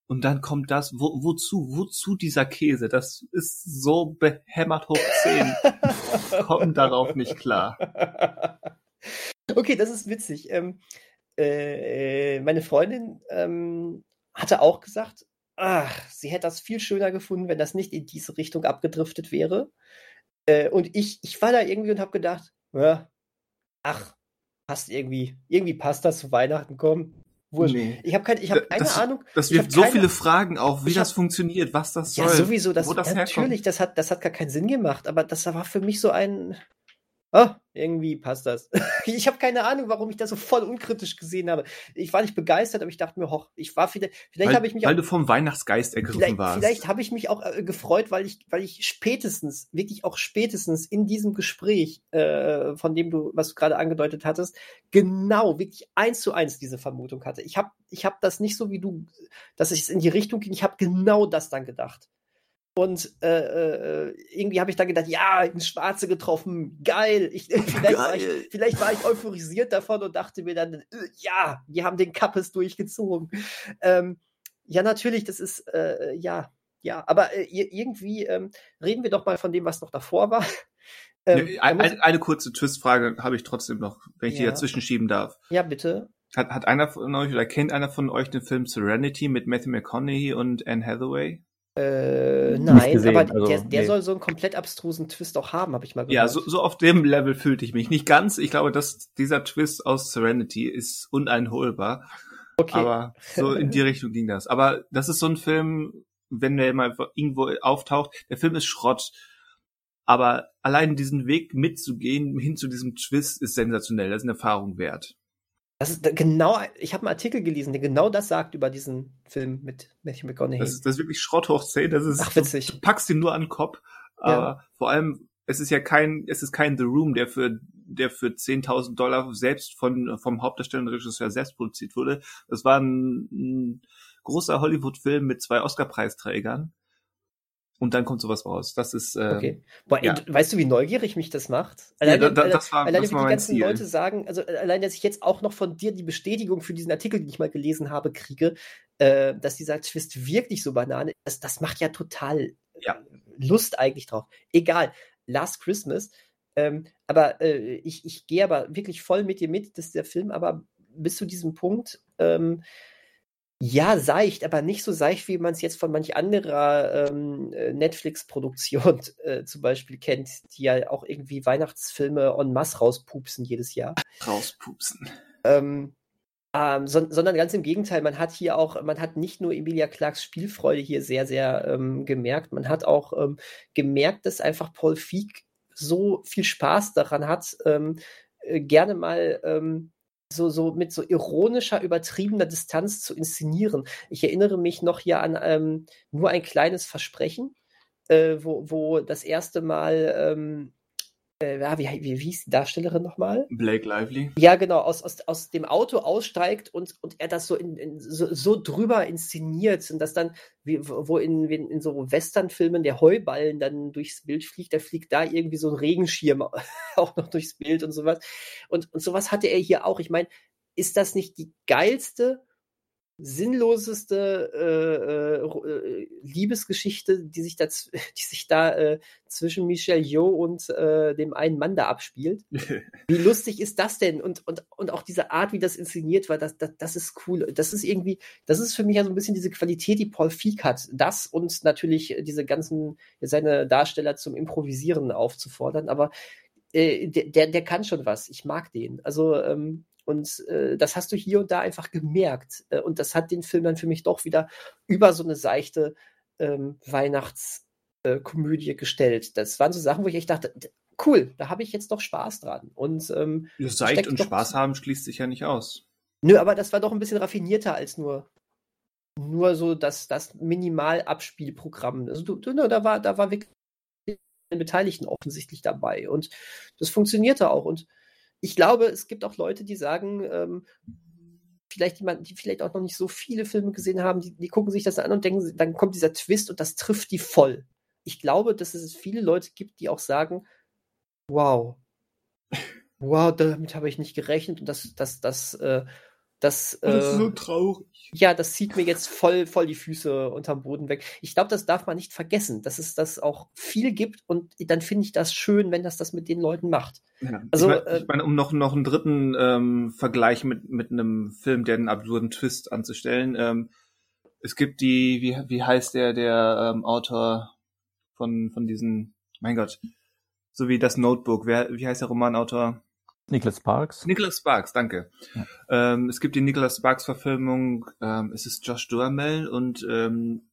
Speaker 1: Und dann kommt das, wo, wozu, wozu dieser Käse? Das ist so behämmert hoch 10. (laughs) Kommen darauf nicht klar.
Speaker 2: Okay, das ist witzig. Ähm, äh, meine Freundin ähm, hatte auch gesagt, ach, sie hätte das viel schöner gefunden, wenn das nicht in diese Richtung abgedriftet wäre. Äh, und ich, ich war da irgendwie und habe gedacht, ja, ach, passt irgendwie, irgendwie passt das zu Weihnachten, komm. Wurscht. Nee. Ich habe kein, ich hab keine
Speaker 1: das,
Speaker 2: Ahnung.
Speaker 1: Das wirft so keine, viele Fragen auf, wie das hab, funktioniert, was das soll. Ja,
Speaker 2: sowieso, das, das natürlich, herkommt. das hat, das hat gar keinen Sinn gemacht, aber das war für mich so ein, oh, irgendwie passt das. (laughs) ich habe keine Ahnung, warum ich das so voll unkritisch gesehen habe. Ich war nicht begeistert, aber ich dachte mir, hoch, ich war vielleicht, vielleicht habe ich mich
Speaker 1: weil auch, du vom Weihnachtsgeist ergriffen
Speaker 2: vielleicht,
Speaker 1: warst.
Speaker 2: Vielleicht habe ich mich auch äh, gefreut, weil ich, weil ich spätestens, wirklich auch spätestens in diesem Gespräch, äh, von dem du, was du gerade angedeutet hattest, genau, wirklich eins zu eins diese Vermutung hatte. Ich habe, ich habe das nicht so wie du, dass ich es in die Richtung ging. Ich habe genau das dann gedacht. Und äh, äh, irgendwie habe ich dann gedacht, ja, ein Schwarze getroffen, geil. Ich, (laughs) vielleicht, geil. War ich, vielleicht war ich euphorisiert davon und dachte mir dann, äh, ja, die haben den Kappes durchgezogen. Ähm, ja, natürlich, das ist, äh, ja, ja, aber äh, irgendwie ähm, reden wir doch mal von dem, was noch davor war.
Speaker 1: Ähm, eine, eine, eine, kurze Twistfrage habe ich trotzdem noch, wenn ich ja. die dazwischen schieben darf.
Speaker 2: Ja, bitte.
Speaker 1: Hat, hat einer von euch oder kennt einer von euch den Film Serenity mit Matthew McConaughey und Anne Hathaway?
Speaker 2: Äh, nein, gesehen, aber also, der, der nee. soll so einen komplett abstrusen Twist auch haben, habe ich mal
Speaker 1: gehört. Ja, so, so auf dem Level fühlte ich mich. Nicht ganz. Ich glaube, dass dieser Twist aus Serenity ist uneinholbar. Okay. Aber so in die (laughs) Richtung ging das. Aber das ist so ein Film, wenn der mal irgendwo auftaucht, der Film ist Schrott. Aber allein diesen Weg mitzugehen hin zu diesem Twist ist sensationell. Das ist eine Erfahrung wert.
Speaker 2: Das ist genau, ich habe einen Artikel gelesen, der genau das sagt über diesen Film mit Matthew McConaughey.
Speaker 1: Das ist, das ist wirklich Schrott hoch 10. Das ist,
Speaker 2: Ach, witzig.
Speaker 1: Du, packst ihn nur an den Kopf. Ja. Aber vor allem, es ist ja kein, es ist kein The Room, der für, der für 10.000 Dollar selbst von, vom Hauptdarsteller und Regisseur selbst produziert wurde. Das war ein, ein großer Hollywood-Film mit zwei Oscar-Preisträgern und dann kommt sowas raus. Das ist. Äh, okay.
Speaker 2: Boah, ja. weißt du, wie neugierig mich das macht? Alleine, ja, da, das war, alleine das wie die ganzen Ziel. Leute sagen, also äh, allein, dass ich jetzt auch noch von dir die Bestätigung für diesen Artikel, den ich mal gelesen habe, kriege, äh, dass dieser Twist wirklich so Banane ist, das macht ja total ja. Lust eigentlich drauf. Egal. Last Christmas. Ähm, aber äh, ich, ich gehe aber wirklich voll mit dir mit, dass der Film aber bis zu diesem Punkt ähm, ja, seicht, aber nicht so seicht, wie man es jetzt von manch anderer ähm, äh, Netflix-Produktion äh, zum Beispiel kennt, die ja auch irgendwie Weihnachtsfilme en masse rauspupsen jedes Jahr.
Speaker 1: Rauspupsen.
Speaker 2: Ähm, ähm, so, sondern ganz im Gegenteil, man hat hier auch, man hat nicht nur Emilia Clarks Spielfreude hier sehr, sehr ähm, gemerkt, man hat auch ähm, gemerkt, dass einfach Paul Feig so viel Spaß daran hat, ähm, äh, gerne mal ähm, so, so mit so ironischer, übertriebener Distanz zu inszenieren. Ich erinnere mich noch hier an ähm, nur ein kleines Versprechen, äh, wo, wo das erste Mal ähm, äh, ja, wie, wie, wie hieß die Darstellerin nochmal?
Speaker 1: Blake Lively.
Speaker 2: Ja, genau, aus, aus, aus dem Auto aussteigt und, und er das so, in, in so, so drüber inszeniert und das dann, wie, wo in, in, in so Westernfilmen der Heuballen dann durchs Bild fliegt, da fliegt da irgendwie so ein Regenschirm (laughs) auch noch durchs Bild und sowas. Und, und sowas hatte er hier auch. Ich meine, ist das nicht die geilste sinnloseste äh, äh, Liebesgeschichte, die sich da, (laughs) die sich da äh, zwischen Michelle Yeoh und äh, dem einen Mann da abspielt. (laughs) wie lustig ist das denn? Und, und, und auch diese Art, wie das inszeniert war, das, das, das ist cool. Das ist irgendwie, das ist für mich ja so ein bisschen diese Qualität, die Paul Feig hat. Das und natürlich diese ganzen, seine Darsteller zum Improvisieren aufzufordern, aber äh, der, der kann schon was. Ich mag den. Also ähm, und äh, das hast du hier und da einfach gemerkt. Äh, und das hat den Film dann für mich doch wieder über so eine seichte, ähm, Weihnachtskomödie äh, gestellt. Das waren so Sachen, wo ich echt dachte, cool, da habe ich jetzt doch Spaß dran. Und ähm,
Speaker 1: Seicht und Spaß haben schließt sich ja nicht aus.
Speaker 2: Nö, aber das war doch ein bisschen raffinierter als nur nur so das, das Minimal-Abspielprogramm. Also du, du, da war, da war wirklich Beteiligten offensichtlich dabei. Und das funktionierte auch. Und ich glaube, es gibt auch Leute, die sagen, ähm, vielleicht jemand, die vielleicht auch noch nicht so viele Filme gesehen haben, die, die gucken sich das an und denken, dann kommt dieser Twist und das trifft die voll. Ich glaube, dass es viele Leute gibt, die auch sagen, wow, wow, damit habe ich nicht gerechnet und das, das, das, äh, das,
Speaker 1: äh, das ist so traurig.
Speaker 2: Ja, das zieht mir jetzt voll, voll die Füße unterm Boden weg. Ich glaube, das darf man nicht vergessen, dass es das auch viel gibt und dann finde ich das schön, wenn das das mit den Leuten macht.
Speaker 1: Ja, also, ich meine, äh, ich mein, um noch, noch einen dritten ähm, Vergleich mit, mit einem Film, der einen absurden Twist anzustellen. Ähm, es gibt die, wie, wie heißt der, der ähm, Autor von, von diesen, mein Gott, so wie das Notebook, wer, wie heißt der Romanautor?
Speaker 3: Nicholas Sparks.
Speaker 1: Nicholas Sparks, danke. Ja. Ähm, es gibt die Nicholas Sparks Verfilmung, ähm, es ist Josh Duhamel und ähm,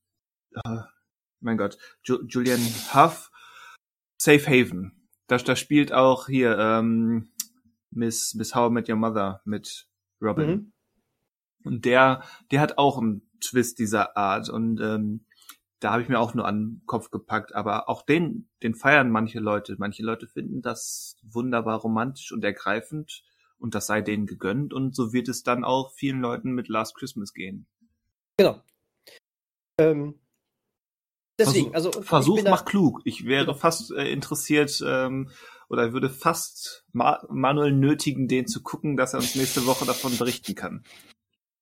Speaker 1: äh, mein Gott, Ju Julian Huff, Safe Haven. Da, da spielt auch hier ähm, Miss, Miss How I Met Your Mother mit Robin. Mhm. Und der, der hat auch einen Twist dieser Art und ähm, da habe ich mir auch nur an den Kopf gepackt, aber auch den, den feiern manche Leute. Manche Leute finden das wunderbar romantisch und ergreifend und das sei denen gegönnt und so wird es dann auch vielen Leuten mit Last Christmas gehen.
Speaker 2: Genau. Ähm,
Speaker 1: deswegen, Versuch, also Versuch macht klug. Ich wäre genau. fast äh, interessiert ähm, oder würde fast ma Manuel nötigen, den zu gucken, dass er uns nächste Woche davon berichten kann.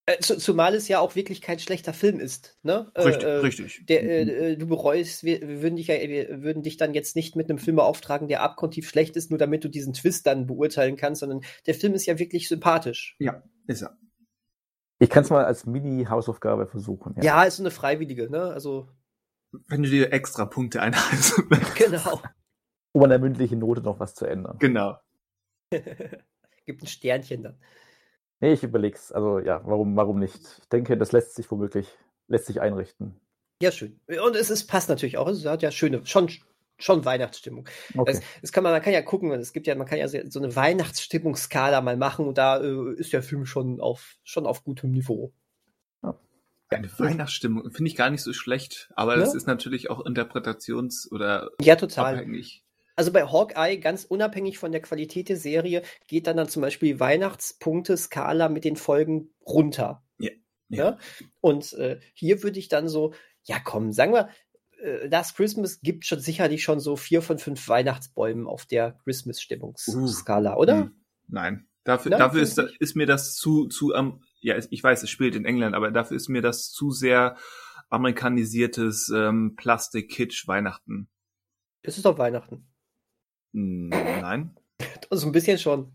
Speaker 2: Äh, zumal es ja auch wirklich kein schlechter Film ist. Ne?
Speaker 1: Äh, richtig, äh, richtig.
Speaker 2: Der, äh, mhm. äh, du bereust, wir, wir, würden dich ja, wir würden dich dann jetzt nicht mit einem Film beauftragen, der abgrundtief schlecht ist, nur damit du diesen Twist dann beurteilen kannst, sondern der Film ist ja wirklich sympathisch.
Speaker 1: Ja, ist er.
Speaker 3: Ich kann es mal als Mini-Hausaufgabe versuchen.
Speaker 2: Ja. ja, ist so eine freiwillige, ne? Also.
Speaker 1: Wenn du dir extra Punkte einhaltst. (laughs)
Speaker 2: genau.
Speaker 3: Um an der mündlichen Note noch was zu ändern.
Speaker 1: Genau. (laughs)
Speaker 2: Gibt ein Sternchen dann.
Speaker 3: Nee, ich überleg's. Also ja, warum, warum nicht? Ich denke, das lässt sich womöglich, lässt sich einrichten.
Speaker 2: Ja, schön. Und es ist, passt natürlich auch. Es hat ja schöne, schon, schon Weihnachtsstimmung. Okay. Das, das, kann man, man kann ja gucken, es gibt ja, man kann ja so eine Weihnachtsstimmungsskala mal machen und da äh, ist der Film schon auf, schon auf gutem Niveau.
Speaker 1: Eine Weihnachtsstimmung finde ich gar nicht so schlecht, aber ja? das ist natürlich auch interpretations- oder
Speaker 2: ja, total. abhängig. Also bei Hawkeye, ganz unabhängig von der Qualität der Serie, geht dann dann zum Beispiel die Weihnachtspunkte-Skala mit den Folgen runter.
Speaker 1: Ja.
Speaker 2: ja. ja? Und äh, hier würde ich dann so, ja komm, sagen wir, äh, Last Christmas gibt schon sicherlich schon so vier von fünf Weihnachtsbäumen auf der Christmas-Stimmungsskala, uh, oder? Hm.
Speaker 1: Nein. Dafür, Nein, dafür ist, ist, mir das zu, zu um, ja, ich weiß, es spielt in England, aber dafür ist mir das zu sehr amerikanisiertes ähm, Plastik-Kitsch-Weihnachten.
Speaker 2: Es ist doch Weihnachten.
Speaker 1: Nein. (laughs)
Speaker 2: So ein bisschen schon.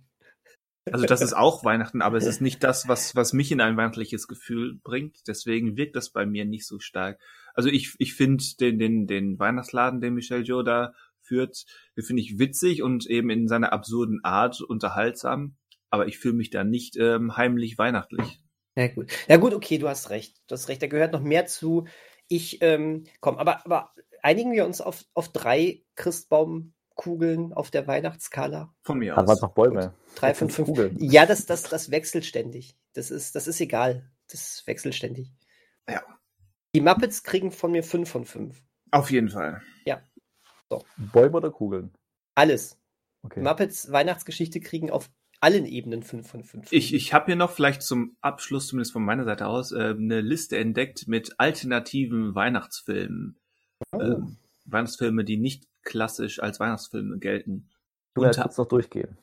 Speaker 1: Also das ist (laughs) auch Weihnachten, aber es ist nicht das, was, was mich in ein weihnachtliches Gefühl bringt. Deswegen wirkt das bei mir nicht so stark. Also ich, ich finde den, den, den Weihnachtsladen, den Michel Joe da führt, den finde ich witzig und eben in seiner absurden Art unterhaltsam. Aber ich fühle mich da nicht ähm, heimlich weihnachtlich.
Speaker 2: Ja gut. Ja gut, okay, du hast recht. Du hast recht, da gehört noch mehr zu. Ich, ähm, komm, aber, aber einigen wir uns auf, auf drei Christbaum Kugeln auf der Weihnachtskala.
Speaker 1: Von mir
Speaker 3: aus. Da waren noch Bäume.
Speaker 2: Drei von fünf. Kugeln. Ja, das, das, das wechselt ständig. Das ist, das ist egal. Das wechselt ständig.
Speaker 1: Ja.
Speaker 2: Die Muppets kriegen von mir fünf von fünf.
Speaker 1: Auf jeden Fall.
Speaker 2: Ja.
Speaker 3: So. Bäume oder Kugeln?
Speaker 2: Alles. Okay. Muppets Weihnachtsgeschichte kriegen auf allen Ebenen 5 von 5.
Speaker 1: Ich, ich habe hier noch vielleicht zum Abschluss, zumindest von meiner Seite aus, äh, eine Liste entdeckt mit alternativen Weihnachtsfilmen. Oh. Ähm, Weihnachtsfilme, die nicht klassisch als Weihnachtsfilme gelten.
Speaker 3: Du kannst es doch durchgehen.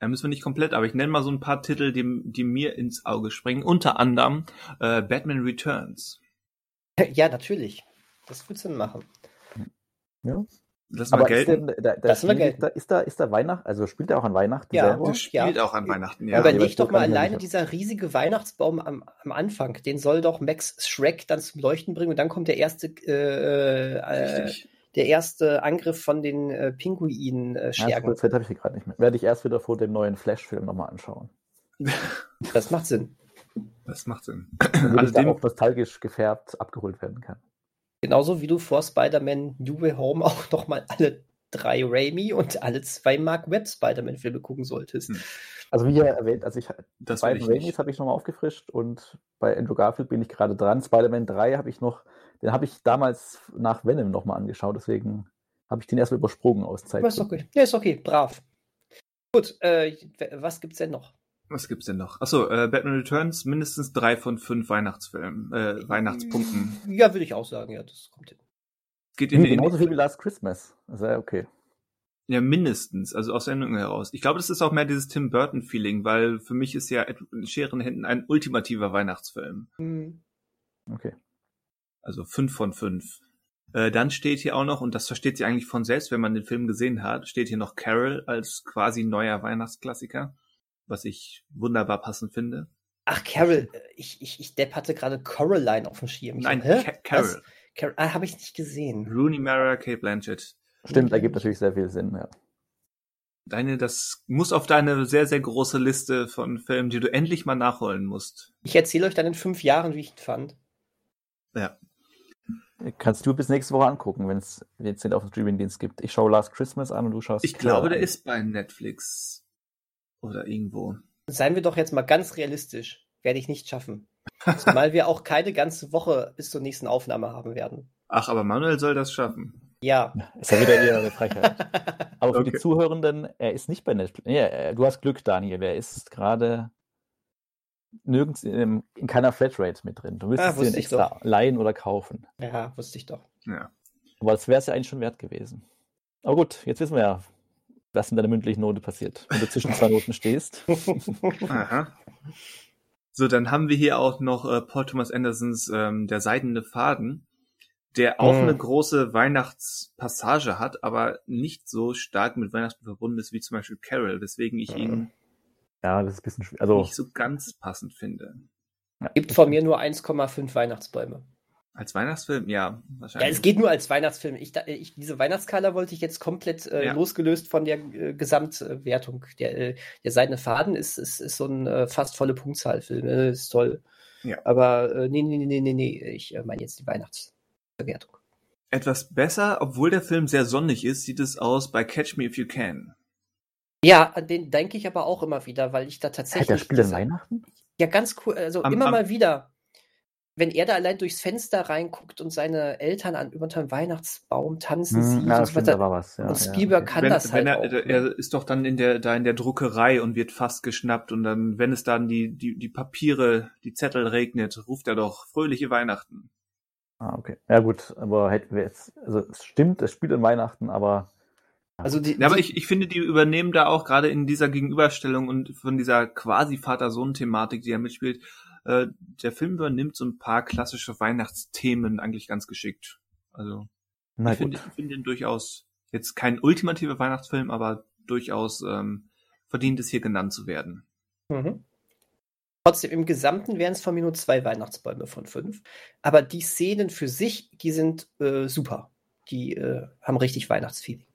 Speaker 1: Ja, müssen wir nicht komplett, aber ich nenne mal so ein paar Titel, die, die mir ins Auge springen. Unter anderem äh, Batman Returns.
Speaker 2: Ja, natürlich. Das würdest du machen.
Speaker 3: Ja.
Speaker 1: Lass mal gelten.
Speaker 3: Ist, der, da, da gelten. Da, ist, da, ist da Weihnachten, also spielt er auch an Weihnachten
Speaker 2: ja,
Speaker 3: selber? Der
Speaker 1: spielt
Speaker 2: ja.
Speaker 1: auch an Weihnachten, ja.
Speaker 2: Überleg doch mal alleine dieser riesige Weihnachtsbaum am, am Anfang, den soll doch Max Shrek dann zum Leuchten bringen und dann kommt der erste äh, äh, der erste Angriff von den äh, Pinguinen äh, Schergen.
Speaker 3: Ja, Zeit habe ich hier gerade nicht mehr. Werde ich erst wieder vor dem neuen Flash-Film nochmal anschauen.
Speaker 2: Das macht Sinn.
Speaker 1: Das macht Sinn.
Speaker 3: Damit also ich da auch nostalgisch gefärbt abgeholt werden kann.
Speaker 2: Genauso wie du vor Spider-Man New Way Home auch nochmal alle drei Raimi und alle zwei Mark Webb Spider-Man-Filme gucken solltest. Hm.
Speaker 3: Also wie ja erwähnt, also ich das beiden Raimis habe ich nochmal aufgefrischt und bei Andrew Garfield bin ich gerade dran. Spider-Man 3 habe ich noch, den habe ich damals nach Venom nochmal angeschaut, deswegen habe ich den erstmal übersprungen aus Zeit.
Speaker 2: Ist okay. Ja, ist okay, brav. Gut, äh, was gibt's denn noch?
Speaker 1: Was gibt's denn noch? Achso, äh, Batman Returns mindestens drei von fünf Weihnachtsfilmen, äh, Weihnachtspunkten.
Speaker 2: Ja, würde ich auch sagen, ja, das kommt hin.
Speaker 3: Geht in, hm, genauso viel wie Last Christmas. Also ja, okay.
Speaker 1: Ja, mindestens, also aus Sendungen heraus. Ich glaube, das ist auch mehr dieses Tim Burton-Feeling, weil für mich ist ja Scheren Händen ein ultimativer Weihnachtsfilm.
Speaker 2: Mhm.
Speaker 3: Okay.
Speaker 1: Also fünf von fünf. Äh, dann steht hier auch noch, und das versteht sich eigentlich von selbst, wenn man den Film gesehen hat, steht hier noch Carol als quasi neuer Weihnachtsklassiker, was ich wunderbar passend finde.
Speaker 2: Ach, Carol, ich, ich, ich Depp hatte gerade Coraline auf dem Schirm.
Speaker 1: Nein, Ca Carol.
Speaker 2: Carol ah, habe ich nicht gesehen.
Speaker 1: Rooney Mara, Kate Blanchett.
Speaker 3: Stimmt, ergibt natürlich sehr viel Sinn, ja.
Speaker 1: Deine, das muss auf deine sehr, sehr große Liste von Filmen, die du endlich mal nachholen musst.
Speaker 2: Ich erzähle euch dann in fünf Jahren, wie ich ihn fand.
Speaker 1: Ja.
Speaker 3: Kannst du bis nächste Woche angucken, wenn es den auf dem Streamingdienst gibt. Ich schaue Last Christmas an und du schaust.
Speaker 1: Ich glaube, der ist bei Netflix oder irgendwo.
Speaker 2: Seien wir doch jetzt mal ganz realistisch. Werde ich nicht schaffen. (laughs) Zumal wir auch keine ganze Woche bis zur nächsten Aufnahme haben werden.
Speaker 1: Ach, aber Manuel soll das schaffen.
Speaker 2: Ja.
Speaker 3: Ist ja wieder eher eine (laughs) Frechheit. Aber für okay. die Zuhörenden, er ist nicht bei Netflix. Ja, du hast Glück, Daniel. Er ist gerade nirgends in, in, keiner Flatrate mit drin. Du müsstest ah, den extra doch. leihen oder kaufen.
Speaker 2: Ja, wusste ich doch.
Speaker 1: Ja.
Speaker 3: Aber das wäre es ja eigentlich schon wert gewesen. Aber gut, jetzt wissen wir ja, was in deiner mündlichen Note passiert, wenn du zwischen zwei Noten stehst. (laughs)
Speaker 1: Aha. So, dann haben wir hier auch noch äh, Paul Thomas Andersons ähm, Der seidene Faden, der auch mhm. eine große Weihnachtspassage hat, aber nicht so stark mit Weihnachten verbunden ist wie zum Beispiel Carol, weswegen ich ihn
Speaker 3: ja, das ist ein bisschen schwierig. Also,
Speaker 1: nicht so ganz passend finde.
Speaker 2: Gibt von mir nur 1,5 Weihnachtsbäume.
Speaker 1: Als Weihnachtsfilm, ja, wahrscheinlich.
Speaker 2: Ja, es geht nur als Weihnachtsfilm. Ich, ich diese Weihnachtskala wollte ich jetzt komplett äh, ja. losgelöst von der äh, Gesamtwertung. Der, äh, der Seidene Faden ist, ist, ist so ein äh, fast volle Punktzahlfilm. Ne? Ist toll.
Speaker 1: Ja.
Speaker 2: Aber äh, nee, nee, nee, nee, nee. Ich äh, meine jetzt die Weihnachtsbewertung.
Speaker 1: Etwas besser, obwohl der Film sehr sonnig ist, sieht es aus bei Catch Me If You Can.
Speaker 2: Ja, an den denke ich aber auch immer wieder, weil ich da tatsächlich. Hat
Speaker 3: der Spiel Weihnachten?
Speaker 2: Ja, ganz cool. Also am, immer am, mal wieder. Wenn er da allein durchs Fenster reinguckt und seine Eltern an über dem Weihnachtsbaum tanzen hm, sieht
Speaker 3: ja,
Speaker 2: und
Speaker 3: so weiter. Was,
Speaker 2: ja, und Spielberg ja, kann wenn, das
Speaker 1: wenn
Speaker 2: halt.
Speaker 1: Er,
Speaker 2: auch,
Speaker 1: er ne? ist doch dann in der, da in der Druckerei und wird fast geschnappt und dann, wenn es dann die, die, die Papiere, die Zettel regnet, ruft er doch fröhliche Weihnachten.
Speaker 3: Ah, okay. Ja, gut, aber hätten wir jetzt, also es stimmt, es spielt in Weihnachten, aber
Speaker 1: also die, ja, aber ich, ich finde, die übernehmen da auch gerade in dieser Gegenüberstellung und von dieser quasi Vater-Sohn-Thematik, die er mitspielt, äh, der Film übernimmt so ein paar klassische Weihnachtsthemen eigentlich ganz geschickt. Also Na ich finde find ihn durchaus jetzt kein ultimativer Weihnachtsfilm, aber durchaus ähm, verdient es hier genannt zu werden.
Speaker 2: Mhm. Trotzdem, im Gesamten wären es von mir nur zwei Weihnachtsbäume von fünf. Aber die Szenen für sich, die sind äh, super. Die äh, haben richtig Weihnachtsfeeling.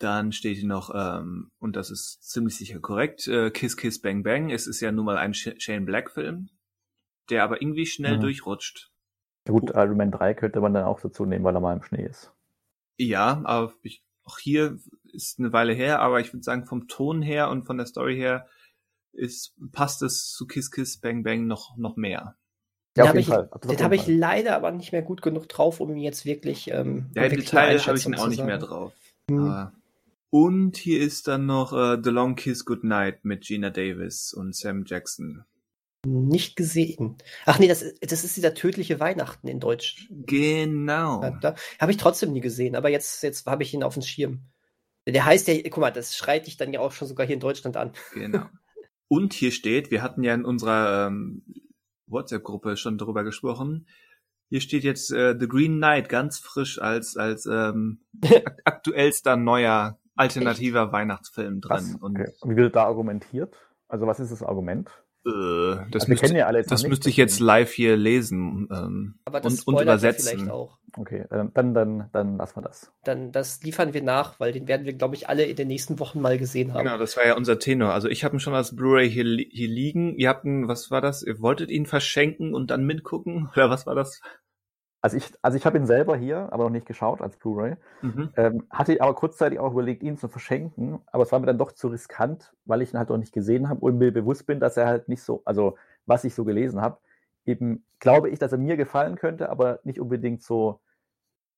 Speaker 1: Dann steht hier noch, ähm, und das ist ziemlich sicher korrekt, äh, Kiss Kiss Bang Bang. Es ist ja nun mal ein Shane Black Film, der aber irgendwie schnell mhm. durchrutscht.
Speaker 3: Ja gut, Iron Man 3 könnte man dann auch dazu nehmen, weil er mal im Schnee ist.
Speaker 1: Ja, aber ich, auch hier ist eine Weile her, aber ich würde sagen, vom Ton her und von der Story her ist, passt es zu Kiss Kiss Bang Bang noch, noch mehr.
Speaker 2: Ja, den habe ich, hab ich leider aber nicht mehr gut genug drauf, um ihn jetzt wirklich. Ähm,
Speaker 1: ja, im Detail habe ich ihn auch nicht mehr drauf. Mhm. Und hier ist dann noch uh, The Long Kiss Goodnight mit Gina Davis und Sam Jackson.
Speaker 2: Nicht gesehen. Ach nee, das, das ist dieser tödliche Weihnachten in Deutsch.
Speaker 1: Genau. Ja,
Speaker 2: da habe ich trotzdem nie gesehen, aber jetzt, jetzt habe ich ihn auf dem Schirm. Der heißt ja, guck mal, das schreit dich dann ja auch schon sogar hier in Deutschland an.
Speaker 1: Genau. Und hier steht, wir hatten ja in unserer ähm, WhatsApp-Gruppe schon darüber gesprochen, hier steht jetzt äh, The Green Knight ganz frisch als als ähm, (laughs) aktuellster neuer alternativer Echt? Weihnachtsfilm drin.
Speaker 3: Und okay. Wie wird da argumentiert? Also was ist das Argument?
Speaker 1: Äh, das, also müsste, ja das müsste ich jetzt live hier lesen ähm,
Speaker 2: Aber das
Speaker 1: und, und übersetzen.
Speaker 2: auch.
Speaker 3: Okay, dann, dann, dann lassen wir das.
Speaker 2: Dann das liefern wir nach, weil den werden wir, glaube ich, alle in den nächsten Wochen mal gesehen haben.
Speaker 1: Genau, das war ja unser Tenor. Also ich habe ihn schon als Blu-ray hier, hier liegen. Ihr habt ihn, was war das? Ihr wolltet ihn verschenken und dann mitgucken? (laughs) Oder was war das?
Speaker 3: Also ich, also ich habe ihn selber hier, aber noch nicht geschaut als Blu-ray. Mhm. Ähm, hatte aber kurzzeitig auch überlegt, ihn zu verschenken, aber es war mir dann doch zu riskant, weil ich ihn halt noch nicht gesehen habe und mir bewusst bin, dass er halt nicht so, also was ich so gelesen habe, eben glaube ich, dass er mir gefallen könnte, aber nicht unbedingt so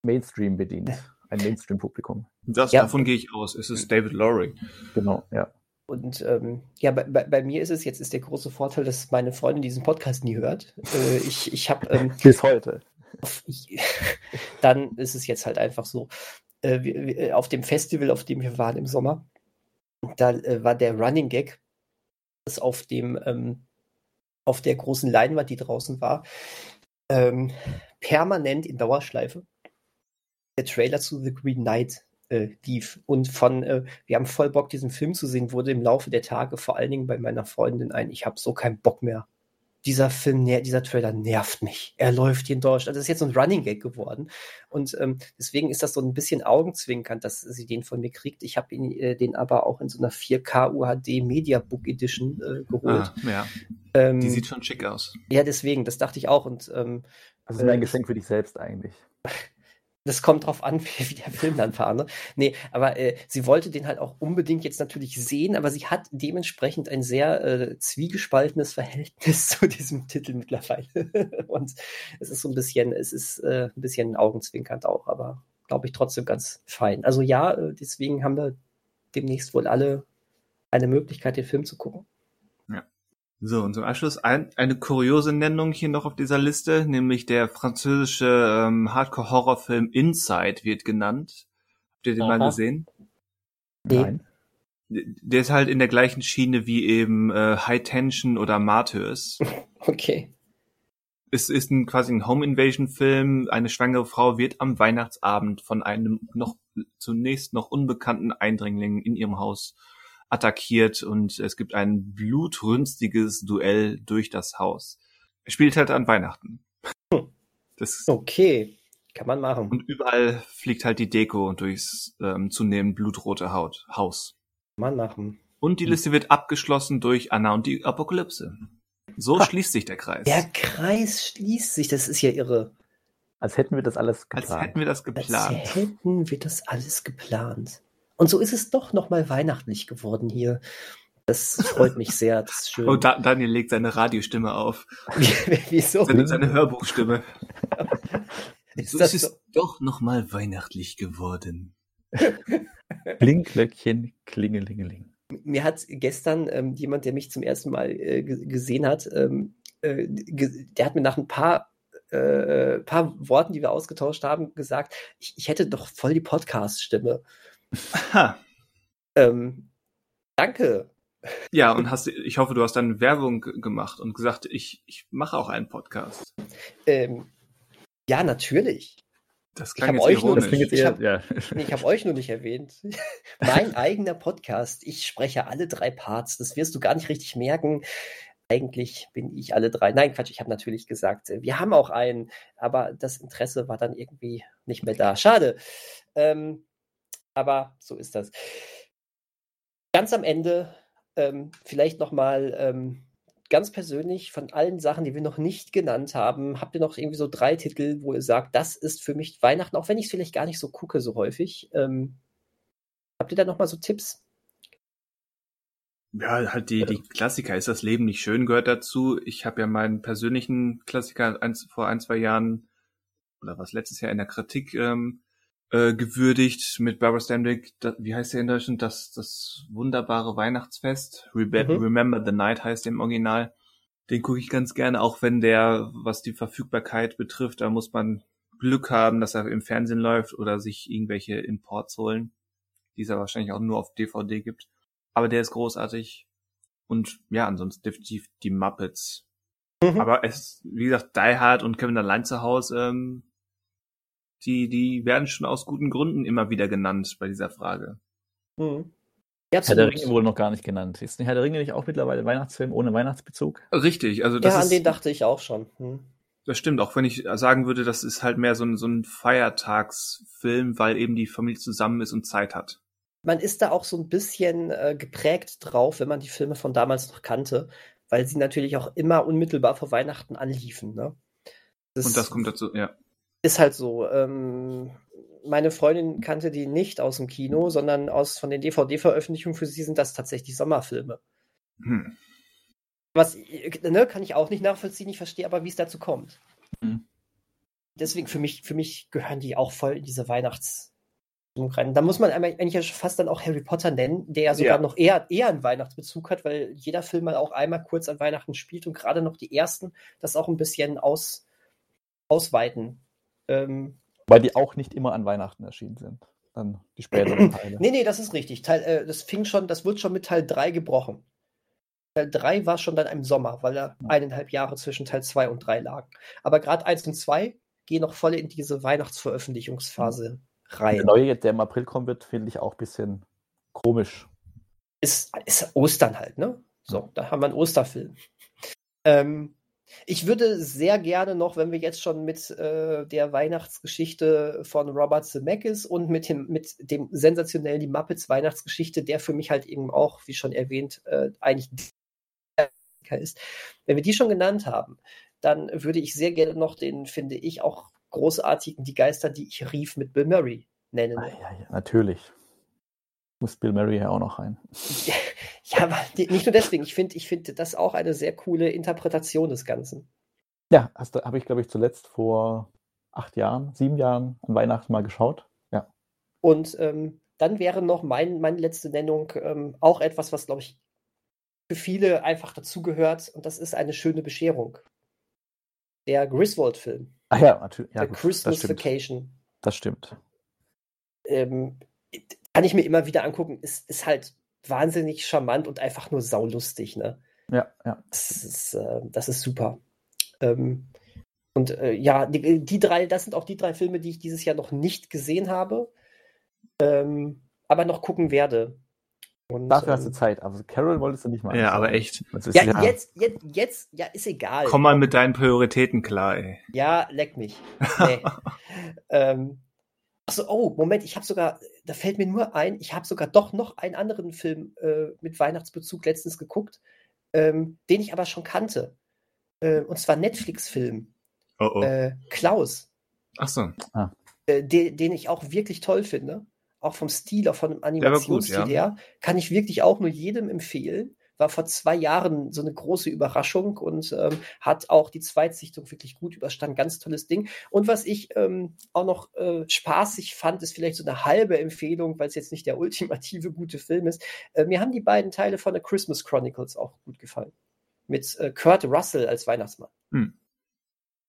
Speaker 3: Mainstream bedient. (laughs) Ein Mainstream-Publikum.
Speaker 1: Ja. Davon gehe ich aus. Es ist David Lowry.
Speaker 3: Genau, ja.
Speaker 2: Und ähm, ja, bei, bei, bei, mir ist es jetzt ist der große Vorteil, dass meine Freundin diesen Podcast nie hört. Äh, ich ich habe ähm, (laughs)
Speaker 3: bis heute. (laughs)
Speaker 2: Dann ist es jetzt halt einfach so. Äh, äh, auf dem Festival, auf dem wir waren im Sommer, da äh, war der Running Gag, dass auf dem ähm, auf der großen Leinwand, die draußen war, ähm, permanent in Dauerschleife der Trailer zu The Green Knight lief. Und von, wir haben voll Bock, diesen Film zu sehen, wurde im Laufe der Tage vor allen Dingen bei meiner Freundin ein, ich habe so keinen Bock mehr. Dieser Film, dieser Trailer nervt mich. Er läuft hier in Deutschland. Das ist jetzt so ein Running Gag geworden. Und ähm, deswegen ist das so ein bisschen augenzwinkernd, dass sie den von mir kriegt. Ich habe ihn äh, den aber auch in so einer 4K UHD Media Book Edition äh, geholt.
Speaker 1: Ah, ja. Ähm, Die sieht schon schick aus.
Speaker 2: Ja, deswegen, das dachte ich auch. Und ähm,
Speaker 3: also ein Geschenk für dich selbst eigentlich. (laughs)
Speaker 2: Das kommt drauf an, (laughs) wie, wie der Film dann war. Ne? Nee, aber äh, sie wollte den halt auch unbedingt jetzt natürlich sehen, aber sie hat dementsprechend ein sehr äh, zwiegespaltenes Verhältnis (laughs) zu diesem Titel mittlerweile. (laughs) Und es ist so ein bisschen, es ist äh, ein bisschen augenzwinkernd auch, aber glaube ich trotzdem ganz fein. Also ja, äh, deswegen haben wir demnächst wohl alle eine Möglichkeit, den Film zu gucken.
Speaker 1: So, und zum Abschluss ein, eine kuriose Nennung hier noch auf dieser Liste, nämlich der französische ähm, Hardcore-Horrorfilm Inside wird genannt. Habt ihr den Aha. mal gesehen?
Speaker 3: Nein.
Speaker 1: Der ist halt in der gleichen Schiene wie eben äh, High Tension oder Martyrs. (laughs)
Speaker 2: Okay.
Speaker 1: Es ist ein, quasi ein Home Invasion Film. Eine schwangere Frau wird am Weihnachtsabend von einem noch zunächst noch unbekannten Eindringling in ihrem Haus attackiert und es gibt ein blutrünstiges Duell durch das Haus. Er spielt halt an Weihnachten. (laughs)
Speaker 2: Das okay, kann man machen.
Speaker 1: Und überall fliegt halt die Deko durchs ähm, zunehmend blutrote Haut, Haus.
Speaker 2: Kann man machen.
Speaker 1: Und die Liste wird abgeschlossen durch Anna und die Apokalypse. So ha. schließt sich der Kreis.
Speaker 2: Der Kreis schließt sich, das ist ja irre.
Speaker 3: Als hätten wir das alles
Speaker 1: geplant. Als hätten wir das geplant.
Speaker 2: Als hätten wir das alles geplant. Und so ist es doch nochmal weihnachtlich geworden hier. Das freut mich sehr. Das ist schön.
Speaker 1: Oh, da Daniel legt seine Radiostimme auf. (laughs)
Speaker 2: Wieso?
Speaker 1: Seine, seine Hörbuchstimme. (laughs) ist so ist es so? doch nochmal weihnachtlich geworden. (laughs)
Speaker 3: Blinklöckchen, klingelingeling.
Speaker 2: Mir hat gestern ähm, jemand, der mich zum ersten Mal äh, gesehen hat, ähm, äh, der hat mir nach ein paar äh, paar Worten, die wir ausgetauscht haben, gesagt, ich, ich hätte doch voll die Podcast-Stimme.
Speaker 1: Aha.
Speaker 2: Ähm, danke.
Speaker 1: Ja, und hast, ich hoffe, du hast dann Werbung gemacht und gesagt, ich, ich mache auch einen Podcast.
Speaker 2: Ähm, ja, natürlich.
Speaker 1: Das klang ich jetzt ironisch.
Speaker 2: Nur, ich habe ja. nee, hab euch nur nicht erwähnt. (laughs) mein eigener Podcast. Ich spreche alle drei Parts. Das wirst du gar nicht richtig merken. Eigentlich bin ich alle drei. Nein, Quatsch, ich habe natürlich gesagt, wir haben auch einen, aber das Interesse war dann irgendwie nicht mehr da. Schade. Ähm, aber so ist das. Ganz am Ende ähm, vielleicht nochmal ähm, ganz persönlich von allen Sachen, die wir noch nicht genannt haben, habt ihr noch irgendwie so drei Titel, wo ihr sagt, das ist für mich Weihnachten, auch wenn ich es vielleicht gar nicht so gucke so häufig. Ähm, habt ihr da nochmal so Tipps?
Speaker 1: Ja, halt die, die Klassiker. Ist das Leben nicht schön gehört dazu. Ich habe ja meinen persönlichen Klassiker eins, vor ein, zwei Jahren oder was letztes Jahr in der Kritik ähm, äh, gewürdigt mit Barbara Stanwyck. Da, wie heißt der in Deutschland? Das, das wunderbare Weihnachtsfest. Rebe mhm. Remember the Night heißt der im Original. Den gucke ich ganz gerne, auch wenn der, was die Verfügbarkeit betrifft, da muss man Glück haben, dass er im Fernsehen läuft oder sich irgendwelche Imports holen, die es ja wahrscheinlich auch nur auf DVD gibt. Aber der ist großartig. Und ja, ansonsten definitiv die Muppets. Mhm. Aber es, wie gesagt, Die Hard und Kevin allein zu Hause ähm, die, die werden schon aus guten Gründen immer wieder genannt bei dieser Frage.
Speaker 3: Mhm. Ja, Herr der Ringe wohl noch gar nicht genannt. Ist Herr der Ringe nicht auch mittlerweile Weihnachtsfilm ohne Weihnachtsbezug?
Speaker 1: Richtig, also das
Speaker 2: Ja,
Speaker 1: an
Speaker 2: ist, den dachte ich auch schon. Hm.
Speaker 1: Das stimmt, auch wenn ich sagen würde, das ist halt mehr so ein, so ein Feiertagsfilm, weil eben die Familie zusammen ist und Zeit hat.
Speaker 2: Man ist da auch so ein bisschen äh, geprägt drauf, wenn man die Filme von damals noch kannte, weil sie natürlich auch immer unmittelbar vor Weihnachten anliefen. Ne?
Speaker 1: Das, und das kommt dazu, ja.
Speaker 2: Ist halt so. Ähm, meine Freundin kannte die nicht aus dem Kino, sondern aus von den DVD-Veröffentlichungen. Für sie sind das tatsächlich Sommerfilme. Hm. Was ne, kann ich auch nicht nachvollziehen, ich verstehe aber, wie es dazu kommt. Hm. Deswegen für mich, für mich gehören die auch voll in diese Weihnachts- rein. Da muss man eigentlich fast dann auch Harry Potter nennen, der ja sogar ja. noch eher, eher einen Weihnachtsbezug hat, weil jeder Film mal auch einmal kurz an Weihnachten spielt und gerade noch die ersten das auch ein bisschen aus, ausweiten.
Speaker 3: Ähm, weil die auch nicht immer an Weihnachten erschienen sind. Dann die späteren (clears throat)
Speaker 2: Teile. nee, nee, das ist richtig. Teil, äh, das fing schon, das wird schon mit Teil 3 gebrochen. Teil 3 war schon dann im Sommer, weil da eineinhalb Jahre zwischen Teil 2 und 3 lagen. Aber gerade 1 und 2 gehen noch voll in diese Weihnachtsveröffentlichungsphase rein.
Speaker 3: Der neue, der im April kommen wird, finde ich auch ein bisschen komisch.
Speaker 2: Ist, ist Ostern halt, ne? So, da haben wir einen Osterfilm. Ähm, ich würde sehr gerne noch, wenn wir jetzt schon mit äh, der Weihnachtsgeschichte von Robert Zemeckis und mit dem, mit dem sensationellen Die Muppets Weihnachtsgeschichte, der für mich halt eben auch, wie schon erwähnt, äh, eigentlich ist. Wenn wir die schon genannt haben, dann würde ich sehr gerne noch den, finde ich, auch großartigen Die Geister, die ich rief, mit Bill Murray nennen. Ah,
Speaker 3: ja, ja, natürlich. Muss Bill Murray ja auch noch rein. (laughs)
Speaker 2: Ja, aber nicht nur deswegen. Ich finde ich find das auch eine sehr coole Interpretation des Ganzen.
Speaker 3: Ja, habe ich, glaube ich, zuletzt vor acht Jahren, sieben Jahren an Weihnachten mal geschaut. Ja.
Speaker 2: Und ähm, dann wäre noch mein, meine letzte Nennung ähm, auch etwas, was, glaube ich, für viele einfach dazugehört. Und das ist eine schöne Bescherung. Der Griswold-Film.
Speaker 3: Ach ja, natürlich.
Speaker 2: Ja, Der Christmas das Vacation.
Speaker 3: Das stimmt.
Speaker 2: Ähm, kann ich mir immer wieder angucken. Ist, ist halt wahnsinnig charmant und einfach nur saulustig, ne?
Speaker 3: Ja, ja.
Speaker 2: Das ist, äh, das ist super. Ähm, und äh, ja, die, die, drei, das sind auch die drei Filme, die ich dieses Jahr noch nicht gesehen habe, ähm, aber noch gucken werde.
Speaker 3: Und, Dafür hast du ähm, Zeit. Also Carol wolltest du nicht
Speaker 1: mal. Ja, aber echt.
Speaker 2: Ja, ja, jetzt, jetzt, jetzt, ja, ist egal.
Speaker 1: Komm mal mit deinen Prioritäten klar, ey.
Speaker 2: Ja, leck mich. Nee. (laughs) ähm, Achso, oh, Moment, ich habe sogar, da fällt mir nur ein, ich habe sogar doch noch einen anderen Film äh, mit Weihnachtsbezug letztens geguckt, ähm, den ich aber schon kannte. Äh, und zwar Netflix-Film.
Speaker 1: Oh, oh.
Speaker 2: Äh, Klaus.
Speaker 1: Achso.
Speaker 2: Ah. Äh, den, den ich auch wirklich toll finde. Auch vom Stil, auch von dem Animationsstil ja. her. Kann ich wirklich auch nur jedem empfehlen war vor zwei Jahren so eine große Überraschung und ähm, hat auch die Zweitsichtung wirklich gut überstanden. Ganz tolles Ding. Und was ich ähm, auch noch äh, spaßig fand, ist vielleicht so eine halbe Empfehlung, weil es jetzt nicht der ultimative gute Film ist. Äh, mir haben die beiden Teile von The Christmas Chronicles auch gut gefallen. Mit äh, Kurt Russell als Weihnachtsmann. Hm.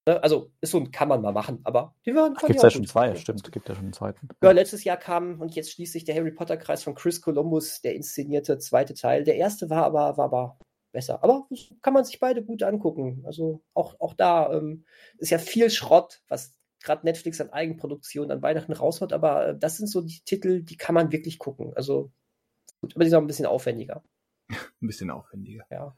Speaker 2: Ne, also ist so ein, kann man mal machen, aber
Speaker 3: die waren Gibt ja schon zwei, stimmt, gibt ja schon einen zweiten.
Speaker 2: Ja, letztes Jahr kam und jetzt schließt sich der Harry Potter Kreis von Chris Columbus, der inszenierte zweite Teil. Der erste war aber, war aber besser. Aber kann man sich beide gut angucken. Also auch, auch da ähm, ist ja viel Schrott, was gerade Netflix an Eigenproduktion an Weihnachten raushaut, aber äh, das sind so die Titel, die kann man wirklich gucken. Also gut, aber die sind auch ein bisschen aufwendiger. (laughs)
Speaker 1: ein bisschen aufwendiger.
Speaker 2: Ja.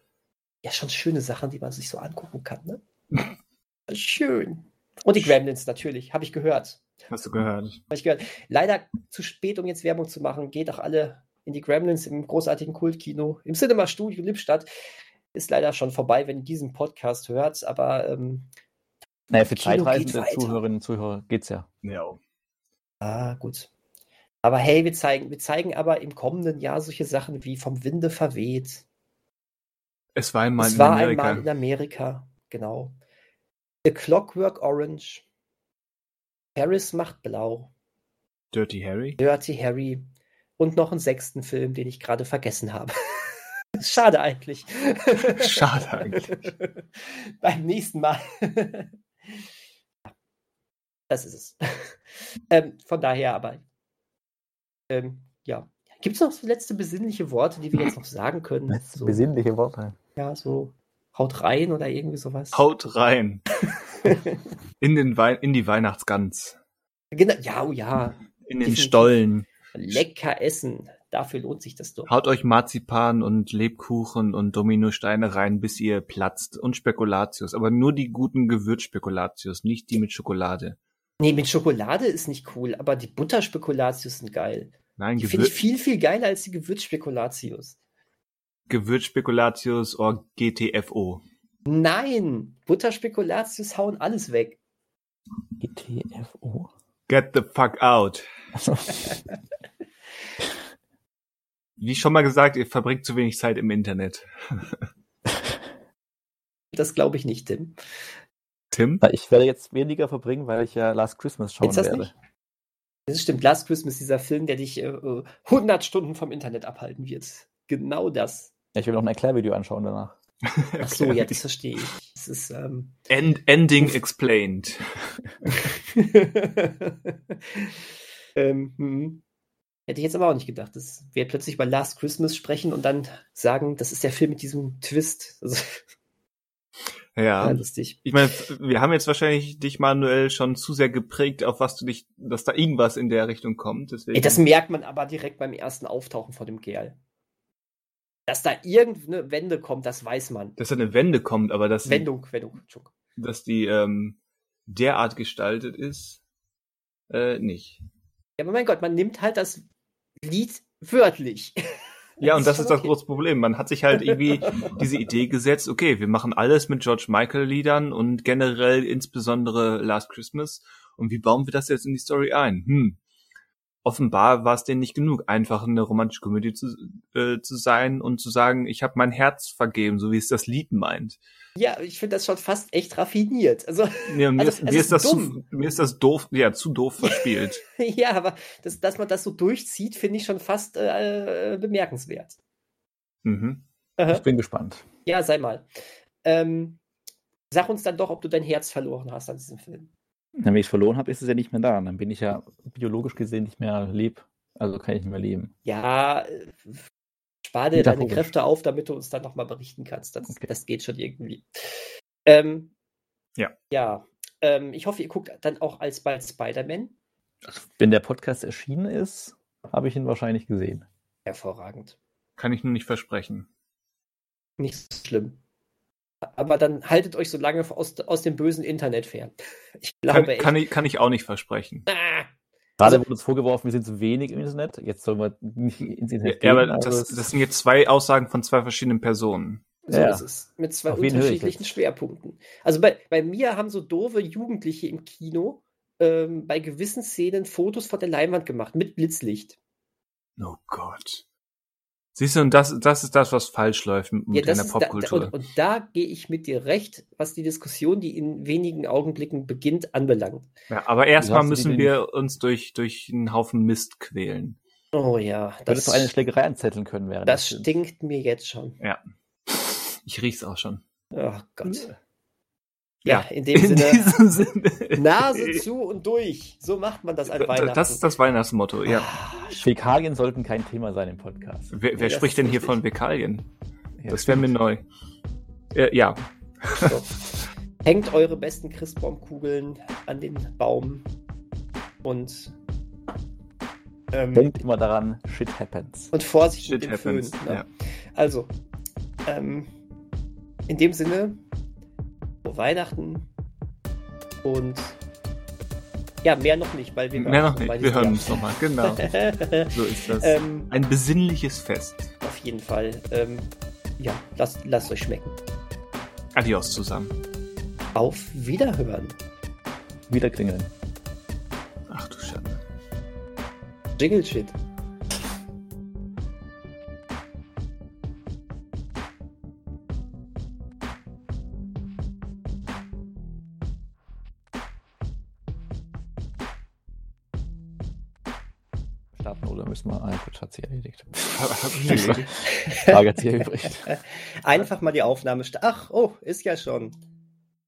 Speaker 2: Ja, schon schöne Sachen, die man sich so angucken kann, ne? (laughs) Schön. Und die Gremlins natürlich, habe ich gehört.
Speaker 1: Hast du gehört?
Speaker 2: Habe ich gehört. Leider zu spät, um jetzt Werbung zu machen. Geht auch alle in die Gremlins im großartigen Kultkino im Cinema Studio Lippstadt. Ist leider schon vorbei, wenn ihr diesen Podcast hört, aber ähm,
Speaker 3: naja, für zeitreisende Zuhörerinnen und Zuhörer geht's ja.
Speaker 1: Ja.
Speaker 2: Ah, gut. Aber hey, wir zeigen, wir zeigen aber im kommenden Jahr solche Sachen wie vom Winde verweht.
Speaker 1: Es war einmal
Speaker 2: es in war Amerika. einmal in Amerika, genau. A Clockwork Orange. Harris macht blau.
Speaker 1: Dirty Harry.
Speaker 2: Dirty Harry. Und noch einen sechsten Film, den ich gerade vergessen habe. (laughs) Schade eigentlich.
Speaker 1: Schade eigentlich. (laughs)
Speaker 2: Beim nächsten Mal. (laughs) das ist es. Ähm, von daher aber. Ähm, ja. Gibt es noch so letzte besinnliche Worte, die wir jetzt noch sagen können?
Speaker 3: Letzte so, besinnliche Worte.
Speaker 2: Ja, so Haut rein oder irgendwie sowas.
Speaker 1: Haut rein. (laughs) in, den Wei in die Weihnachtsgans.
Speaker 2: Genau, ja, oh ja.
Speaker 1: In den Stollen.
Speaker 2: Lecker essen. Dafür lohnt sich das doch.
Speaker 1: Haut euch Marzipan und Lebkuchen und Dominosteine rein, bis ihr platzt. Und Spekulatius. Aber nur die guten Gewürzspekulatius, nicht die mit Schokolade.
Speaker 2: Nee, mit Schokolade ist nicht cool, aber die Butterspekulatius sind geil.
Speaker 1: Nein,
Speaker 2: die finde ich viel, viel geiler als die Gewürzspekulatius.
Speaker 1: Gewürzspekulatius or GTFO.
Speaker 2: Nein, Butterspekulatius hauen alles weg.
Speaker 3: GTFO?
Speaker 1: Get the fuck out. Wie schon mal gesagt, ihr verbringt zu wenig Zeit im Internet. (laughs)
Speaker 2: das glaube ich nicht, Tim.
Speaker 1: Tim?
Speaker 3: Ich werde jetzt weniger verbringen, weil ich ja Last Christmas schauen
Speaker 2: das
Speaker 3: werde.
Speaker 2: Nicht? Das stimmt. Last Christmas, dieser Film, der dich äh, 100 Stunden vom Internet abhalten wird. Genau das.
Speaker 3: Ja, ich will noch ein Erklärvideo anschauen danach. (laughs)
Speaker 2: Ach so, ja, das verstehe ich. Das ist, ähm...
Speaker 1: End, ending explained. (laughs)
Speaker 2: ähm, hm. Hätte ich jetzt aber auch nicht gedacht, dass wir plötzlich über Last Christmas sprechen und dann sagen, das ist der Film mit diesem Twist. (laughs) Also,
Speaker 1: ja. ja, lustig. Ich meine, wir haben jetzt wahrscheinlich dich manuell schon zu sehr geprägt, auf was du dich, dass da irgendwas in der Richtung kommt.
Speaker 2: Deswegen... Ey, das merkt man aber direkt beim ersten Auftauchen vor dem Kerl. Dass da irgendeine Wende kommt, das weiß man.
Speaker 1: Dass da eine Wende kommt, aber dass
Speaker 2: Wendung, die, Wendung,
Speaker 1: dass die ähm, derart gestaltet ist, äh, nicht.
Speaker 2: Ja, aber mein Gott, man nimmt halt das Lied wörtlich. (laughs)
Speaker 1: Ja, und das (laughs) ist das große Problem. Man hat sich halt irgendwie (laughs) diese Idee gesetzt, okay, wir machen alles mit George Michael Liedern und generell insbesondere Last Christmas. Und wie bauen wir das jetzt in die Story ein? Hm, offenbar war es denen nicht genug, einfach eine romantische Komödie zu, äh, zu sein und zu sagen, ich habe mein Herz vergeben, so wie es das Lied meint.
Speaker 2: Ja, ich finde das schon fast echt raffiniert. Also,
Speaker 1: ja, mir, also, ist, mir ist, das zu, mir ist das doof, ja, zu doof (laughs) verspielt.
Speaker 2: ja, aber das, dass man das so durchzieht, finde ich schon fast äh, bemerkenswert.
Speaker 1: Mhm.
Speaker 3: Ich bin gespannt.
Speaker 2: Ja, sei mal. Ähm, sag uns dann doch, ob du dein Herz verloren hast an diesem Film.
Speaker 3: Wenn ich es verloren habe, ist es ja nicht mehr da. Dann bin ich ja biologisch gesehen nicht mehr leb. Also kann ich nicht mehr leben.
Speaker 2: Ja, äh, spar dir deine Kräfte auf, damit du uns dann nochmal berichten kannst. Das, okay. das geht schon irgendwie. Ähm,
Speaker 1: ja.
Speaker 2: Ja. Ähm, ich hoffe, ihr guckt dann auch alsbald Spider-Man.
Speaker 3: Also, wenn der Podcast erschienen ist, habe ich ihn wahrscheinlich gesehen.
Speaker 2: Hervorragend.
Speaker 1: Kann ich nur nicht versprechen.
Speaker 2: Nicht so schlimm aber dann haltet euch so lange aus, aus dem bösen Internet fern.
Speaker 1: Ich glaube kann, kann, ich, kann ich auch nicht versprechen.
Speaker 2: Ah.
Speaker 3: Gerade wurde uns vorgeworfen, wir sind zu wenig im Internet. Jetzt sollen wir nicht ins Internet
Speaker 1: ja, gehen. Ja, aber das, das, sind jetzt zwei Aussagen von zwei verschiedenen Personen.
Speaker 2: So ja. ist es. Mit zwei Auf unterschiedlichen Schwerpunkten. Also bei, bei mir haben so doofe Jugendliche im Kino ähm, bei gewissen Szenen Fotos von der Leinwand gemacht mit Blitzlicht.
Speaker 1: Oh Gott. Siehst du, und das, das ist das, was falsch läuft mit ja, einer Popkultur.
Speaker 2: Da, und, und, da gehe ich mit dir recht, was die Diskussion, die in wenigen Augenblicken beginnt, anbelangt.
Speaker 1: Ja, aber erstmal müssen wir uns durch, durch einen Haufen Mist quälen.
Speaker 2: Oh ja.
Speaker 3: Das Würdest du eine Schlägerei anzetteln können während
Speaker 2: Das stinkt mir jetzt schon.
Speaker 1: Ja. Ich riech's auch schon.
Speaker 2: Oh Gott. Ja, in dem in Sinne, Sinne. Nase zu und durch. So macht man das an Weihnachten.
Speaker 1: Das ist das Weihnachtsmotto, ja.
Speaker 3: Ah, Fäkalien sollten kein Thema sein im Podcast.
Speaker 1: Wer, wer spricht denn hier von Fäkalien? Ja, das wäre mir neu. Äh, ja.
Speaker 2: So. Hängt eure besten Christbaumkugeln an den Baum und
Speaker 3: ähm, denkt immer daran, shit happens.
Speaker 2: Und Vorsicht shit mit dem happens, Föhn. Ne? Ja. Also, ähm, in dem Sinne, Weihnachten. Und ja, mehr noch nicht, weil wir
Speaker 1: mehr noch nicht. Wir hören uns nochmal, (laughs) genau. so ist das. Ähm, Ein besinnliches Fest.
Speaker 2: Auf jeden Fall. Ähm, ja, lasst, lasst euch schmecken.
Speaker 1: Adios zusammen.
Speaker 2: Auf Wiederhören.
Speaker 3: Wieder klingeln.
Speaker 1: Ach du Schande.
Speaker 2: Jingle Shit.
Speaker 3: Frage hat sie übrig.
Speaker 2: Einfach mal die Aufnahme. Ach, oh, ist ja schon.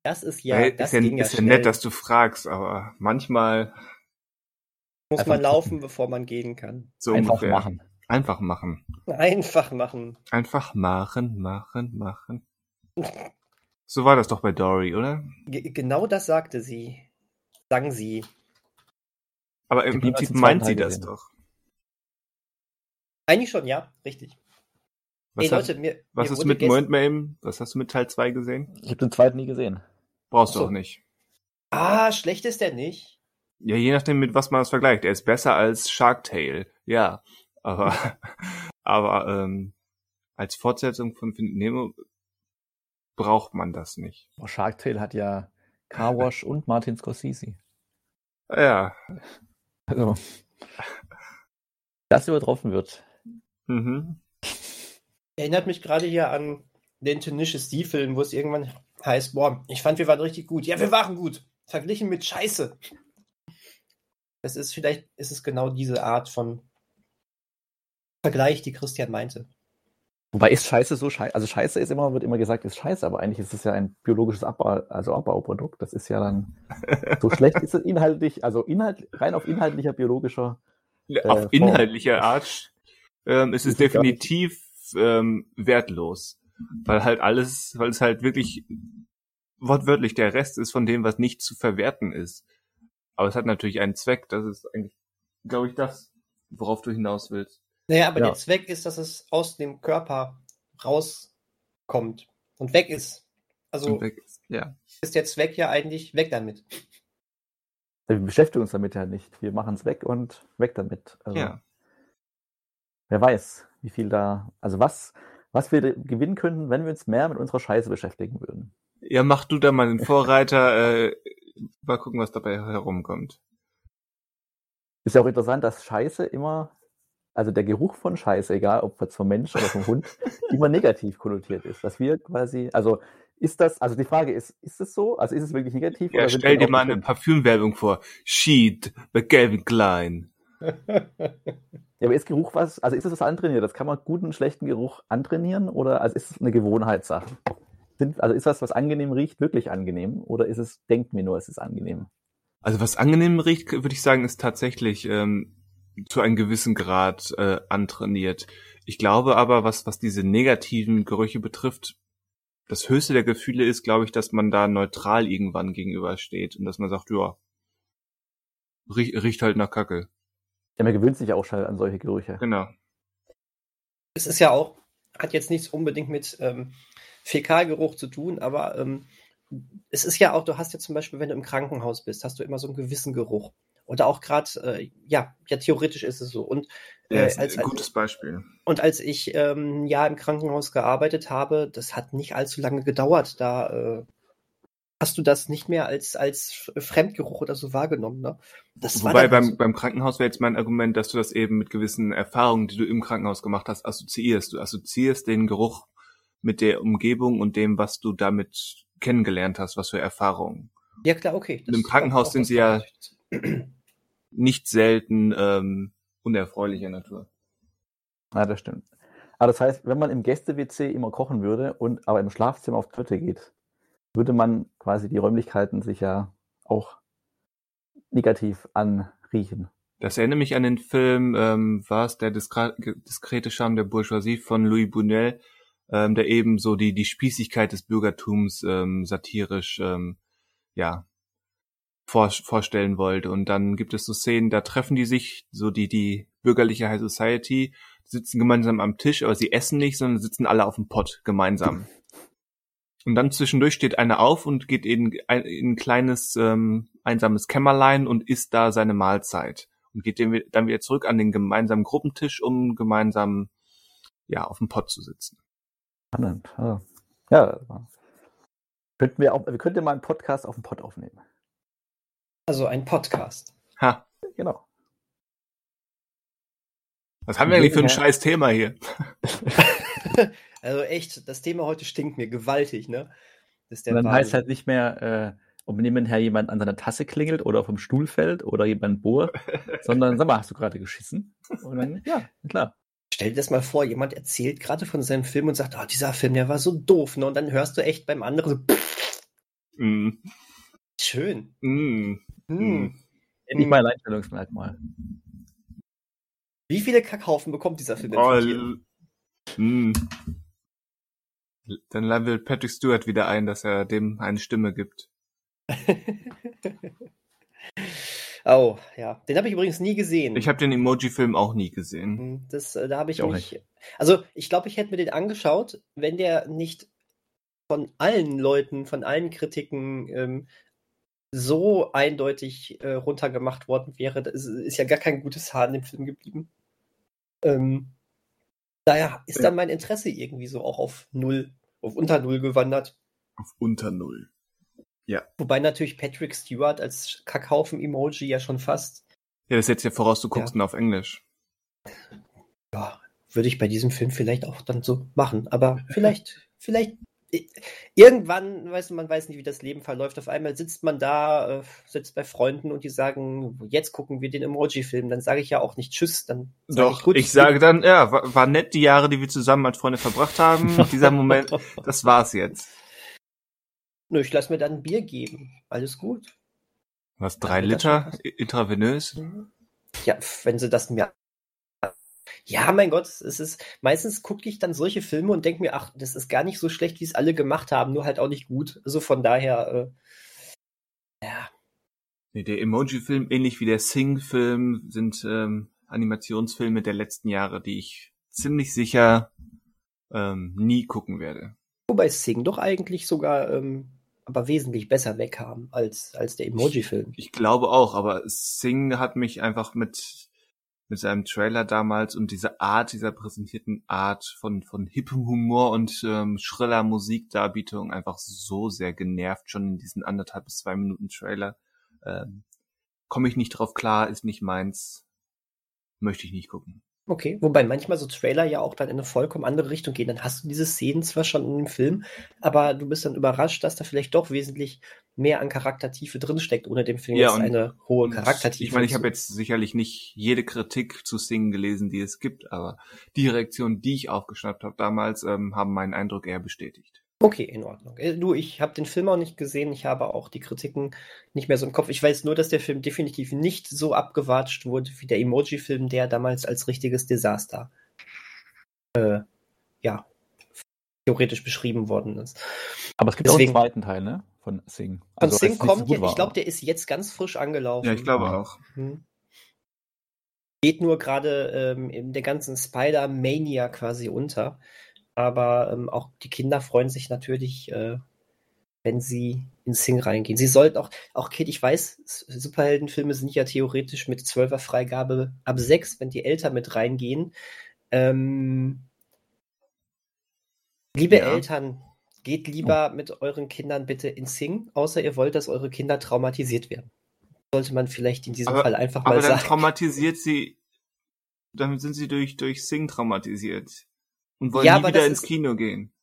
Speaker 2: Das ist ja.
Speaker 1: Hey, das ist ja, ist ja nett, dass du fragst, aber manchmal
Speaker 2: muss man laufen, bevor man gehen kann.
Speaker 1: So Einfach ungefähr. machen. Einfach machen.
Speaker 2: Einfach machen.
Speaker 1: Einfach machen, machen, machen. (laughs) so war das doch bei Dory, oder?
Speaker 2: G genau das sagte sie. Sang sie.
Speaker 1: Aber im Prinzip meint sie das doch.
Speaker 2: Eigentlich schon, ja, richtig.
Speaker 1: Was, Ey, Leute, mir, was mir ist mit Moment Mame? Was hast du mit Teil 2 gesehen?
Speaker 3: Ich habe den zweiten nie gesehen.
Speaker 1: Brauchst so. du auch nicht.
Speaker 2: Ah, schlecht ist der nicht.
Speaker 1: Ja, je nachdem, mit was man es vergleicht. Er ist besser als Shark Tale, ja. Aber, (laughs) aber ähm, als Fortsetzung von Nemo braucht man das nicht.
Speaker 3: Shark Tale hat ja Carwash und Martin Scorsese.
Speaker 1: Ja.
Speaker 3: Also, (laughs) das übertroffen wird.
Speaker 1: Mhm.
Speaker 2: Erinnert mich gerade hier an den Tenacious D-Film, wo es irgendwann heißt, boah, ich fand, wir waren richtig gut. Ja, wir waren gut. Verglichen mit Scheiße. Das ist vielleicht, ist es genau diese Art von Vergleich, die Christian meinte.
Speaker 3: Wobei ist Scheiße so scheiße, also Scheiße ist immer, wird immer gesagt, ist Scheiße, aber eigentlich ist es ja ein biologisches Abbau, also Abbauprodukt. Das ist ja dann, (laughs) so schlecht ist es inhaltlich, also Inhalt, rein auf inhaltlicher, biologischer.
Speaker 1: Äh, auf inhaltlicher Art ähm, ist es definitiv ähm, wertlos. Weil halt alles, weil es halt wirklich wortwörtlich der Rest ist von dem, was nicht zu verwerten ist. Aber es hat natürlich einen Zweck. Das ist eigentlich, glaube ich, das, worauf du hinaus willst.
Speaker 2: Naja, aber ja. der Zweck ist, dass es aus dem Körper rauskommt und weg ist. Also weg ist, ja. ist der Zweck ja eigentlich weg damit.
Speaker 3: Wir beschäftigen uns damit ja nicht. Wir machen es weg und weg damit. Also, ja. Wer weiß, wie viel da, also was, was wir gewinnen könnten, wenn wir uns mehr mit unserer Scheiße beschäftigen würden.
Speaker 1: Ja, mach du da mal den Vorreiter, (laughs) äh, mal gucken, was dabei herumkommt.
Speaker 3: Ist ja auch interessant, dass Scheiße immer, also der Geruch von Scheiße, egal ob jetzt vom Mensch oder vom Hund, (laughs) immer negativ konnotiert ist. Dass wir quasi, also ist das, also die Frage ist, ist es so? Also ist es wirklich negativ?
Speaker 1: Ja, stell dir mal eine Parfümwerbung vor. Sheet bei Calvin Klein.
Speaker 3: Ja, aber ist Geruch was, also ist es was antrainiert? Das kann man guten, schlechten Geruch antrainieren oder also ist es eine Gewohnheitssache? Sind, also ist das, was angenehm riecht, wirklich angenehm oder ist es, denkt mir nur, es ist angenehm?
Speaker 1: Also was angenehm riecht, würde ich sagen, ist tatsächlich ähm, zu einem gewissen Grad äh, antrainiert. Ich glaube aber, was, was diese negativen Gerüche betrifft, das höchste der Gefühle ist, glaube ich, dass man da neutral irgendwann gegenübersteht und dass man sagt, ja, riecht, riecht halt nach Kacke.
Speaker 3: Ja, man gewöhnt sich ja auch schnell an solche Gerüche.
Speaker 1: Genau.
Speaker 2: Es ist ja auch, hat jetzt nichts unbedingt mit ähm, Fäkalgeruch zu tun, aber ähm, es ist ja auch, du hast ja zum Beispiel, wenn du im Krankenhaus bist, hast du immer so einen gewissen Geruch. Oder auch gerade, äh, ja, ja, theoretisch ist es so. Und
Speaker 1: äh, ja, als, ein gutes Beispiel.
Speaker 2: Und als ich ähm, ja im Krankenhaus gearbeitet habe, das hat nicht allzu lange gedauert. Da äh, hast du das nicht mehr als, als Fremdgeruch oder so wahrgenommen. Ne?
Speaker 1: Das Wobei beim, so. beim Krankenhaus wäre jetzt mein Argument, dass du das eben mit gewissen Erfahrungen, die du im Krankenhaus gemacht hast, assoziierst. Du assoziierst den Geruch mit der Umgebung und dem, was du damit kennengelernt hast, was für Erfahrungen.
Speaker 2: Ja klar, okay.
Speaker 1: Das Im Krankenhaus sind sie ja nicht selten ähm, unerfreulicher Natur.
Speaker 3: Ja, das stimmt. Aber das heißt, wenn man im Gäste-WC immer kochen würde und aber im Schlafzimmer auf Toilette geht, würde man quasi die Räumlichkeiten sich ja auch negativ anriechen.
Speaker 1: Das erinnert mich an den Film, ähm, war es der diskrete Charme der Bourgeoisie von Louis Bunel, ähm, der eben so die, die Spießigkeit des Bürgertums ähm, satirisch ähm, ja, vor, vorstellen wollte. Und dann gibt es so Szenen, da treffen die sich, so die, die bürgerliche High Society, sitzen gemeinsam am Tisch, aber sie essen nicht, sondern sitzen alle auf dem Pott gemeinsam. Und dann zwischendurch steht einer auf und geht in, in ein kleines ähm, einsames Kämmerlein und isst da seine Mahlzeit. Und geht dann wieder zurück an den gemeinsamen Gruppentisch, um gemeinsam ja auf dem Pott zu sitzen.
Speaker 3: Spannend. Ja. ja. Könnten wir auch, wir könnten mal einen Podcast auf dem Pott aufnehmen.
Speaker 2: Also ein Podcast.
Speaker 1: Ha.
Speaker 3: Genau.
Speaker 1: Was haben wir eigentlich für ein scheiß Thema hier? (laughs)
Speaker 2: Also echt, das Thema heute stinkt mir gewaltig, ne?
Speaker 3: Das ist der dann heißt halt nicht mehr, äh, ob nebenher jemand an seiner Tasse klingelt oder vom Stuhl fällt oder jemand bohrt, (laughs) sondern sag mal, hast du gerade geschissen? Und dann, ja, klar.
Speaker 2: Stell dir das mal vor, jemand erzählt gerade von seinem Film und sagt, oh, dieser Film, der war so doof, ne? Und dann hörst du echt beim anderen so, mm. Schön.
Speaker 1: Mm.
Speaker 3: Mm. Nicht mein Einstellungsmerkmal.
Speaker 2: Wie viele Kackhaufen bekommt dieser Film denn?
Speaker 1: Oh, mm. Dann wir Patrick Stewart wieder ein, dass er dem eine Stimme gibt. (laughs)
Speaker 2: oh, ja. Den habe ich übrigens nie gesehen.
Speaker 1: Ich habe den Emoji-Film auch nie gesehen.
Speaker 2: Hm, das, äh, da habe ich, ich mich. Nicht. Also, ich glaube, ich hätte mir den angeschaut, wenn der nicht von allen Leuten, von allen Kritiken ähm, so eindeutig äh, runtergemacht worden wäre. Da ist, ist, ja gar kein gutes Haar in dem Film geblieben. Ähm, daher ist dann mein Interesse irgendwie so auch auf null, auf unter null gewandert.
Speaker 1: Auf unter null.
Speaker 2: Ja. Wobei natürlich Patrick Stewart als Kackhaufen-Emoji ja schon fast.
Speaker 1: Ja, das setzt ja voraus, du guckst ja. ihn auf Englisch.
Speaker 2: Ja, würde ich bei diesem Film vielleicht auch dann so machen. Aber vielleicht, vielleicht irgendwann, weißt du, man weiß nicht, wie das Leben verläuft. Auf einmal sitzt man da, äh, sitzt bei Freunden und die sagen, jetzt gucken wir den Emoji-Film. Dann sage ich ja auch nicht Tschüss. Dann
Speaker 1: sag Doch, ich, gut, ich sage dann, ja, war, war, nett die Jahre, die wir zusammen als Freunde verbracht haben. (laughs) Dieser Moment, das war's jetzt.
Speaker 2: Nö, ich lass mir dann ein Bier geben. Alles gut.
Speaker 1: Was, drei Liter intravenös?
Speaker 2: Ja, wenn sie das mir ja, mein Gott, es ist meistens gucke ich dann solche Filme und denke mir, ach, das ist gar nicht so schlecht, wie es alle gemacht haben, nur halt auch nicht gut. Also von daher, äh, ja.
Speaker 1: Nee, der Emoji-Film, ähnlich wie der Sing-Film, sind ähm, Animationsfilme der letzten Jahre, die ich ziemlich sicher ähm, nie gucken werde.
Speaker 2: Wobei Sing doch eigentlich sogar ähm, aber wesentlich besser wegkam als, als der Emoji-Film.
Speaker 1: Ich, ich glaube auch, aber Sing hat mich einfach mit mit seinem Trailer damals und diese Art, dieser präsentierten Art von, von hippem Humor und ähm, schriller Musikdarbietung einfach so sehr genervt, schon in diesen anderthalb bis zwei Minuten Trailer. Ähm, Komme ich nicht drauf klar, ist nicht meins, möchte ich nicht gucken.
Speaker 2: Okay, wobei manchmal so Trailer ja auch dann in eine vollkommen andere Richtung gehen. Dann hast du diese Szenen zwar schon in dem Film, aber du bist dann überrascht, dass da vielleicht doch wesentlich mehr an Charaktertiefe drinsteckt, ohne dem Film ja, jetzt eine hohe Charaktertiefe.
Speaker 1: Ich meine, ich habe jetzt sicherlich nicht jede Kritik zu Singen gelesen, die es gibt, aber die Reaktionen, die ich aufgeschnappt habe damals, ähm, haben meinen Eindruck eher bestätigt.
Speaker 2: Okay, in Ordnung. Äh, du, ich habe den Film auch nicht gesehen. Ich habe auch die Kritiken nicht mehr so im Kopf. Ich weiß nur, dass der Film definitiv nicht so abgewatscht wurde wie der Emoji-Film, der damals als richtiges Desaster äh, ja, theoretisch beschrieben worden ist.
Speaker 3: Aber es gibt Deswegen, auch einen zweiten Teil, ne? Von Sing.
Speaker 2: Also, von Sing kommt, so ich glaube, der ist jetzt ganz frisch angelaufen.
Speaker 1: Ja, ich glaube auch. Hm.
Speaker 2: Geht nur gerade ähm, in der ganzen Spider-Mania quasi unter. Aber ähm, auch die Kinder freuen sich natürlich, äh, wenn sie in Sing reingehen. Sie sollten auch, auch Kid, ich weiß, Superheldenfilme sind ja theoretisch mit 12er Freigabe ab 6, wenn die Eltern mit reingehen. Ähm, liebe ja. Eltern, geht lieber mit euren Kindern bitte in Sing, außer ihr wollt, dass eure Kinder traumatisiert werden. Sollte man vielleicht in diesem
Speaker 1: aber,
Speaker 2: Fall einfach mal
Speaker 1: aber
Speaker 2: sagen.
Speaker 1: Aber dann traumatisiert sie, dann sind sie durch, durch Sing traumatisiert. Und wollen ja, nie wieder ins ist, Kino gehen.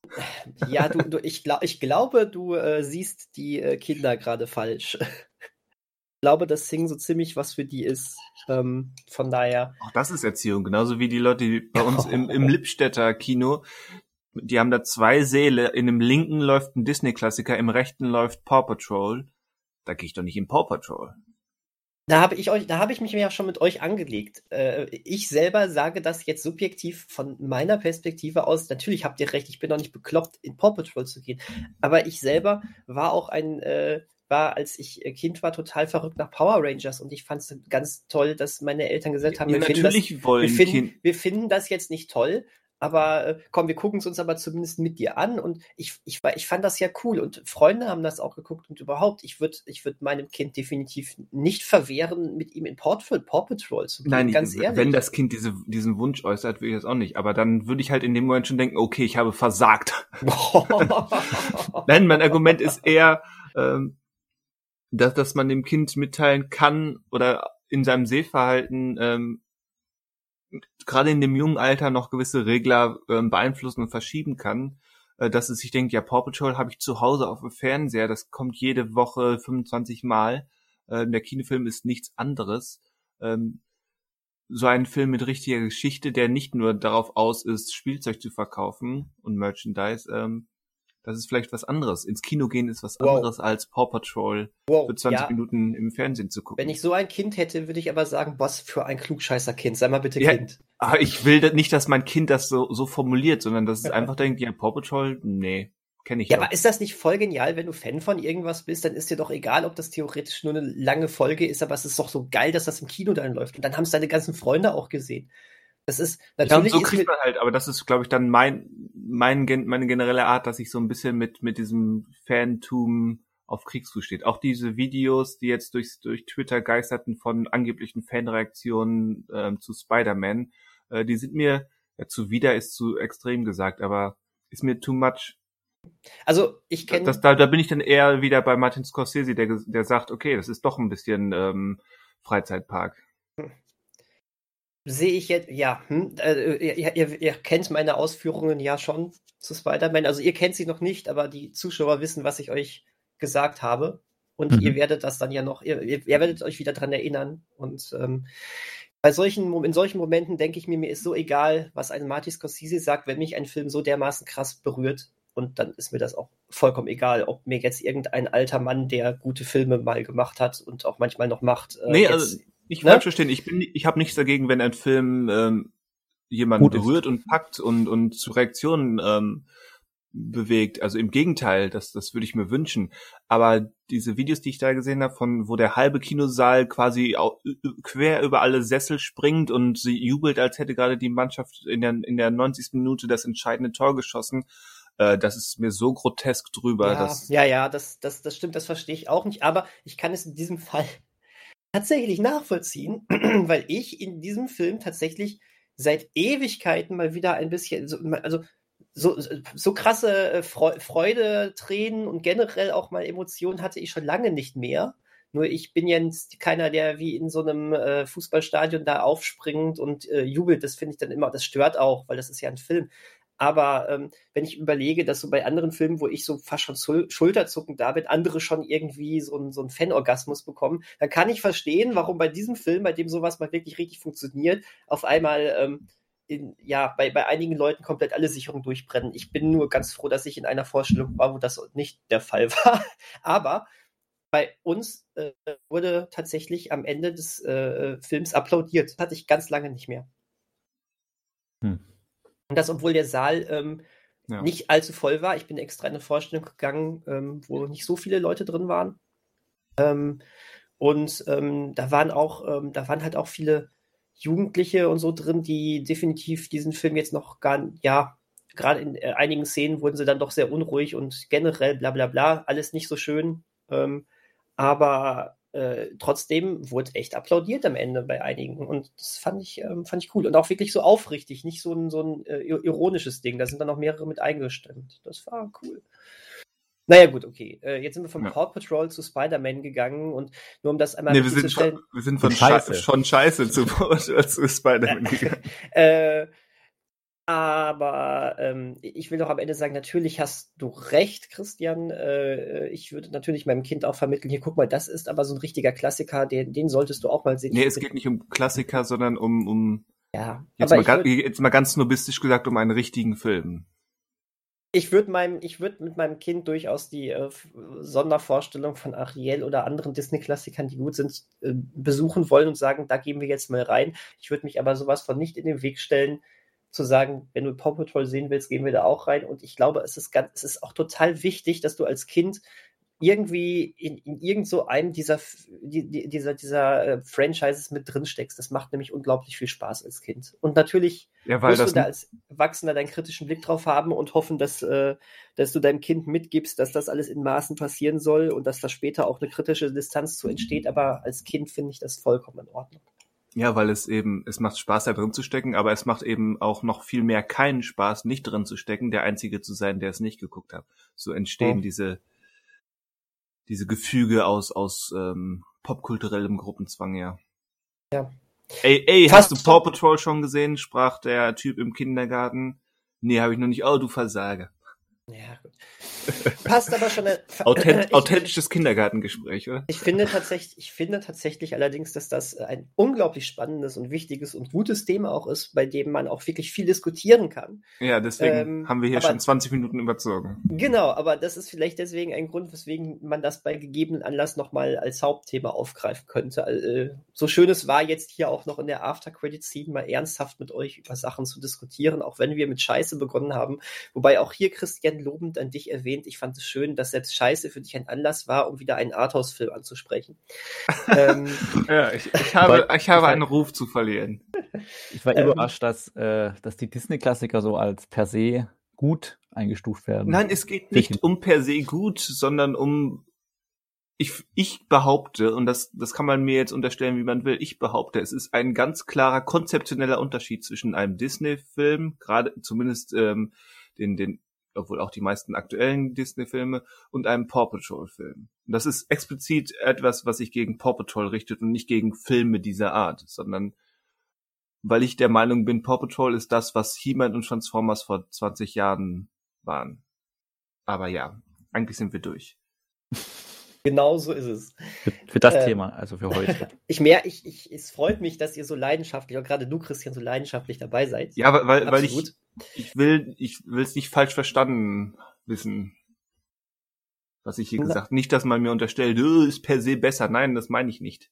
Speaker 2: Ja, du, (laughs) du ich, glaub, ich glaube, du äh, siehst die äh, Kinder gerade falsch. ich glaube, dass Sing so ziemlich was für die ist. Ähm, von daher.
Speaker 1: Auch das ist Erziehung, genauso wie die Leute die bei uns im, im (laughs) Lippstädter Kino. Die haben da zwei Säle. In dem linken läuft ein Disney-Klassiker, im rechten läuft Paw Patrol. Da gehe ich doch nicht in Paw Patrol.
Speaker 2: Da habe ich euch, da habe ich mich ja schon mit euch angelegt. Äh, ich selber sage das jetzt subjektiv von meiner Perspektive aus. Natürlich habt ihr recht, ich bin noch nicht bekloppt, in Paw Patrol zu gehen. Aber ich selber war auch ein, äh, war, als ich Kind war, total verrückt nach Power Rangers und ich fand es ganz toll, dass meine Eltern gesagt haben,
Speaker 1: ja, wir, finden das,
Speaker 2: wir, finden, wir finden das jetzt nicht toll, aber äh, komm, wir gucken es uns aber zumindest mit dir an und ich, ich, ich fand das ja cool und Freunde haben das auch geguckt und überhaupt, ich würde ich würd meinem Kind definitiv nicht verwehren, mit ihm in Portfolio, Paw Patrol zu gehen,
Speaker 1: Nein, ganz ehrlich. wenn das Kind diese, diesen Wunsch äußert, würde ich das auch nicht, aber dann würde ich halt in dem Moment schon denken, okay, ich habe versagt. (laughs) Nein, mein Argument ist eher, ähm, dass, dass man dem Kind mitteilen kann oder in seinem Sehverhalten ähm, gerade in dem jungen Alter noch gewisse Regler äh, beeinflussen und verschieben kann, äh, dass es sich denkt, ja, Paw Patrol habe ich zu Hause auf dem Fernseher, das kommt jede Woche 25 Mal. Äh, der Kinofilm ist nichts anderes. Ähm, so ein Film mit richtiger Geschichte, der nicht nur darauf aus ist, Spielzeug zu verkaufen und Merchandise, ähm, das ist vielleicht was anderes. Ins Kino gehen ist was wow. anderes als Paw Patrol wow. für 20 ja. Minuten im Fernsehen zu gucken.
Speaker 2: Wenn ich so ein Kind hätte, würde ich aber sagen, was für ein Klugscheißer-Kind. Sei mal bitte ja, Kind.
Speaker 1: Aber ich will nicht, dass mein Kind das so, so formuliert, sondern dass es (laughs) einfach denkt, ja, Paw Patrol, nee. Kenne ich
Speaker 2: ja, auch. aber ist das nicht voll genial, wenn du Fan von irgendwas bist, dann ist dir doch egal, ob das theoretisch nur eine lange Folge ist, aber es ist doch so geil, dass das im Kino dann läuft. Und dann haben es deine ganzen Freunde auch gesehen. Das ist
Speaker 1: natürlich. Ja, so kriegt man halt, aber das ist, glaube ich, dann mein, mein, meine generelle Art, dass ich so ein bisschen mit, mit diesem Fantum auf Kriegsfuß steht. Auch diese Videos, die jetzt durch, durch Twitter geisterten von angeblichen Fanreaktionen ähm, zu Spider-Man, äh, die sind mir, ja, zuwider ist zu extrem gesagt, aber ist mir too much.
Speaker 2: Also ich kenne.
Speaker 1: Da, da bin ich dann eher wieder bei Martin Scorsese, der, der sagt, okay, das ist doch ein bisschen ähm, Freizeitpark.
Speaker 2: Sehe ich jetzt, ja, hm, äh, ihr, ihr, ihr, kennt meine Ausführungen ja schon zu Spider-Man. Also ihr kennt sie noch nicht, aber die Zuschauer wissen, was ich euch gesagt habe. Und mhm. ihr werdet das dann ja noch, ihr, ihr werdet euch wieder dran erinnern. Und ähm, bei solchen, in solchen Momenten denke ich mir, mir ist so egal, was ein Martin Scorsese sagt, wenn mich ein Film so dermaßen krass berührt. Und dann ist mir das auch vollkommen egal, ob mir jetzt irgendein alter Mann, der gute Filme mal gemacht hat und auch manchmal noch macht.
Speaker 1: Äh, nee, also nicht ne? falsch verstehen. Ich bin, ich habe nichts dagegen, wenn ein Film ähm, jemanden berührt und packt und und zu Reaktionen ähm, bewegt. Also im Gegenteil, das, das würde ich mir wünschen. Aber diese Videos, die ich da gesehen habe, von wo der halbe Kinosaal quasi quer über alle Sessel springt und sie jubelt, als hätte gerade die Mannschaft in der, in der 90. Minute das entscheidende Tor geschossen, äh, das ist mir so grotesk drüber.
Speaker 2: Ja,
Speaker 1: dass
Speaker 2: ja, ja, das, das, das stimmt, das verstehe ich auch nicht. Aber ich kann es in diesem (laughs) Fall tatsächlich nachvollziehen, (clears throat) weil ich in diesem Film tatsächlich seit Ewigkeiten mal wieder ein bisschen, also so, so krasse äh, Freude, Tränen und generell auch mal Emotionen hatte ich schon lange nicht mehr. Nur ich bin jetzt keiner, der wie in so einem äh, Fußballstadion da aufspringt und äh, jubelt. Das finde ich dann immer, das stört auch, weil das ist ja ein Film. Aber ähm, wenn ich überlege, dass so bei anderen Filmen, wo ich so fast schon Schulterzucken da bin, andere schon irgendwie so, ein, so einen Fanorgasmus bekommen, dann kann ich verstehen, warum bei diesem Film, bei dem sowas mal wirklich richtig funktioniert, auf einmal ähm, in, ja, bei, bei einigen Leuten komplett alle Sicherungen durchbrennen. Ich bin nur ganz froh, dass ich in einer Vorstellung war, wo das nicht der Fall (laughs) war. Aber bei uns äh, wurde tatsächlich am Ende des äh, Films applaudiert. Das hatte ich ganz lange nicht mehr. Hm. Und das, obwohl der Saal ähm, ja. nicht allzu voll war. Ich bin extra in eine Vorstellung gegangen, ähm, wo nicht so viele Leute drin waren. Ähm, und ähm, da waren auch, ähm, da waren halt auch viele Jugendliche und so drin, die definitiv diesen Film jetzt noch gar, ja, gerade in äh, einigen Szenen wurden sie dann doch sehr unruhig und generell bla bla bla, alles nicht so schön. Ähm, aber äh, trotzdem wurde echt applaudiert am Ende bei einigen. Und das fand ich, ähm, fand ich cool. Und auch wirklich so aufrichtig, nicht so ein, so ein äh, ironisches Ding. Da sind dann noch mehrere mit eingestimmt. Das war cool. Naja, gut, okay. Äh, jetzt sind wir vom ja. Paw Patrol zu Spider-Man gegangen und nur um das einmal
Speaker 1: nee, wir sind, von, wir sind von Scheiße. schon Scheiße zu, zu Spider-Man (laughs) gegangen.
Speaker 2: äh, aber ähm, ich will doch am Ende sagen, natürlich hast du recht, Christian. Äh, ich würde natürlich meinem Kind auch vermitteln, hier guck mal, das ist aber so ein richtiger Klassiker, den, den solltest du auch mal sehen.
Speaker 1: Nee, es geht nicht um Klassiker, sondern um, um
Speaker 2: ja,
Speaker 1: jetzt, mal, würd, jetzt mal ganz snobistisch gesagt, um einen richtigen Film
Speaker 2: ich würde meinem, ich würde mit meinem Kind durchaus die äh, Sondervorstellung von Ariel oder anderen Disney-Klassikern, die gut sind, äh, besuchen wollen und sagen, da gehen wir jetzt mal rein. Ich würde mich aber sowas von nicht in den Weg stellen, zu sagen, wenn du Paw Patrol sehen willst, gehen wir da auch rein. Und ich glaube, es ist ganz, es ist auch total wichtig, dass du als Kind irgendwie in, in irgend so einem dieser, die, dieser, dieser äh, Franchises mit drin steckst. Das macht nämlich unglaublich viel Spaß als Kind. Und natürlich
Speaker 1: ja, musst
Speaker 2: du da als Erwachsener deinen kritischen Blick drauf haben und hoffen, dass, äh, dass du deinem Kind mitgibst, dass das alles in Maßen passieren soll und dass da später auch eine kritische Distanz zu entsteht. Aber als Kind finde ich das vollkommen in Ordnung.
Speaker 1: Ja, weil es eben, es macht Spaß, da drin zu stecken, aber es macht eben auch noch viel mehr keinen Spaß, nicht drin zu stecken, der Einzige zu sein, der es nicht geguckt hat. So entstehen ja. diese, diese Gefüge aus, aus ähm, popkulturellem Gruppenzwang, ja.
Speaker 2: Ja.
Speaker 1: Ey, ey, Fast hast du Paw Patrol schon gesehen? sprach der Typ im Kindergarten. Nee, habe ich noch nicht. Oh, du Versager.
Speaker 2: Ja, gut. Passt aber schon. Eine,
Speaker 1: Authent, ich, authentisches Kindergartengespräch, oder?
Speaker 2: Ich finde tatsächlich, ich finde tatsächlich allerdings, dass das ein unglaublich spannendes und wichtiges und gutes Thema auch ist, bei dem man auch wirklich viel diskutieren kann.
Speaker 1: Ja, deswegen ähm, haben wir hier aber, schon 20 Minuten überzogen.
Speaker 2: Genau, aber das ist vielleicht deswegen ein Grund, weswegen man das bei gegebenen Anlass nochmal als Hauptthema aufgreifen könnte. Äh, so schön es war, jetzt hier auch noch in der After-Credit-Scene mal ernsthaft mit euch über Sachen zu diskutieren, auch wenn wir mit Scheiße begonnen haben. Wobei auch hier Christian lobend an dich erwähnt, erwähnt, ich fand es schön, dass selbst Scheiße für dich ein Anlass war, um wieder einen Arthouse-Film anzusprechen. (laughs)
Speaker 1: ähm, ja, ich, ich habe, ich habe einen Ruf zu verlieren.
Speaker 3: Ich war ähm, überrascht, dass, äh, dass die Disney-Klassiker so als per se gut eingestuft werden.
Speaker 1: Nein, es geht nicht um per se gut, sondern um ich, ich behaupte, und das, das kann man mir jetzt unterstellen, wie man will, ich behaupte, es ist ein ganz klarer konzeptioneller Unterschied zwischen einem Disney-Film, gerade zumindest ähm, den, den obwohl auch die meisten aktuellen Disney-Filme, und einem Paw Patrol-Film. Das ist explizit etwas, was sich gegen Paw Patrol richtet und nicht gegen Filme dieser Art, sondern weil ich der Meinung bin, Paw Patrol ist das, was He-Man und Transformers vor 20 Jahren waren. Aber ja, eigentlich sind wir durch. (laughs)
Speaker 2: Genau so ist es.
Speaker 3: Für, für das äh, Thema, also für heute. (laughs)
Speaker 2: ich mehr, ich, ich, es freut mich, dass ihr so leidenschaftlich, und gerade du, Christian, so leidenschaftlich dabei seid.
Speaker 1: Ja, weil, weil ich, ich will, ich will es nicht falsch verstanden wissen, was ich hier Na. gesagt. Nicht, dass man mir unterstellt, oh, ist per se besser. Nein, das meine ich nicht.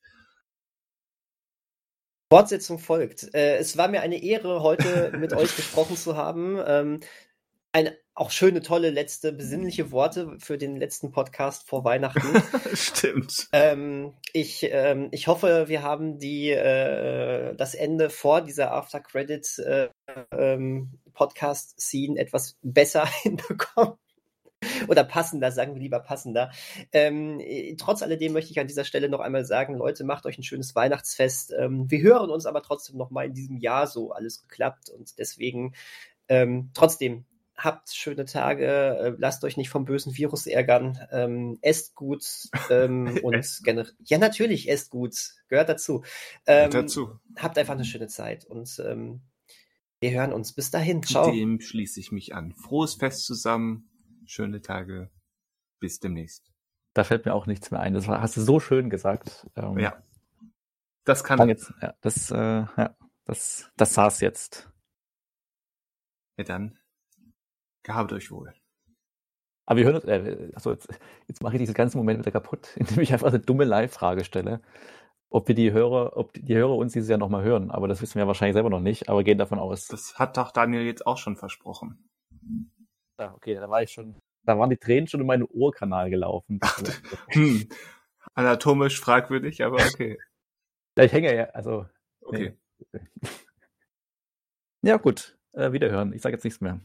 Speaker 2: Fortsetzung folgt. Äh, es war mir eine Ehre, heute (laughs) mit euch gesprochen zu haben. Ähm, eine auch schöne, tolle letzte besinnliche Worte für den letzten Podcast vor Weihnachten. (laughs)
Speaker 1: Stimmt.
Speaker 2: Ähm, ich, ähm, ich hoffe, wir haben die, äh, das Ende vor dieser After Credit äh, ähm, Podcast Scene etwas besser (laughs) hinbekommen. Oder passender, sagen wir lieber passender. Ähm, trotz alledem möchte ich an dieser Stelle noch einmal sagen, Leute, macht euch ein schönes Weihnachtsfest. Ähm, wir hören uns aber trotzdem noch mal in diesem Jahr so alles geklappt und deswegen ähm, trotzdem habt schöne Tage, äh, lasst euch nicht vom bösen Virus ärgern, ähm, esst gut ähm, (laughs) und generell. Ja, natürlich, esst gut, gehört dazu. Ähm, dazu. Habt einfach eine schöne Zeit und ähm, wir hören uns. Bis dahin. Ciao.
Speaker 1: Dem schließe ich mich an. Frohes Fest zusammen, schöne Tage, bis demnächst.
Speaker 3: Da fällt mir auch nichts mehr ein. Das hast du so schön gesagt.
Speaker 1: Ähm, ja. Das kann.
Speaker 3: Jetzt, ja, das, äh, ja, das, das saß jetzt.
Speaker 1: Ja, dann Gehabt euch wohl.
Speaker 3: Aber wir hören uns, äh, achso, jetzt, jetzt mache ich diesen ganzen Moment wieder kaputt, (laughs) indem ich einfach eine dumme Live-Frage stelle, ob wir die Hörer, ob die Hörer uns dieses Jahr nochmal hören. Aber das wissen wir wahrscheinlich selber noch nicht, aber gehen davon aus.
Speaker 1: Das hat doch Daniel jetzt auch schon versprochen.
Speaker 3: Ja, okay, da war ich schon, da waren die Tränen schon in meinen Ohrkanal gelaufen. (laughs)
Speaker 1: hm. Anatomisch fragwürdig, aber okay. (laughs)
Speaker 3: Ja, ich hänge ja, also. Okay. Nee. (laughs) Ja, gut. Äh, wiederhören. Ich sage jetzt nichts mehr.